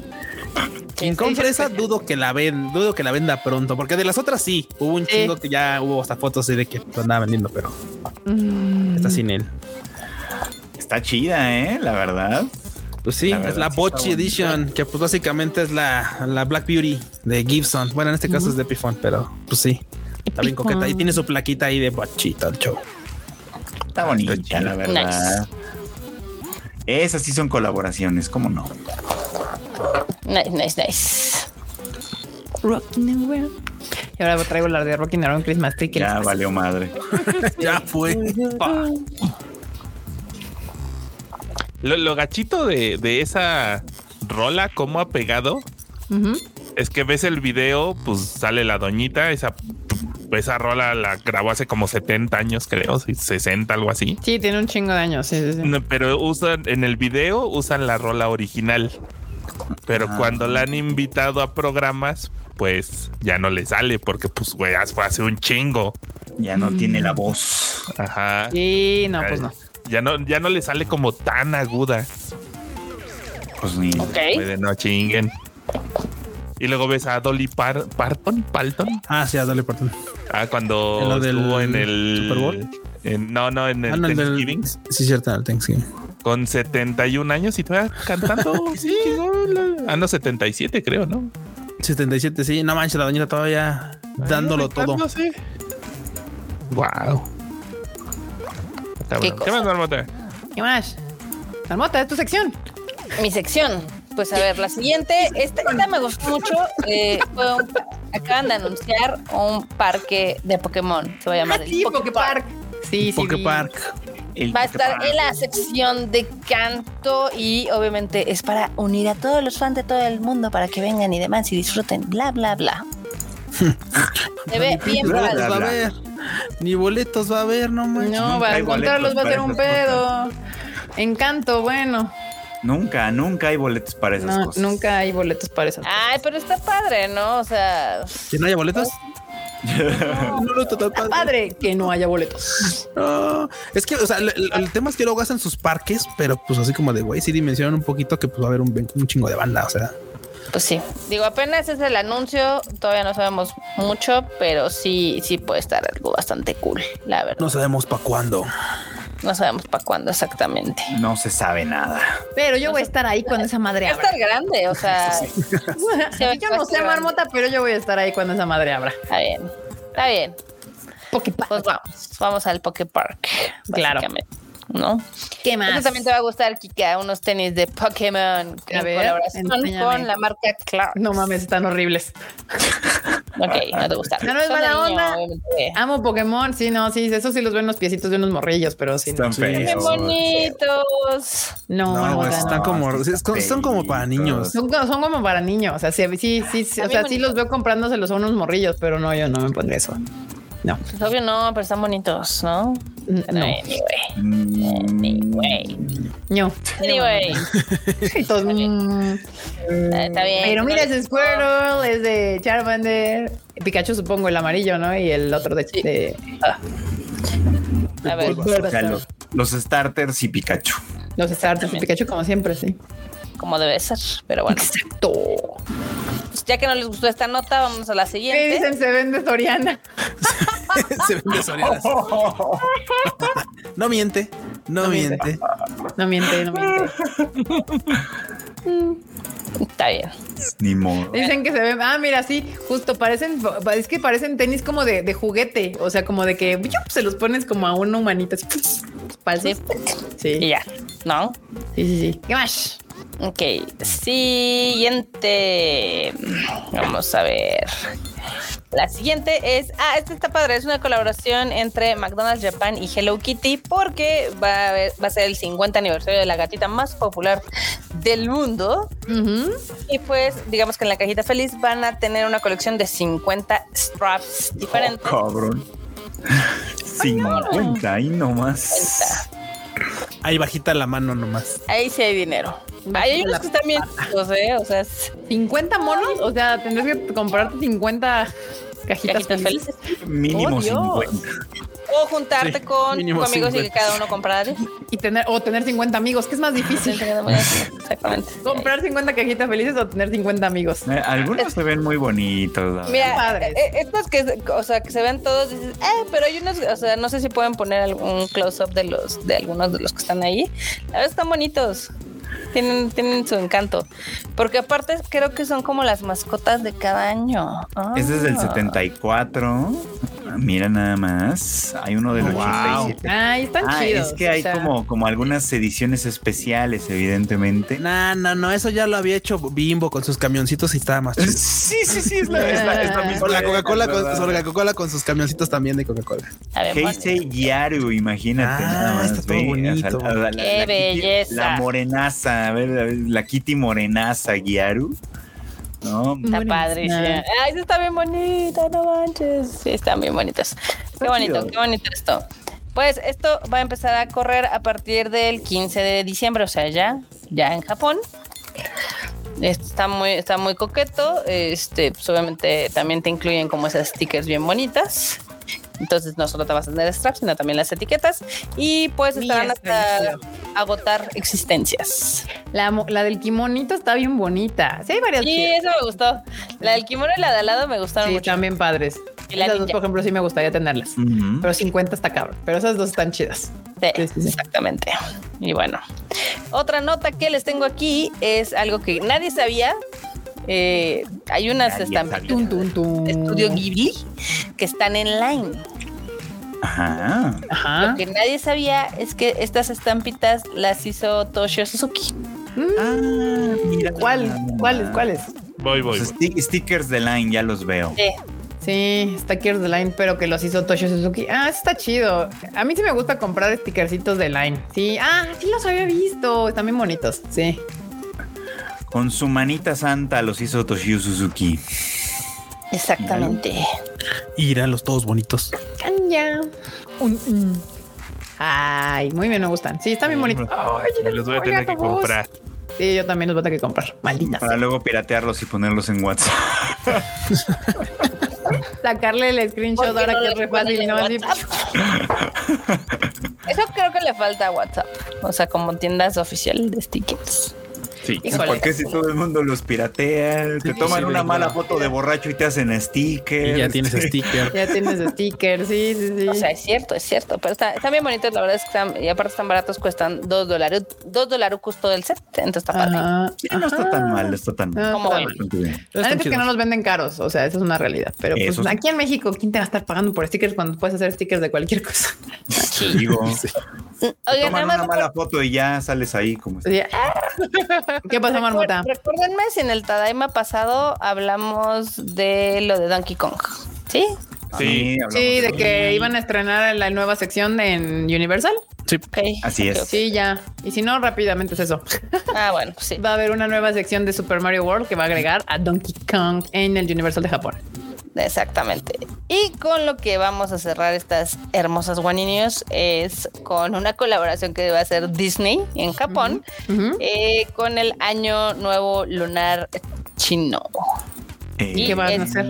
Compre esa, dudo que la ven, dudo que la venda pronto, porque de las otras sí, hubo un chingo que ya hubo hasta fotos de que lo andaba vendiendo, pero Mm, está sin él. Está chida, ¿eh? La verdad. Pues sí, La es la sí bonita. Edition, que pues básicamente es la, la Black Beauty de Gibson. Bueno, en este caso es de Epiphone, pero pues sí, está bien coqueta. Y tiene su plaquita ahí de todo el show. Está bonita, la verdad. Esas sí son colaboraciones, ¿cómo no? Nice, nice, nice. Rocking Around. Y ahora traigo la de Rocking Around Christmas Tree. Ya valió madre. *laughs* ya fue. Lo, lo gachito de, de esa rola, cómo ha pegado, es que ves el video, pues sale la doñita, esa, esa rola la grabó hace como 70 años, creo, sí, 60, algo así. Sí, tiene un chingo de años. Sí, sí, sí. No, pero usan en el video usan la rola original. Pero Ah. cuando la han invitado a programas, pues ya no le sale porque pues güey, fue hace un chingo. Ya no tiene la voz. Ajá. Sí, no, pues no. Ya no, ya no le sale como tan aguda. Pues ni. Ok. Puede no chinguen. Y luego ves a Dolly Par- Parton, Palton, Ah, sí, a Dolly Parton. ah, cuando ¿En lo del estuvo en el Super Bowl? en- no, no, en el Ah, no, el del- Thanksgiving, Sí, cierto, el Thanksgiving. con 71 años y todavía cantando. *laughs* sí, ah, no, 77 creo, ¿no? 77, sí. No manches, la doñita todavía dándolo todo. Wow. Qué ¿Qué más, Marmota? ¿Qué más? Marmota, es tu sección. Mi sección. Pues a ver, la siguiente, esta, esta me gustó mucho. eh, fue un- acaban de anunciar un parque de Pokémon. Se va a llamar el Sí, Poké Poképark. Sí, sí. Poké vi. Park. El Va a estar Poképark. en la sección de canto y obviamente es para unir a todos los fans de todo el mundo para que vengan y demás y disfruten, bla, bla, bla. *laughs* Se ve bien Bla. Ni boletos va a haber, no manches. No, Nunca va a hay encontrarlos, va a ser un para pedo. Encanto, bueno. Nunca, nunca hay boletos para esas No, cosas. nunca hay boletos para esas Ay, pero está padre, ¿no? O sea, ¿Que no haya boletos? *laughs* no, no, total Está padre. padre que no haya boletos. No, es que, o sea, el tema es que luego hacen sus parques, pero pues así como de güey, sí dimensionan un poquito que pues va a haber un, un chingo de banda, o sea. pues sí. Digo, apenas es el anuncio, todavía no sabemos mucho, pero sí, sí puede estar algo bastante cool, la verdad. No sabemos para cuándo. No sabemos para cuándo exactamente. No se sabe nada. Pero yo voy a estar ahí cuando esa madre Va a abra. estar grande, o sea, *laughs* yo no sé, Marmota, pero yo voy a estar ahí cuando esa madre abra. está bien. Está bien. Poképark. Pues vamos, vamos al Poké Park. Claro. ¿No? ¿Qué más? Eso también te va a gustar, Kika, unos tenis de Pokémon en ver, colaboración enséñame. con la marca Clark. No mames, están horribles. Ok, no te gusta. No, no es Son mala niño, onda. obviamente. Amo Pokémon, sí, no, sí, eso sí los ven los piecitos de unos morrillos, pero sí. No, Están Sí. ¡Qué feos. bonitos! no, No, no. están como, no, son como para niños. Son, co- son como para niños, o sea, sí, sí, sí, o sea, sí los veo comprándoselos a unos morrillos, pero no, yo no me pondré eso. No, Pues obvio no, pero están bonitos, ¿no? No, Anyway. Mm, Anyway. no. Anyway. *laughs* Y mm. Eh, Está bien. Pero mira, ese Squirtle es de Charmander, Pikachu supongo el amarillo, ¿no? Y el otro de... de- ah, A ver, O sea, los, los starters y Pikachu. los starters de Pikachu como siempre, sí. como debe ser. Pero bueno, Exacto. Pues ya que no les gustó esta nota, vamos a la ¿Qué siguiente. dicen? Se vende Soriana. *laughs* Se ven desorientadas. No miente, no, No miente. miente. No miente, no miente. *laughs* Está bien. Ni modo. Dicen que se ven. Ah, mira, sí, justo parecen. Es que parecen tenis como de, de juguete. O sea, como de que ¡yup! se los pones como a una humanita así. Falsos. Y Sí, ya, ¿no? sí, sí, sí. ¿Qué más? Ok, siguiente. Vamos a ver. La siguiente es, ah, esta está padre, es una colaboración entre McDonald's Japan y Hello Kitty porque va a, haber- va a ser el 50 aniversario de la gatita más popular del mundo. Y pues, digamos que en la cajita feliz van a tener una colección de 50 straps diferentes. Cabrón. 50 y no más. Ahí bajita la mano nomás. Ahí sí hay dinero. Hay unos que están bien, chicos, ¿eh? O sea, es 50 monos. O sea, tendrás que comprarte 50 cajitas, cajitas felices. felices. Mínimo Oh, Dios. 50. O juntarte Sí, con tus amigos y que 50. cada uno compra 10. Y tener, o tener 50 amigos, que es más difícil. Exactamente. Comprar 50 cajitas felices o tener 50 amigos. Eh, algunos se ven muy bonitos. Mira, padres. eh, estos que, o sea, que se ven todos, dices, eh, pero hay unos, o sea, no sé si pueden poner algún close-up de los, de algunos de los que están ahí. La verdad están bonitos. Tienen, tienen su encanto. Porque aparte creo que son como las mascotas de cada año. Ah. Ese es del 74. Mira nada más. Hay uno del Wow. 87. Ay, están Ah, chidos. es que hay o sea, como, como algunas ediciones especiales, evidentemente. No, no, no, eso ya lo había hecho Bimbo con sus camioncitos y estaba más chido. *laughs* Sí, sí, sí, es la, es la- es la misma. O la Coca-Cola con, o la Coca-Cola con sus camioncitos también de Coca-Cola. A ver, Heisei Yaru, imagínate. Ah, nada más, está todo bonito. la- la- la- Qué belleza. La morenaza, a ver, a ver, la Kitty morenaza Yaru. No, Está padre. sí. Ay, está bien bonita, no manches. Sí, están bien bonitos. Qué bonito, chido. qué bonito esto. Pues esto va a empezar a correr a partir del 15 de diciembre, o sea, ya, ya en Japón. Esto Está muy, está muy coqueto. Este, pues obviamente también te incluyen como esas stickers bien bonitas. Entonces no solo te vas a tener straps, sino también las etiquetas y pues estarán hasta agotar existencias. La, del kimonito está bien bonita. Sí, hay varias. Chidas. eso me gustó. La del kimono y la de al lado me gustaron Sí, mucho. están bien padres. Y la Esas dos, por ejemplo, sí me gustaría tenerlas. Pero 50 está cabrón. Pero esas dos están chidas. Sí, Sí, sí, sí. exactamente. Y bueno, otra nota que les tengo aquí es algo que nadie sabía. Eh, hay unas tun. de Estudio Ghibli que están en line. Ajá. Ajá. Lo que nadie sabía es que estas estampitas las hizo Toshio Suzuki. Ah, mira. ¿Cuál? ¿Cuáles? ¿Cuáles? Voy, voy. Los voy. sti- stickers de Line ya los veo. Sí. Sí, stickers de Line, pero que los hizo Toshio Suzuki. Ah, eso está chido. A mí sí me gusta comprar stickercitos de Line. Sí, ah, sí los había visto. Están bien bonitos. Sí. Con su manita santa los hizo Toshio Suzuki. Exactamente. Irán los todos bonitos. Canya. Un- un. Ay, muy bien, me gustan. Sí, están bien bonitos. Ay, Me los voy a tener que comprar. Sí, yo también los voy a tener que comprar. Maldita Para sea. luego piratearlos y ponerlos en WhatsApp. *laughs* Sacarle el screenshot ¿Por qué ahora no que es re ponen fácil, en ¿no? Así. *laughs* Eso creo que le falta a WhatsApp. O sea, como tiendas oficiales de stickers. Sí. Híjole. ¿Por qué si todo el mundo los piratea? Te Sí, toman sí, una mala foto de borracho y te hacen stickers. Y ya tienes sticker. *laughs* Ya tienes stickers, sí, sí, sí. O sea, es cierto, es cierto. Pero está- están bien bonitos, la verdad es que están, y aparte están baratos, cuestan dos dólares, dos dolarucos todo el set. Entonces está padre. Sí, no está tan mal, está tan mal. La neta es que no los venden caros, o sea, esa es una realidad. Pero pues Eso sí. aquí en México, ¿quién te va a estar pagando por stickers cuando puedes hacer stickers de cualquier cosa? *laughs* Te digo, Oigan, toman una mala foto y ya sales ahí como. *laughs* ¿Qué pasó, Marmota? recuérdenme si en el Tadaima pasado hablamos de lo de Donkey Kong. ¿Sí? Sí. hablamos Sí, de que iban a estrenar la nueva sección en Universal. Sí. Así es. Sí, ya. Y si no, rápidamente es eso. *laughs* Ah, bueno, sí. Va a haber una nueva sección de Super Mario World que va a agregar a Donkey Kong en el Universal de Japón. Exactamente. Y con lo que vamos a cerrar estas hermosas One News es con una colaboración que va a hacer Disney en Japón eh, con el Año Nuevo Lunar Chino. Eh, ¿Y qué van a hacer?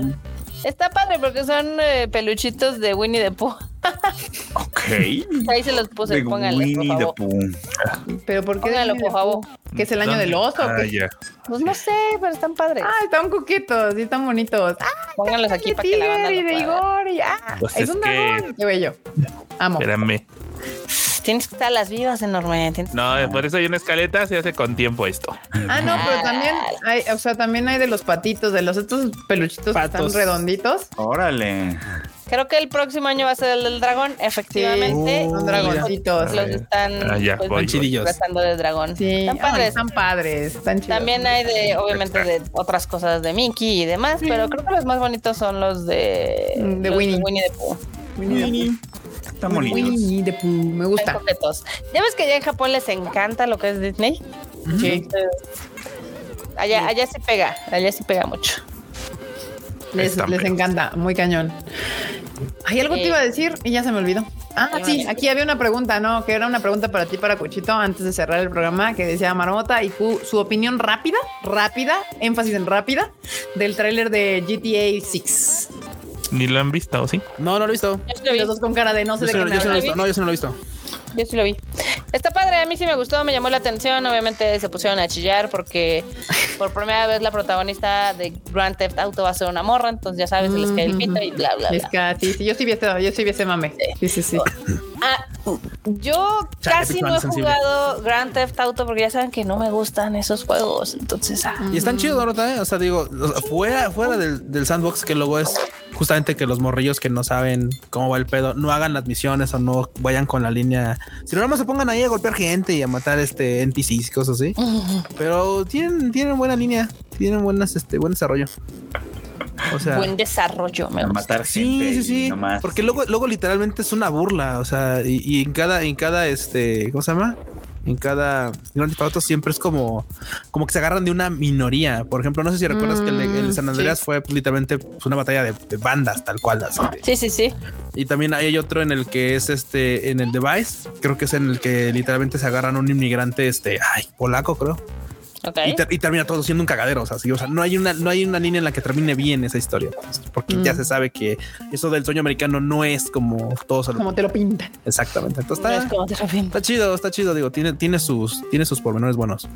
Está padre porque son eh, peluchitos de Winnie the Pooh. Ok. *laughs* Ahí se los puse, De pónganle, por Winnie the favor. Pooh. Pero ¿por qué? Póngalo, por favor. ¿Que es el año del oso? Ah, ya. Pues no sé, pero están padres. Ah, están coquitos, sí, están bonitos. Ah, Pónganlos aquí para que la banda Tiger y de. Igor y ah, Pues es es un que- dragón. Qué bello. Amo. Espérame. Tienes que estar a las vivas, enorme. No, por eso hay una escaleta, se hace con tiempo esto. Ah, no, pero también hay, o sea, también hay de los patitos, de los estos peluchitos que Patos. están redonditos. Órale. Creo que el próximo año va a ser el del dragón, efectivamente. Sí, son Y dragoncitos. Los están Ah, ya, pues, voy. Chidillos. de dragón. Sí, Están padres. están padres, están chidos. También hay de, obviamente, de otras cosas de Mickey y demás, pero creo que los más bonitos son los de, de los Winnie. the Pooh. Winnie, Están bonitos. Winnie the Pooh, me gusta. Ya ves que allá en Japón les encanta lo que es Disney. Sí, Allá, allá sí pega, allá sí pega mucho. les, les encanta, muy cañón. Hay algo te Sí. iba a decir y ya se me olvidó. Ah, Ay, sí, aquí había una pregunta, ¿no? Que era una pregunta para ti, para Cuchito, antes de cerrar el programa, que decía Marmota y Q, su opinión rápida, rápida, énfasis en rápida, del tráiler de GTA 6. Ni lo han visto, ¿o sí? No, no lo he visto. Yo sí lo vi. Los dos con cara de no sé Yo de qué no- me yo sí no lo he visto. No, yo sí no lo he visto. Yo sí lo vi. Está padre, a mí sí me gustó, me llamó la atención. Obviamente se pusieron a chillar porque por primera vez la protagonista de Grand Theft Auto va a ser una morra, entonces ya sabes, se les cae el pito y bla, bla, Es bla. que sí, sí, yo sí vi ese, yo sí vi ese mame. Sí, sí, sí. Ah, yo Chale, casi no he sensible. jugado Grand Theft Auto porque ya saben que no me gustan esos juegos. Entonces, ah, Y están chidos, ahorita, ¿eh? O sea, digo, fuera, fuera del, del sandbox, que luego es justamente que los morrillos que no saben cómo va el pedo no hagan las misiones o no vayan con la línea. Si no, nada más se pongan ahí a golpear gente y a matar este NPCs y cosas así. *laughs* Pero tienen, tienen buena línea, tienen buenas, este, buen desarrollo. O sea, buen desarrollo, me gusta. matar Sí, gente. sí, sí. nomás. Porque luego, luego literalmente es una burla. O sea, y, y en cada, en cada, este, ¿cómo se llama? En cada Grand Theft Auto siempre es como, como que se agarran de una minoría. Por ejemplo, no sé si recuerdas que el, San Mm, Andreas sí. fue literalmente pues, una batalla de, de bandas, tal cual. así Sí, sí, sí. Y también hay otro en el que es este, en el device, creo que es en el que literalmente se agarran un inmigrante, este, ay, polaco, creo. Y, ter- y termina todo siendo un cagadero. O sea, sí, o sea, no hay una, no hay una línea en la que termine bien esa historia, porque ya Mm. se sabe que eso del sueño americano no es como todos lo- Como te lo pintan. exactamente. Entonces No está, es como te refieres. está chido, está chido. Digo, tiene, tiene sus, tiene sus pormenores buenos.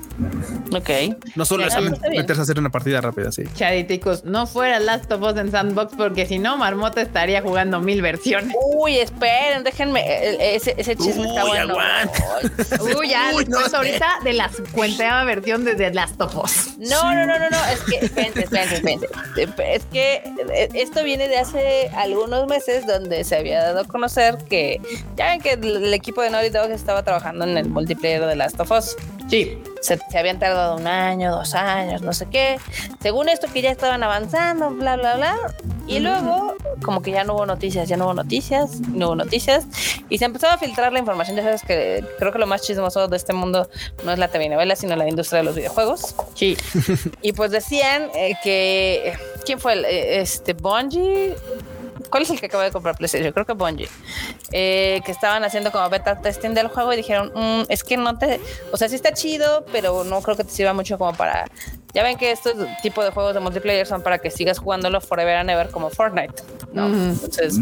Ok. No solo Ya, es meterse a hacer una partida rápida, sí. Chaditicos, no fuera Last of Us en Sandbox porque si no, Marmota estaría jugando mil versiones. Uy, esperen, déjenme. eh, Ese, ese chisme está bueno. aguanta. Uy, ya, *laughs* Uy, no ahorita de la cincuenteava versión de The Last of Us. No, no, no, no, no, es que, espérense, espérense, espérense. Es que eh, esto viene de hace algunos meses donde se había dado a conocer que ya ven que el, equipo de Naughty Dog estaba trabajando en el multiplayer de Last of Us. Sí. Se, se habían tardado un año, dos años, no sé qué. Según esto que ya estaban avanzando, bla, bla, bla. Y luego, como que ya no hubo noticias, ya no hubo noticias, no hubo noticias. Y se empezó a filtrar la información. Ya sabes que creo que lo más chismoso de este mundo no es la telenovela, sino la industria de los videojuegos. Sí. Y pues decían eh, que. ¿Quién fue el? eh, este, Bungie. ¿Cuál es el que acaba de comprar PlayStation? Creo que Bungie. Eh, que estaban haciendo como beta testing del juego y dijeron: "Mm, Es que no te. O sea, sí está chido, pero no creo que te sirva mucho como para. Ya ven que estos tipos de juegos de multiplayer son para que sigas jugándolo forever and ever como Fortnite. ¿no? Entonces,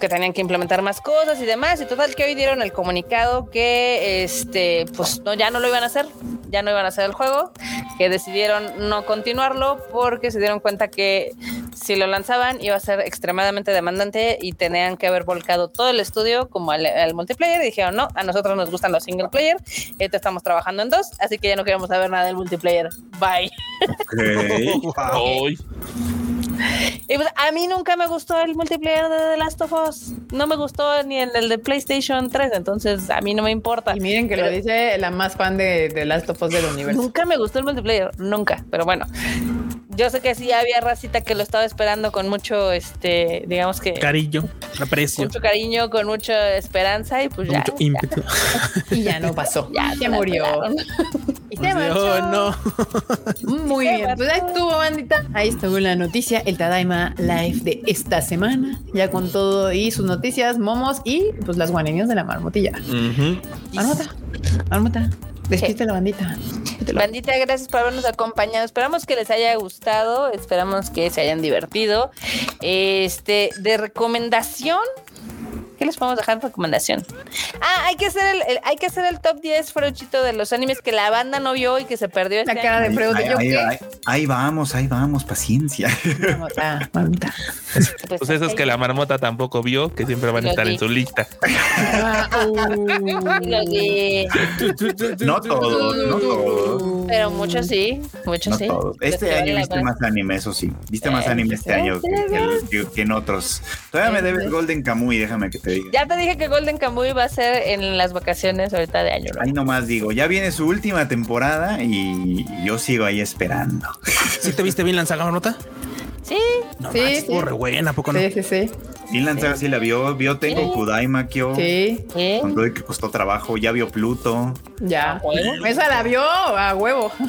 que tenían que implementar más cosas y demás. Y total que hoy dieron el comunicado que este, pues no, ya no lo iban a hacer, ya no iban a hacer el juego, que decidieron no continuarlo porque se dieron cuenta que si lo lanzaban iba a ser extremadamente demandante y tenían que haber volcado todo el estudio como al, al multiplayer y dijeron no, a nosotros nos gustan los single player, ahorita estamos trabajando en dos, así que ya no queremos saber nada del multiplayer. Bye. Ok. *laughs* Ay, Y pues a mí nunca me gustó el multiplayer de The Last of Us. No me gustó ni el, el de PlayStation 3, entonces a mí no me importa. Y miren que lo dice la más fan de, de Last of Us del universo. Nunca me gustó el multiplayer, nunca. Pero bueno, yo sé que sí había racita que lo estaba esperando con mucho, este, digamos que Cariño, aprecio, mucho cariño, con mucha esperanza y pues con ya. mucho ímpetu. Y ya no pasó. *laughs* Ya se murió. pelaron. Y se marchó. no. *laughs* Muy bien, pues ahí estuvo, bandita. Ahí estuvo la noticia, el Tadaima Live de esta semana. Ya con todo y sus noticias, momos y pues las guanenias de la marmotilla. Marmota, marmota, despiste la bandita. Bandita, gracias por habernos acompañado. Esperamos que les haya gustado, esperamos que se hayan divertido. Este, de recomendación. ¿Qué les podemos dejar de recomendación? Ah, hay que hacer el, el- hay que hacer el top 10 fruchito de los animes que la banda no vio y que se perdió este La cara de Ahí, Freud, ahí- ¿yo ahí- qué? ahí- ahí vamos, ahí vamos, paciencia. Marmota, marmota. año. pues esos que la marmota tampoco vio, que siempre van a estar en su lista. *laughs* No todos, no todos. Pero muchos sí, muchos No sí. todos. Este año viste más anime, eso sí. Viste más Eh, anime este año que, que- que- que en otros. Todavía me debes Golden Kamuy, déjame que te diga. Ya te dije que Golden Kamuy va a ser en las vacaciones ahorita de año. Ahí nomás digo, ya viene su última temporada y yo sigo ahí esperando. ¿Sí te viste bien la saga nota? Sí, No, Sí, manches, sí. estuvo re buena, ¿a poco no? Sí, sí, sí. Finland Saga sí la vio, vio Tengo Sí. Kudai Kyo, Sí, con todo que costó trabajo, ya vio Pluto. ya. ¿A huevo? Esa la vio a huevo. *laughs*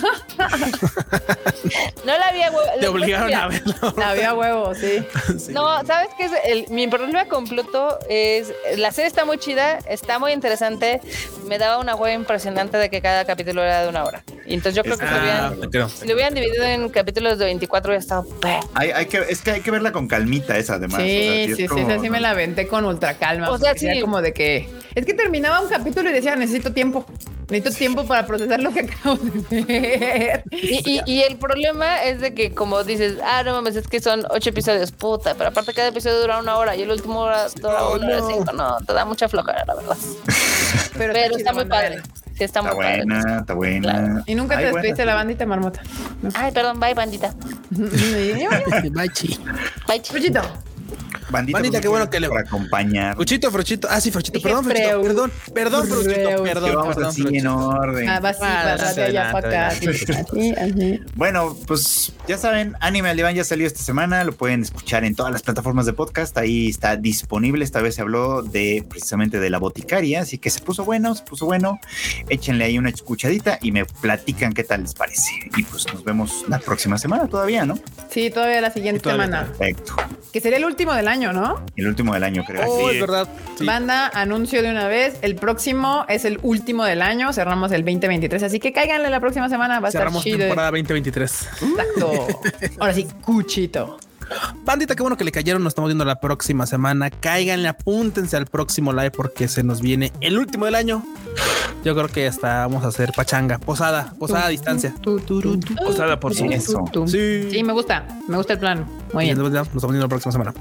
No la había. Te obligaron a verlo. La vio a huevo, sí. *laughs* Sí. No, ¿sabes qué es? El- mi problema con Pluto es. La serie está muy chida, está muy interesante. Me daba una hueva impresionante de que cada capítulo era de una hora. Y entonces yo creo que si, lo Ah, hubieran, creo. si lo hubieran dividido en capítulos de 24 hubiera estado. Hay, hay que, es que hay que verla con calmita esa además. Sí, o sea, sí, es sí, como- esa sí me la aventé con ultra calma. O sea, era sí. como de que. Es que terminaba un capítulo y decía, necesito tiempo. Necesito tiempo para procesar lo que acabo de ver. Y, y- y el problema es de que, como dices, ah, no mames, es que son ocho episodios, puta, pero aparte cada episodio dura una hora y el último hora dura Oh, una hora no. cinco, no, te da mucha flojera, la verdad. *laughs* Pero, está muy padre. Sí, está, Está muy padre. buena, está buena. Y nunca Ay, te buena, despediste de la bandita marmota. Ay, perdón, bye, bandita. *laughs* Bye, chi. Bye. Puchito. Bandita, Bandita, qué bueno que le- Por acompañar. Fruchito, Fruchito. Ah, sí, Fruchito. Dije Perdón, Fruchito. Perdón, perdón, Fruchito. Perdón, que vamos perdón, así en orden. Ah, va así, Ah, adelante, de allá para acá. así. Bueno, pues ya saben, Anime al Diván ya salió esta semana, lo pueden escuchar en todas las plataformas de podcast, ahí está disponible, esta vez se habló de precisamente de la boticaria, así que se puso bueno, se puso bueno, échenle ahí una escuchadita y me platican qué tal les parece. Y pues nos vemos la próxima semana todavía, ¿no? Sí, todavía la siguiente todavía semana. Perfecto. Que sería el último del año. Año, ¿no? El último del año, creo. Oh, Así es verdad. Sí. Banda, anuncio de una vez. El próximo es el último del año. Cerramos el 2023. Así que cáiganle la próxima semana. Va a Cerramos estar chido. temporada 2023. Exacto. *laughs* Ahora sí, cuchito. Bandita, qué bueno que le cayeron. Nos estamos viendo la próxima semana. Cáiganle, apúntense al próximo live porque se nos viene el último del año. Yo creo que hasta vamos a hacer pachanga, posada, posada a distancia. Posada por tu. Sí. Sí, me gusta. Me gusta el plan. Muy bien. nos estamos viendo la próxima semana.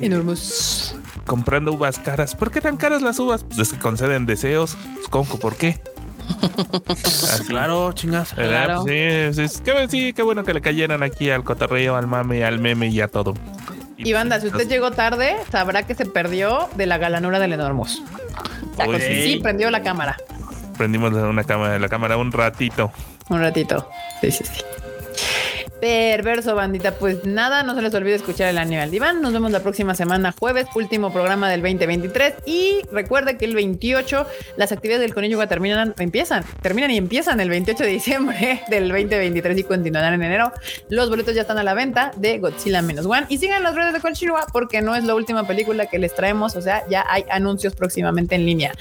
Enormous. Comprando uvas caras. ¿Por qué tan caras las uvas? Pues es que conceden deseos. Pues, ¿Cómo? ¿Por qué? *laughs* Claro, chingas. Claro. Pues sí, sí, es que- sí, qué bueno que le cayeran aquí al cotorreo, al mame, al meme y a todo. Y banda, si usted llegó tarde, sabrá que se perdió de la galanura del Enormous. Sí, sí, prendió la cámara. prendimos una cámara, la cámara un ratito. Un ratito. Sí, sí, sí. Perverso, bandita. Pues nada, no se les olvide escuchar el anime al diván. Nos vemos la próxima semana, jueves, último programa del 2023. Y recuerde que el 28 las actividades del Conilluga terminan, empiezan, terminan y empiezan el 28 de diciembre *laughs* del 2023 y continuarán en enero. Los boletos ya están a la venta de Godzilla Menos One. Y sigan las redes de Conilluga porque no es la última película que les traemos. O sea, ya hay anuncios próximamente en línea.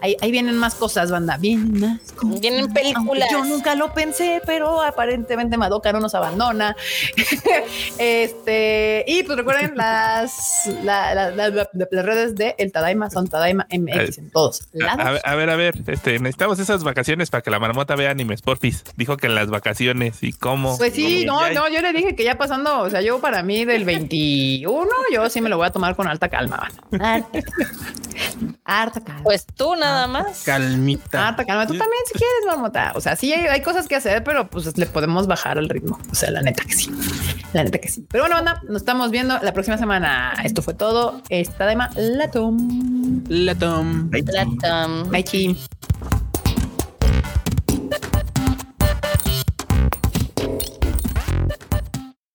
Ahí, ahí vienen más cosas, banda. Vienen más cosas. Vienen películas. Aunque Yo nunca lo pensé, pero aparentemente Madoka no nos abandona. *laughs* este, y pues recuerden *laughs* las, la- la- la- la- las redes de El Tadaima son Tadaima MX en todos a lados. ver, a ver, a ver, este, necesitamos esas vacaciones para que la marmota vea animes, porfis. Dijo que en las vacaciones y cómo. Pues sí, cómo- no, no, yo le dije que ya pasando, o sea, yo para mí del 21, yo sí me lo voy a tomar con alta calma. Harta, harta calma. Pues tú nada más. Calmita. Harta calma. Tú también si quieres, marmota. O sea, sí hay, hay cosas que hacer, pero pues le podemos bajar el ritmo. O sea, la neta que sí. La neta que sí. Pero bueno, banda, nos estamos viendo la próxima semana. Esto fue todo. Esta Tadaima Latom. Latom. Latam. Bye.